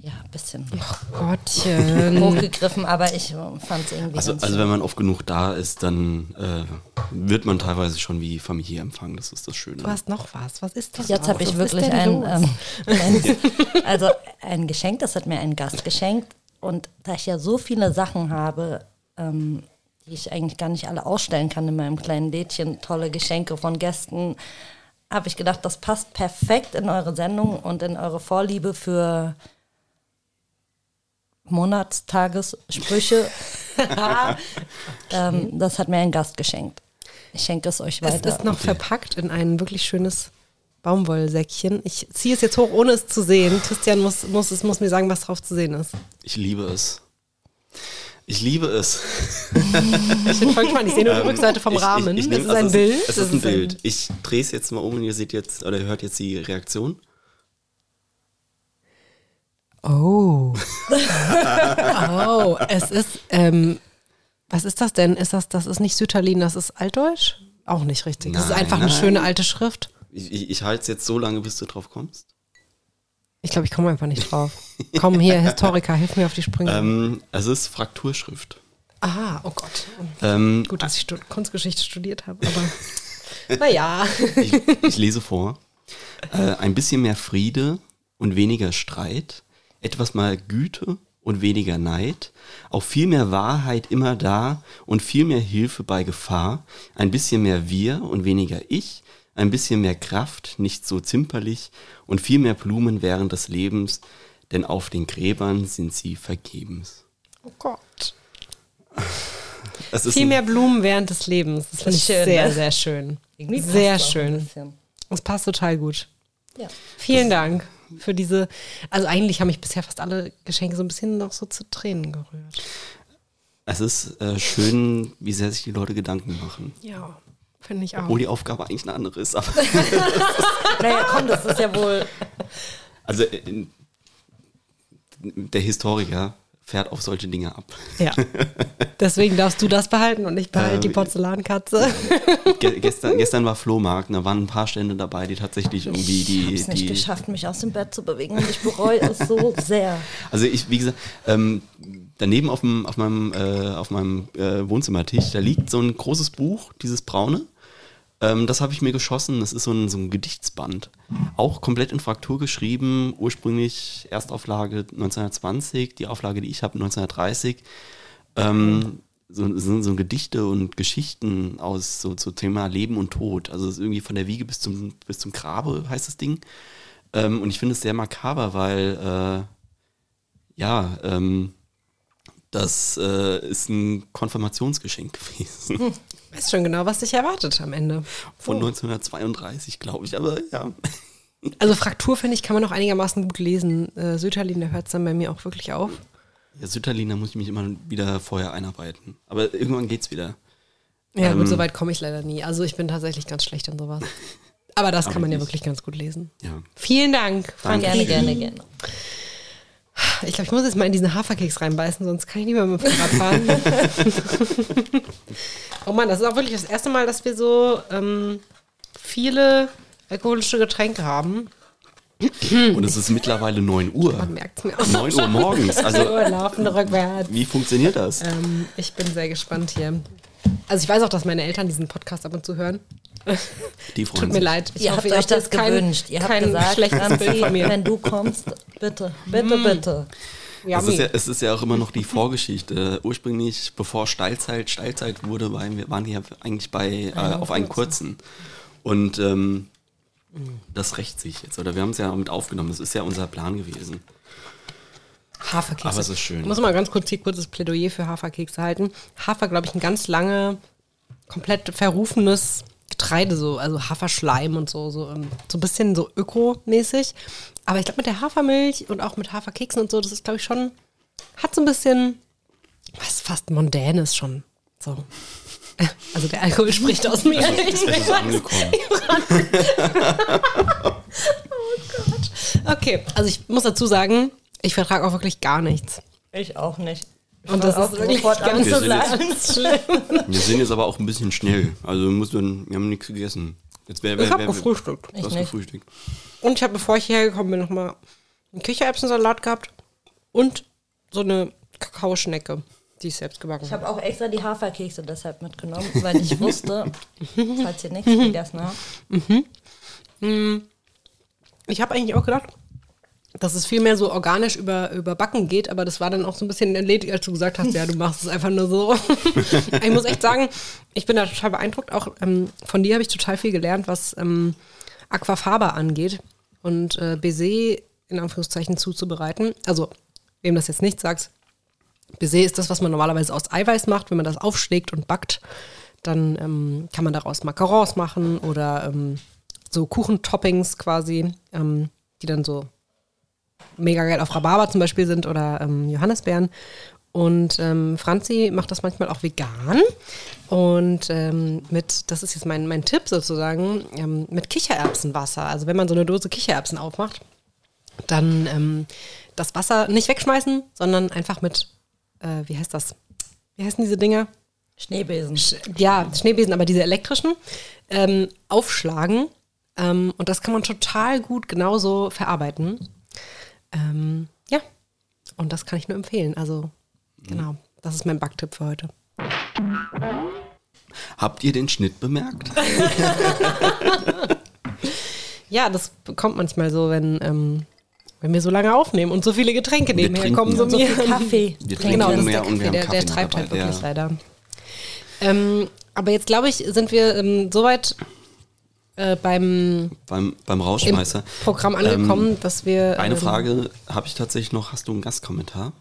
ja, ein bisschen Gottchen. hochgegriffen, aber ich fand es irgendwie Also, ganz also wenn man oft genug da ist, dann äh, wird man teilweise schon wie Familie empfangen. Das ist das Schöne. Du hast noch was. Was ist das? Jetzt habe ich Was wirklich ein, ähm, ein, also ein Geschenk, das hat mir ein Gast geschenkt. Und da ich ja so viele Sachen habe, ähm, die ich eigentlich gar nicht alle ausstellen kann in meinem kleinen Lädchen, tolle Geschenke von Gästen, habe ich gedacht, das passt perfekt in eure Sendung und in eure Vorliebe für Monatstagessprüche. ähm, das hat mir ein Gast geschenkt. Ich schenke es euch Es weiter. ist noch verpackt in ein wirklich schönes Baumwollsäckchen. Ich ziehe es jetzt hoch, ohne es zu sehen. Christian muss, muss, es muss mir sagen, was drauf zu sehen ist. Ich liebe es. Ich liebe es. Ich bin voll gespannt. Ich sehe nur die Rückseite vom Ähm, Ich- ich- Rahmen. Ich, das nehm- ist also ein es Bild. Es Das ist ein Bild. Ich drehe es jetzt mal um und ihr seht jetzt, oder ihr hört jetzt die Reaktion. Oh. oh, es ist, ähm, was ist das denn? Ist das, das ist nicht Sütterlin, das ist Altdeutsch? Auch nicht richtig. das ist Nein, einfach eine nein. schöne alte Schrift. Ich, ich, ich halte es jetzt so lange, bis du drauf kommst. Ich glaube, ich komme einfach nicht drauf. Komm hier, Historiker, hilf mir auf die Sprünge. Ähm, es ist Frakturschrift. Aha, oh Gott. Ähm, Gut, dass ich Stu Kunstgeschichte studiert habe, aber naja. ich, ich lese vor. Äh, ein bisschen mehr Friede und weniger Streit, etwas mal Güte und weniger Neid, auch viel mehr Wahrheit immer da und viel mehr Hilfe bei Gefahr, ein bisschen mehr wir und weniger ich, ein bisschen mehr Kraft, nicht so zimperlich und viel mehr Blumen während des Lebens, denn auf den Gräbern sind sie vergebens. Oh Gott. Es ist Viel mehr Blumen während des Lebens. Das finde ich schön, sehr, ne? sehr schön. Irgendwie Sehr schön. Es passt total gut. Ja. Vielen Dank für diese. Also eigentlich haben mich bisher fast alle Geschenke so ein bisschen noch so zu Tränen gerührt. Es ist äh, schön, wie sehr sich die Leute Gedanken machen. Ja, finde ich auch. Obwohl die Aufgabe eigentlich eine andere ist. Aber Naja, komm, das ist ja wohl. also äh, der Historiker fährt auf solche Dinge ab. Ja. Deswegen darfst du das behalten und ich behalte Ähm, die Porzellankatze. Ge gestern, gestern war Flohmarkt, da waren ein paar Stände dabei, die tatsächlich irgendwie Ich die. habe es nicht die geschafft, mich aus dem Bett zu bewegen und ich bereue es so sehr. also ich, wie gesagt, ähm, daneben auf, dem, auf meinem, äh, auf meinem äh, Wohnzimmertisch, da liegt so ein großes Buch, dieses braune. Ähm, das habe ich mir geschossen. Das ist so ein, so ein Gedichtsband. Auch komplett in Fraktur geschrieben. Ursprünglich Erstauflage 1920, die Auflage, die ich habe, 1930. Ähm, so, so, so Gedichte und Geschichten aus so zu Thema Leben und Tod. Also irgendwie von der Wiege bis zum, bis zum Grabe heißt das Ding. Ähm, und ich finde es sehr makaber, weil äh, ja, ähm, das äh, ist ein Konfirmationsgeschenk gewesen. Weißt schon genau, was dich erwartet am Ende. Von 1932, glaube ich. Aber ja. Also Fraktur, finde ich, kann man auch einigermaßen gut lesen. Äh, Sütterlin, da hört es dann bei mir auch wirklich auf. Ja, Sütterlin, da muss ich mich immer wieder vorher einarbeiten. Aber irgendwann geht's wieder. Ja, Ähm. gut, so weit komme ich leider nie. Also ich bin tatsächlich ganz schlecht in sowas. Aber das Aber kann man ja ich- wirklich ganz gut lesen. Ja. Vielen Dank, Frank. Danke. Gerne, gerne, gerne. Ich glaube, ich muss jetzt mal in diesen Haferkeks reinbeißen, sonst kann ich nicht mehr mit dem Fahrrad fahren. oh Mann, das ist auch wirklich das erste Mal, dass wir so ähm, viele alkoholische Getränke haben. Und es ist mittlerweile 9 Uhr. Man merkt es mir auch. 9 Uhr morgens. Also, So, laufende rückwärts. wie funktioniert das? Ähm, ich bin sehr gespannt hier. Also ich weiß auch, dass meine Eltern diesen Podcast ab und zu hören. Die freuen Tut mir leid. Ich Ihr hoffe, habt euch das kein- gewünscht. Ihr habt gesagt, schlechtes Bild Franzi, von mir. wenn du kommst, bitte, bitte, bitte. Es ist, ja, es ist ja auch immer noch die Vorgeschichte. Ursprünglich, bevor Steilzeit Steilzeit wurde, waren wir, waren wir eigentlich bei, äh, auf einen kurzen. Und ähm, das rächt sich jetzt. Oder wir haben es ja mit aufgenommen. Das ist ja unser Plan gewesen. Haferkekse. Aber es ist schön. Ich muss mal ganz kurz hier kurzes Plädoyer für Haferkekse halten. Hafer, glaube ich, ein ganz lange, komplett verrufenes Getreide, so, also Haferschleim und so, so, ähm, so ein bisschen so ökomäßig. Aber ich glaube, mit der Hafermilch und auch mit Haferkeksen und so, das ist, glaube ich, schon, hat so ein bisschen, was fast mondänes schon. So. Also der Alkohol spricht aus mir. Ich Es ist angekommen. oh Gott. Okay, also ich muss dazu sagen, ich vertrage auch wirklich gar nichts. Ich auch nicht. Ich Und das ist auch wirklich ganz Wir zu sind jetzt- lachen. Ganz schlimm. Wir sind jetzt aber auch ein bisschen schnell. Also wir, müssen, wir haben nichts gegessen. Jetzt wär, wär, Ich habe gefrühstückt. Du hast nicht. gefrühstückt. Und ich habe, bevor ich hierher gekommen bin, nochmal einen Kichererbsensalat gehabt und so eine Kakaoschnecke, die ich selbst gebacken Ich habe. habe auch extra die Haferkekse deshalb mitgenommen, weil ich wusste, falls ihr nichts gegessen habt. Ich habe eigentlich auch gedacht, dass es viel mehr so organisch über, über Backen geht, aber das war dann auch so ein bisschen erledigt, als du gesagt hast, ja, du machst es einfach nur so. ich muss echt sagen, ich bin da total beeindruckt. Auch ähm, von dir habe ich total viel gelernt, was ähm, Aquafaba angeht und äh, Baiser in Anführungszeichen zuzubereiten. Also, wem das jetzt nicht sagt, Baiser ist das, was man normalerweise aus Eiweiß macht. Wenn man das aufschlägt und backt, dann ähm, kann man daraus Macarons machen oder ähm, so Kuchentoppings quasi, ähm, die dann so mega geil auf Rhabarber zum Beispiel sind oder ähm, Johannisbeeren. Und ähm, Franzi macht das manchmal auch vegan. Und ähm, mit, das ist jetzt mein, mein Tipp sozusagen, ähm, mit Kichererbsenwasser. Also wenn man so eine Dose Kichererbsen aufmacht, dann ähm, das Wasser nicht wegschmeißen, sondern einfach mit, äh, wie heißt das? Wie heißen diese Dinger? Schneebesen. ja, Schneebesen, aber diese elektrischen, ähm, aufschlagen. Und das kann man total gut genauso verarbeiten. Ähm, ja, und das kann ich nur empfehlen. Also, genau, das ist mein Backtipp für heute. Habt ihr den Schnitt bemerkt? Ja, das kommt manchmal so, wenn, ähm, wenn wir so lange aufnehmen und so viele Getränke Wir nebenher trinken kommen. So viel Kaffee. Wir trinken Genau, das ist der und wir Kaffee, haben der, Kaffee der treibt halt dabei, wirklich ja. leider. Ähm, aber jetzt glaube ich, sind wir ähm, soweit äh, beim Beim, beim im Rauschmeißer. Programm angekommen, dass wir. Eine ähm, Frage habe ich tatsächlich noch. Hast du einen Gastkommentar?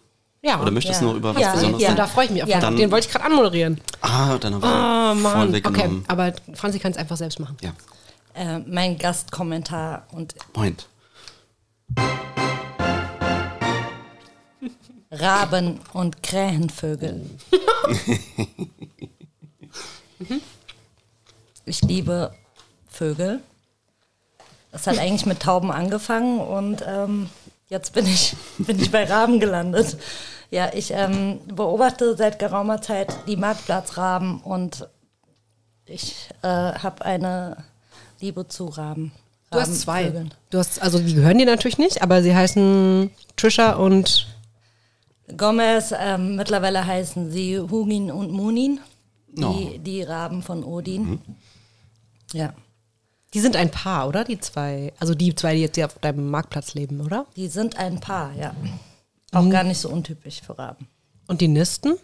Ja. Oder möchtest Ja. du noch über was Ja, Besonderes ja. Da freue ich mich auf. Ja. den. Den wollte ich gerade anmoderieren. Ah, dann haben wir Oh voll Mann. Okay, weggenommen. aber Franzi kann es einfach selbst machen. Ja, Äh, mein Gastkommentar und Moment. Raben und Krähenvögel. ich liebe Vögel. Das hat eigentlich mit Tauben angefangen und ähm, jetzt bin ich, bin ich bei Raben gelandet. Ja, ich ähm, beobachte seit geraumer Zeit die Marktplatzraben und ich äh, habe eine Liebe zu Raben. Du hast zwei. Du hast, also die gehören dir natürlich nicht, aber sie heißen Trisha und Gomez, ähm, mittlerweile heißen sie Hugin und Munin, die, Oh. die Raben von Odin. Ja, die sind ein Paar, oder? Die zwei. Also die zwei, die jetzt hier auf deinem Marktplatz leben, oder? die sind ein Paar, ja. Auch gar nicht so untypisch für Raben. Und die nisten?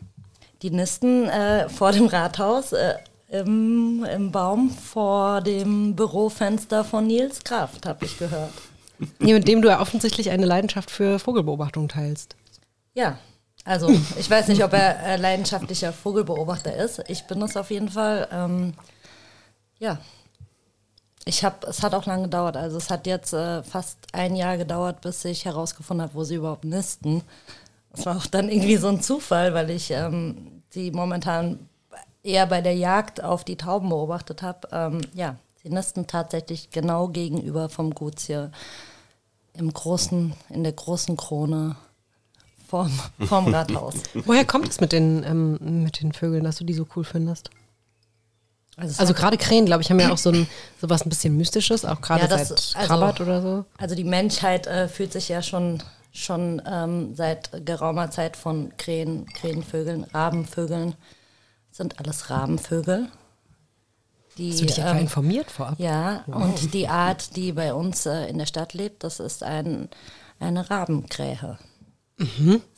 Die nisten äh, vor dem Rathaus äh, im, im Baum vor dem Bürofenster von Nils Kraft, habe ich gehört. Nee, mit dem du ja offensichtlich eine Leidenschaft für Vogelbeobachtung teilst. Ja, also ich weiß nicht, ob er äh, leidenschaftlicher Vogelbeobachter ist. Ich bin es auf jeden Fall. Ähm, ja, ich habe, es hat auch lange gedauert. Also es hat jetzt äh, fast ein Jahr gedauert, bis ich herausgefunden habe, wo sie überhaupt nisten. Das war auch dann irgendwie so ein Zufall, weil ich ähm, sie momentan eher bei der Jagd auf die Tauben beobachtet habe. Ähm, ja, sie nisten tatsächlich genau gegenüber vom Gutsje im großen, in der großen Krone vorm, vorm Rathaus. Woher kommt es mit den, ähm, mit den Vögeln, dass du die so cool findest? Also hat- gerade Krähen, glaube ich, haben ja auch so ein sowas ein bisschen Mystisches, auch gerade Ja, das- seit also- Krabat oder so. Also die Menschheit äh, fühlt sich ja schon, schon ähm, seit geraumer Zeit von Krähen, Krähenvögeln, Rabenvögeln, sind alles Rabenvögel. Die, Hast du dich ähm, informiert vorab? Ja, und die Art, die bei uns äh, in der Stadt lebt, das ist ein, eine Rabenkrähe. Das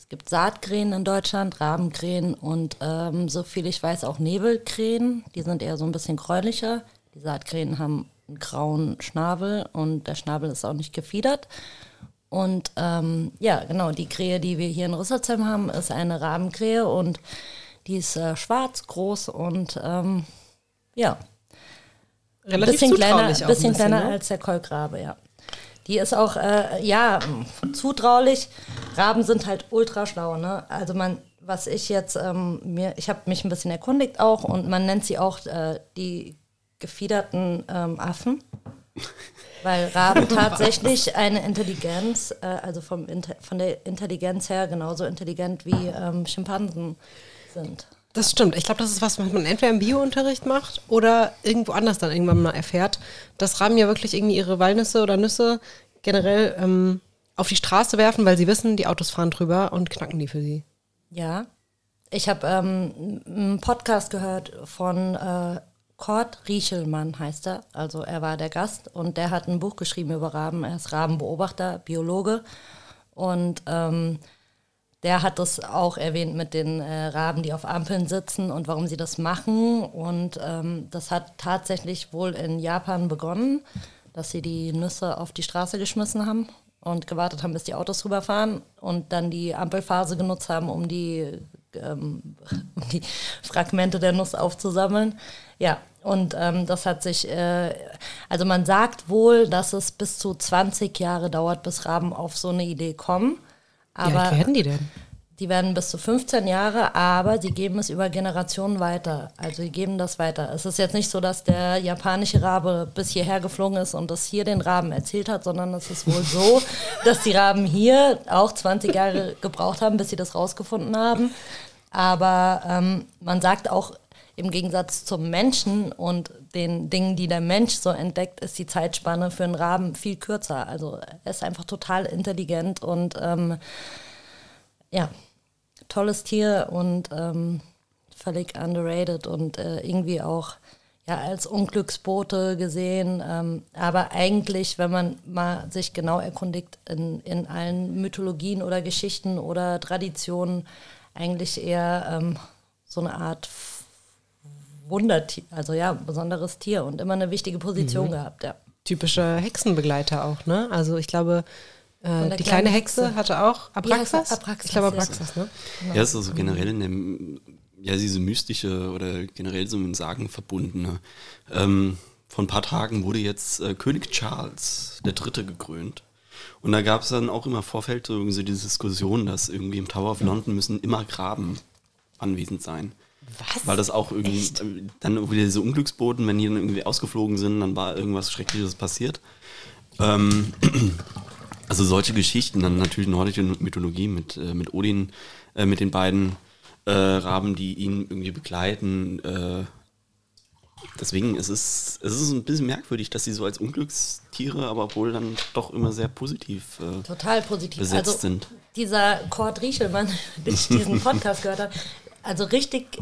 Es gibt Saatkrähen in Deutschland, Rabenkrähen und ähm, so viel ich weiß auch Nebelkrähen. Die sind eher so ein bisschen gräulicher. Die Saatkrähen haben einen grauen Schnabel und der Schnabel ist auch nicht gefiedert. Und ähm, ja, genau, die Krähe, die wir hier in Rüsselsheim haben, ist eine Rabenkrähe und die ist äh, schwarz, groß und ähm, ja, Relativ bisschen kleiner, bisschen ein kleiner ne? als der Kolkrabe, ja. Die ist auch, äh, ja, zutraulich. Raben sind halt ultra schlau, ne? Also man, was ich jetzt, ähm, mir, ich habe mich ein bisschen erkundigt auch und man nennt sie auch äh, die gefiederten ähm, Affen. Weil Raben tatsächlich eine Intelligenz, äh, also vom Inte von der Intelligenz her genauso intelligent wie ähm, Schimpansen sind. Das stimmt. Ich glaube, das ist was, was man entweder im Biounterricht macht oder irgendwo anders dann irgendwann mal erfährt, dass Raben ja wirklich irgendwie ihre Walnüsse oder Nüsse generell ähm, auf die Straße werfen, weil sie wissen, die Autos fahren drüber und knacken die für sie. Ja. Ich habe ähm, einen Podcast gehört von äh, Kurt Riechelmann, heißt er. Also er war der Gast und der hat ein Buch geschrieben über Raben. Er ist Rabenbeobachter, Biologe. Und ähm, der hat das auch erwähnt mit den äh, Raben, die auf Ampeln sitzen und warum sie das machen. Und ähm, das hat tatsächlich wohl in Japan begonnen, dass sie die Nüsse auf die Straße geschmissen haben und gewartet haben, bis die Autos rüberfahren und dann die Ampelphase genutzt haben, um die, ähm, um die Fragmente der Nuss aufzusammeln. Ja, und ähm, das hat sich, äh, also man sagt wohl, dass es bis zu 20 Jahre dauert, bis Raben auf so eine Idee kommen. Aber werden die denn? die werden bis zu 15 Jahre, aber sie geben es über Generationen weiter. Also sie geben das weiter. Es ist jetzt nicht so, dass der japanische Rabe bis hierher geflogen ist und das hier den Raben erzählt hat, sondern es ist wohl so, dass die Raben hier auch 20 Jahre gebraucht haben, bis sie das rausgefunden haben. Aber ähm, man sagt auch, im Gegensatz zum Menschen und den Dingen, die der Mensch so entdeckt, ist die Zeitspanne für einen Raben viel kürzer. Also er ist einfach total intelligent und ähm, ja, tolles Tier und ähm, völlig underrated und äh, irgendwie auch ja, als Unglücksbote gesehen. Ähm, aber eigentlich, wenn man mal sich genau erkundigt, in, in allen Mythologien oder Geschichten oder Traditionen eigentlich eher ähm, so eine Art Wundertier, also ja, besonderes Tier und immer eine wichtige Position gehabt, ja. Typische Hexenbegleiter auch, ne? Also ich glaube, äh, die kleine Hexe, Hexe. hatte auch Abraxas. Abraxas, ich glaube ja. Abraxas, ne? Ja, es ist also generell in dem, ja, diese mystische oder generell so mit Sagen verbundene. Ähm, vor ein paar Tagen wurde jetzt äh, König Charles der Dritte gekrönt. Und da gab es dann auch immer im Vorfeld so diese Diskussion, dass irgendwie im Tower of London müssen immer Graben anwesend sein. Was? Weil das auch irgendwie, äh, dann wieder diese Unglücksboten, wenn die dann irgendwie ausgeflogen sind, dann war irgendwas Schreckliches passiert. Ähm, also solche Geschichten, dann natürlich nordische Mythologie mit, äh, mit Odin, äh, mit den beiden äh, Raben, die ihn irgendwie begleiten. Äh, deswegen ist es, es ist ein bisschen merkwürdig, dass sie so als Unglückstiere, aber wohl dann doch immer sehr positiv Total positiv. besetzt also sind. dieser Kurt Riechelmann, den ich diesen Podcast gehört habe, also richtig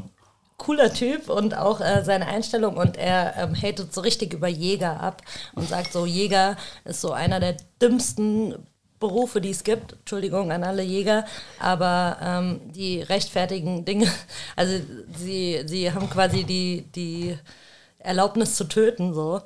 cooler Typ und auch äh, seine Einstellung und er ähm, hatet so richtig über Jäger ab und sagt so, Jäger ist so einer der dümmsten Berufe, die es gibt. Entschuldigung an alle Jäger, aber ähm, die rechtfertigen Dinge, also sie, sie haben quasi die, die Erlaubnis zu töten, so,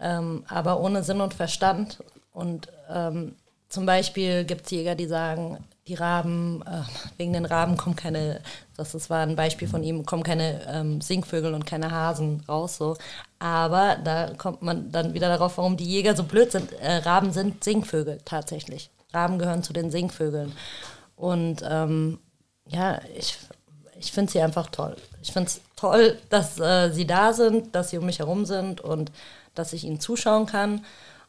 ähm, aber ohne Sinn und Verstand. Und ähm, zum Beispiel gibt es Jäger, die sagen, die Raben, äh, wegen den Raben kommen keine, das ist, war ein Beispiel von ihm, kommen keine ähm, Singvögel und keine Hasen raus. So. Aber da kommt man dann wieder darauf, warum die Jäger so blöd sind. Äh, Raben sind Singvögel tatsächlich. Raben gehören zu den Singvögeln. Und ähm, ja, ich, ich finde sie einfach toll. Ich finde es toll, dass äh, sie da sind, dass sie um mich herum sind und dass ich ihnen zuschauen kann.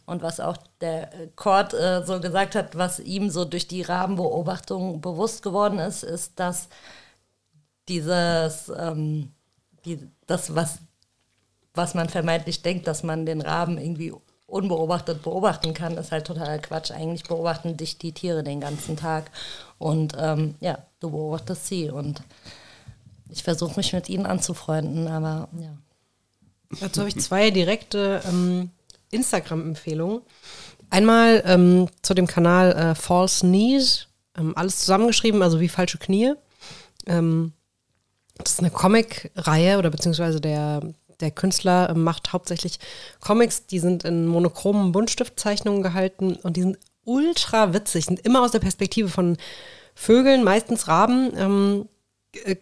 Und was auch der Kurt äh, so gesagt hat, was ihm so durch die Rabenbeobachtung bewusst geworden ist, ist, dass dieses, ähm, die, das, was, was man vermeintlich denkt, dass man den Raben irgendwie unbeobachtet beobachten kann, ist halt totaler Quatsch. Eigentlich beobachten dich die Tiere den ganzen Tag. Und ähm, ja, du beobachtest sie. Und ich versuche mich mit ihnen anzufreunden, aber ja. Dazu habe ich zwei direkte ähm, Instagram-Empfehlungen. Einmal ähm, zu dem Kanal äh, False Knees. Ähm, alles zusammengeschrieben, also wie falsche Knie. Ähm, das ist eine Comic-Reihe oder beziehungsweise der, der Künstler ähm, macht hauptsächlich Comics, die sind in monochromen Buntstiftzeichnungen gehalten und die sind ultra witzig, sind immer aus der Perspektive von Vögeln, meistens Raben, ähm, äh,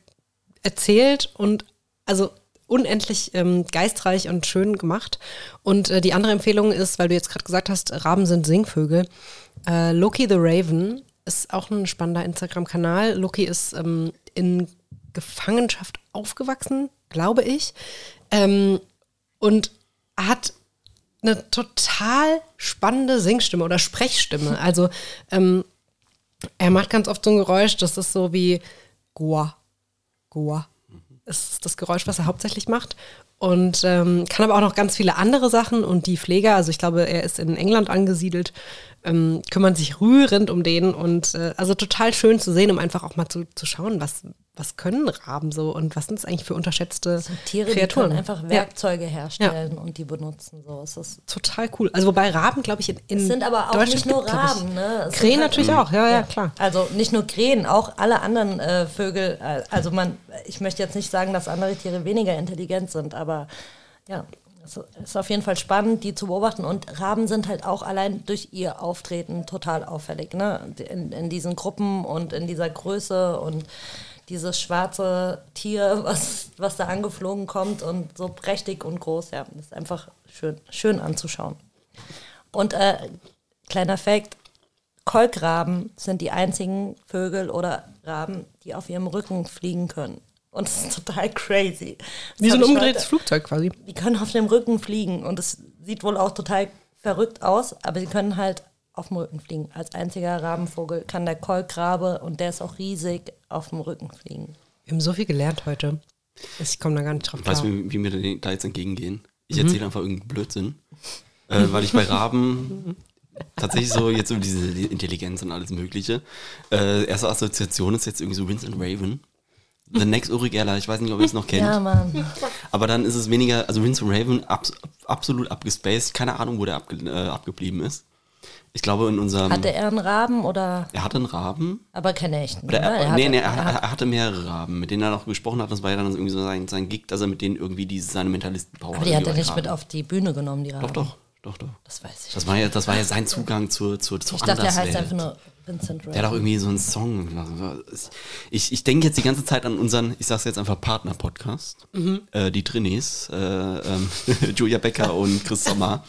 erzählt und also unendlich ähm, geistreich und schön gemacht. Und äh, die andere Empfehlung ist, weil du jetzt gerade gesagt hast, Raben sind Singvögel. Äh, Loki the Raven ist auch ein spannender Instagram-Kanal. Loki ist ähm, in Gefangenschaft aufgewachsen, glaube ich. Ähm, und hat eine total spannende Singstimme oder Sprechstimme. Also ähm, er macht ganz oft so ein Geräusch, das ist so wie Goa, Goa. Ist das Geräusch, was er hauptsächlich macht. Und ähm, kann aber auch noch ganz viele andere Sachen. Und die Pfleger, also ich glaube, er ist in England angesiedelt, ähm, kümmern sich rührend um den. Und äh, also total schön zu sehen, um einfach auch mal zu, zu schauen, was, was können Raben so und was sind es eigentlich für unterschätzte sind Tiere, Kreaturen. die können einfach Werkzeuge herstellen und die benutzen. So es ist Total cool. Also wobei Raben, glaube ich, in, in es sind aber auch Deutschland nicht nur. Raben. Ne? Es Krähen halt- natürlich auch, ja, ja, klar. Also nicht nur Krähen, auch alle anderen äh, Vögel. äh, Also man, ich möchte jetzt nicht sagen, dass andere Tiere weniger intelligent sind, aber ja, es ist auf jeden Fall spannend, die zu beobachten. Und Raben sind halt auch allein durch ihr Auftreten total auffällig. Ne? In, in diesen Gruppen und in dieser Größe und dieses schwarze Tier, was, was da angeflogen kommt und so prächtig und groß. Ja, das ist einfach schön, schön anzuschauen. Und äh, kleiner Fact, Kolkraben sind die einzigen Vögel oder Raben, die auf ihrem Rücken fliegen können. Und das ist total crazy. Das Wie so ein umgedrehtes heute- Flugzeug quasi. Die können auf dem Rücken fliegen und es sieht wohl auch total verrückt aus, aber sie können halt auf dem Rücken fliegen. Als einziger Rabenvogel kann der Kolkrabe, und der ist auch riesig, auf dem Rücken fliegen. Wir haben so viel gelernt heute. Ich komme da gar nicht drauf Ich weiß, klar. wie, wir da- jetzt entgegengehen. Ich erzähle einfach irgendeinen Blödsinn. Äh, weil ich bei Raben tatsächlich so jetzt so diese Intelligenz und alles Mögliche. Äh, erste Assoziation ist jetzt irgendwie so Vincent Raven. The Next Uri Geller, ich weiß nicht, ob ihr es noch kennt. Ja, Mann. Aber dann ist es weniger, also Vincent Raven abs absolut abgespaced, keine Ahnung, wo der abge äh, abgeblieben ist. Ich glaube in unserem. Hatte er einen Raben oder, er hatte einen Raben. aber keine echten? Oder er, Er hatte- nee, nee, er, er hat- hatte mehrere Raben, mit denen er noch gesprochen hat. Das war ja dann irgendwie so sein, sein Gig, dass er mit denen irgendwie diese, seine Mentalisten-Power aber die hat er nicht mit übertragen. auf die Bühne genommen, die Raben. Doch, doch, doch, doch. Das weiß ich. Das war ja, das war ja sein Zugang zur, zur, zur ich dachte, er heißt einfach nur Vincent Raven. Der hat auch irgendwie so einen Song. Ich, ich denke jetzt die ganze Zeit an unseren, ich sag's jetzt einfach Partner-Podcast. Mhm. Äh, die Trinis, äh, ähm, Julia Becker und Chris Sommer.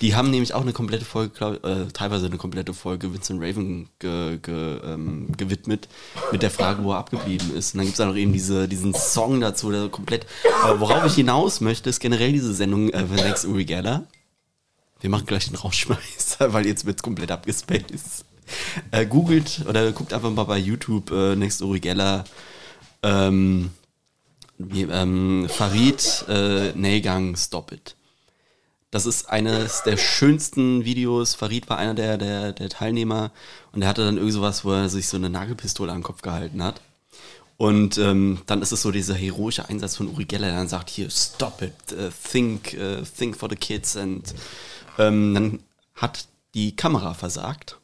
Die haben nämlich auch eine komplette Folge, glaub, äh, teilweise eine komplette Folge Vincent Raven ge, ge, ähm, gewidmet mit der Frage, wo er abgeblieben ist. Und dann gibt's da noch eben diese, diesen Song dazu, der so komplett, äh, worauf ich hinaus möchte, ist generell diese Sendung äh, The Next Uri Geller. Wir machen gleich den Rausschmeißer, weil jetzt wird komplett abgespaced. Äh, googelt oder guckt einfach mal bei YouTube äh, Next Uri Geller ähm, ähm, Farid äh, Nähgang Stop It. Das ist eines der schönsten Videos. Farid war einer der, der, der Teilnehmer und er hatte dann irgend sowas, wo er sich so eine Nagelpistole am Kopf gehalten hat. Und ähm, dann ist es so dieser heroische Einsatz von Uri Geller, der dann sagt, hier, stop it, uh, think, uh, think for the kids. Und ähm, dann hat die Kamera versagt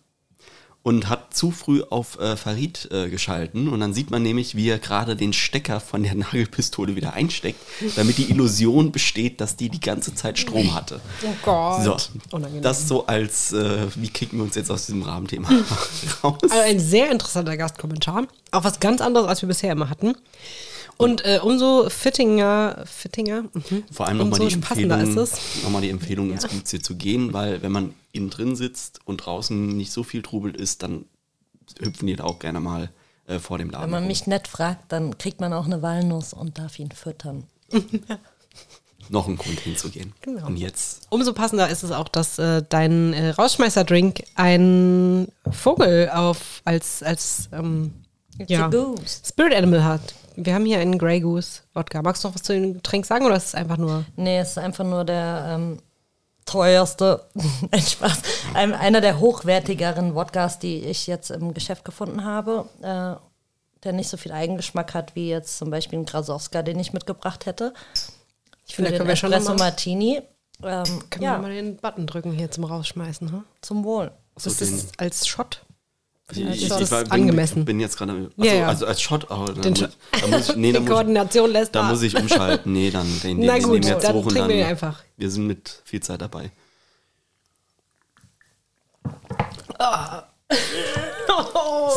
und hat zu früh auf äh, Farid äh, geschalten. Und dann sieht man nämlich, wie er gerade den Stecker von der Nagelpistole wieder einsteckt, damit die Illusion besteht, dass die die ganze Zeit Strom hatte. Oh Gott. So, Unangenehm. das so als, äh, wie kicken wir uns jetzt aus diesem Rahmenthema raus? Also ein sehr interessanter Gastkommentar. Auch was ganz anderes, als wir bisher immer hatten. Und äh, umso fittinger, fittinger, mhm. Vor allem nochmal die Empfehlung, noch mal die Empfehlung ins Gutziel zu gehen, weil wenn man innen drin sitzt und draußen nicht so viel Trubel ist, dann hüpfen die da auch gerne mal äh, vor dem Laden. Wenn man rum. mich nett fragt, dann kriegt man auch eine Walnuss und darf ihn füttern. noch einen Grund hinzugehen. Genau. Und jetzt Umso passender ist es auch, dass äh, dein äh, Rausschmeißer-Drink ein Vogel auf als, als ähm, ja. Spirit Animal hat. Wir haben hier einen Grey Goose Wodka. Magst du noch was zu dem Getränk sagen oder ist es einfach nur. Nee, es ist einfach nur der ähm, teuerste, ein Spaß, ein, einer der hochwertigeren Wodkas, die ich jetzt im Geschäft gefunden habe, äh, der nicht so viel Eigengeschmack hat wie jetzt zum Beispiel ein Grasowska, den ich mitgebracht hätte. Ich finde, da den können wir schon Espresso Martini. Ähm, können ja, wir mal den Button drücken hier zum Rausschmeißen. Hm? zum Wohl. Das den- ist als Shot. Ich, Ist ich, das ich war- bin, angemessen? bin jetzt gerade. Also, Ja, ja. also als Shot. Oh, da, Den muss, Shot. da muss ich. Nee, da Die muss ich, Koordination lässt da nach. muss ich umschalten. Nee, dann den, den Na den gut, nehmen wir jetzt dann hoch und trinken dann. wir den einfach. Wir sind mit viel Zeit dabei.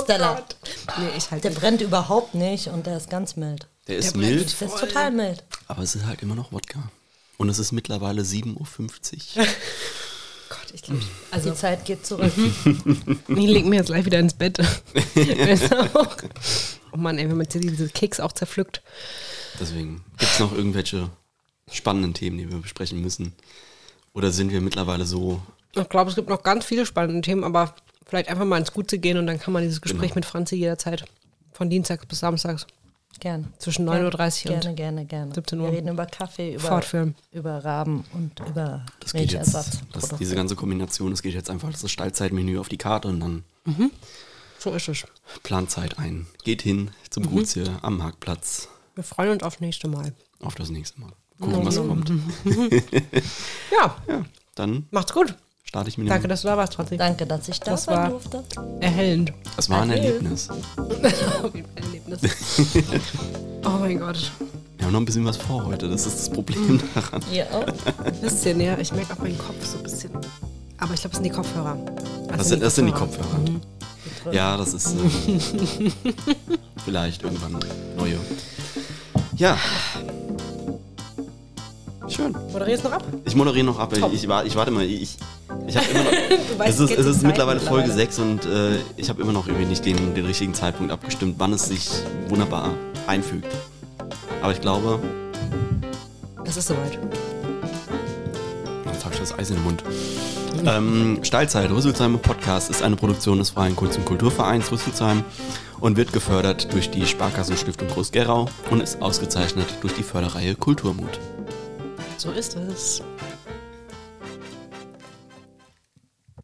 Stella. Nee, ich halte Der brennt überhaupt nicht und der ist ganz mild. Der ist Der brennt. mild, Der ist total mild. aber es ist halt immer noch Wodka. Und es ist mittlerweile 7.50 Uhr. Ich glaube, also Die Zeit geht zurück. ich leg mir jetzt gleich wieder ins Bett. Oh Mann, ey, wenn man diese Keks auch zerpflückt. Deswegen. Gibt es noch irgendwelche spannenden Themen, die wir besprechen müssen? Oder sind wir mittlerweile so. Ich glaube, es gibt noch ganz viele spannende Themen, aber vielleicht einfach mal ins Gute gehen und dann kann man dieses Gespräch Genau. mit Franzi jederzeit von Dienstags bis Samstags Gerne. zwischen Gerne, 9.30 Uhr und Gerne, gerne, gerne. 17 Uhr. Wir reden über Kaffee, über, Fortführen. über Raben und über Das geht jetzt. Das, diese ganze Kombination, das geht jetzt einfach das Stallzeitmenü auf die Karte und dann so ist es. Planzeit ein. Geht hin zum Gutsje am Marktplatz Wir freuen uns auf nächste Mal. auf das nächste Mal. Gucken, was No, no. kommt. Ja, Ja, dann macht's gut. Starte ich mit Danke, dass du da warst, Franzi. Danke, dass ich da Das sein war- durfte. Erhellend. Das war ein. Erlebnis. Auf jeden Fall ein Erlebnis. oh mein Gott. Wir haben noch ein bisschen was vor heute. Das ist das Problem daran. Ihr auch? Ein bisschen, ja. Ich merke auch meinen Kopf so ein bisschen. Aber ich glaube, es sind die Kopfhörer. Das sind, das sind die Kopfhörer. Ja, das ist äh, vielleicht irgendwann neue. Ja. Schön. Moderierst noch ab? Ich moderiere noch ab. Ich, wa- ich warte mal. Ich, ich habe immer noch. Weißt, es ist, es ist mittlerweile Folge 6 und äh, ich habe immer noch irgendwie nicht den, den richtigen Zeitpunkt abgestimmt, wann es sich wunderbar einfügt. Aber ich glaube, Es ist soweit. Jetzt habe ich das Eis in den Mund. Ähm, Steilzeit, Rüsselsheim Podcast ist eine Produktion des Freien Kunst- und Kulturvereins Rüsselsheim und wird gefördert durch die Sparkassenstiftung Groß-Gerau und ist ausgezeichnet durch die Förderreihe Kulturmut. So ist es.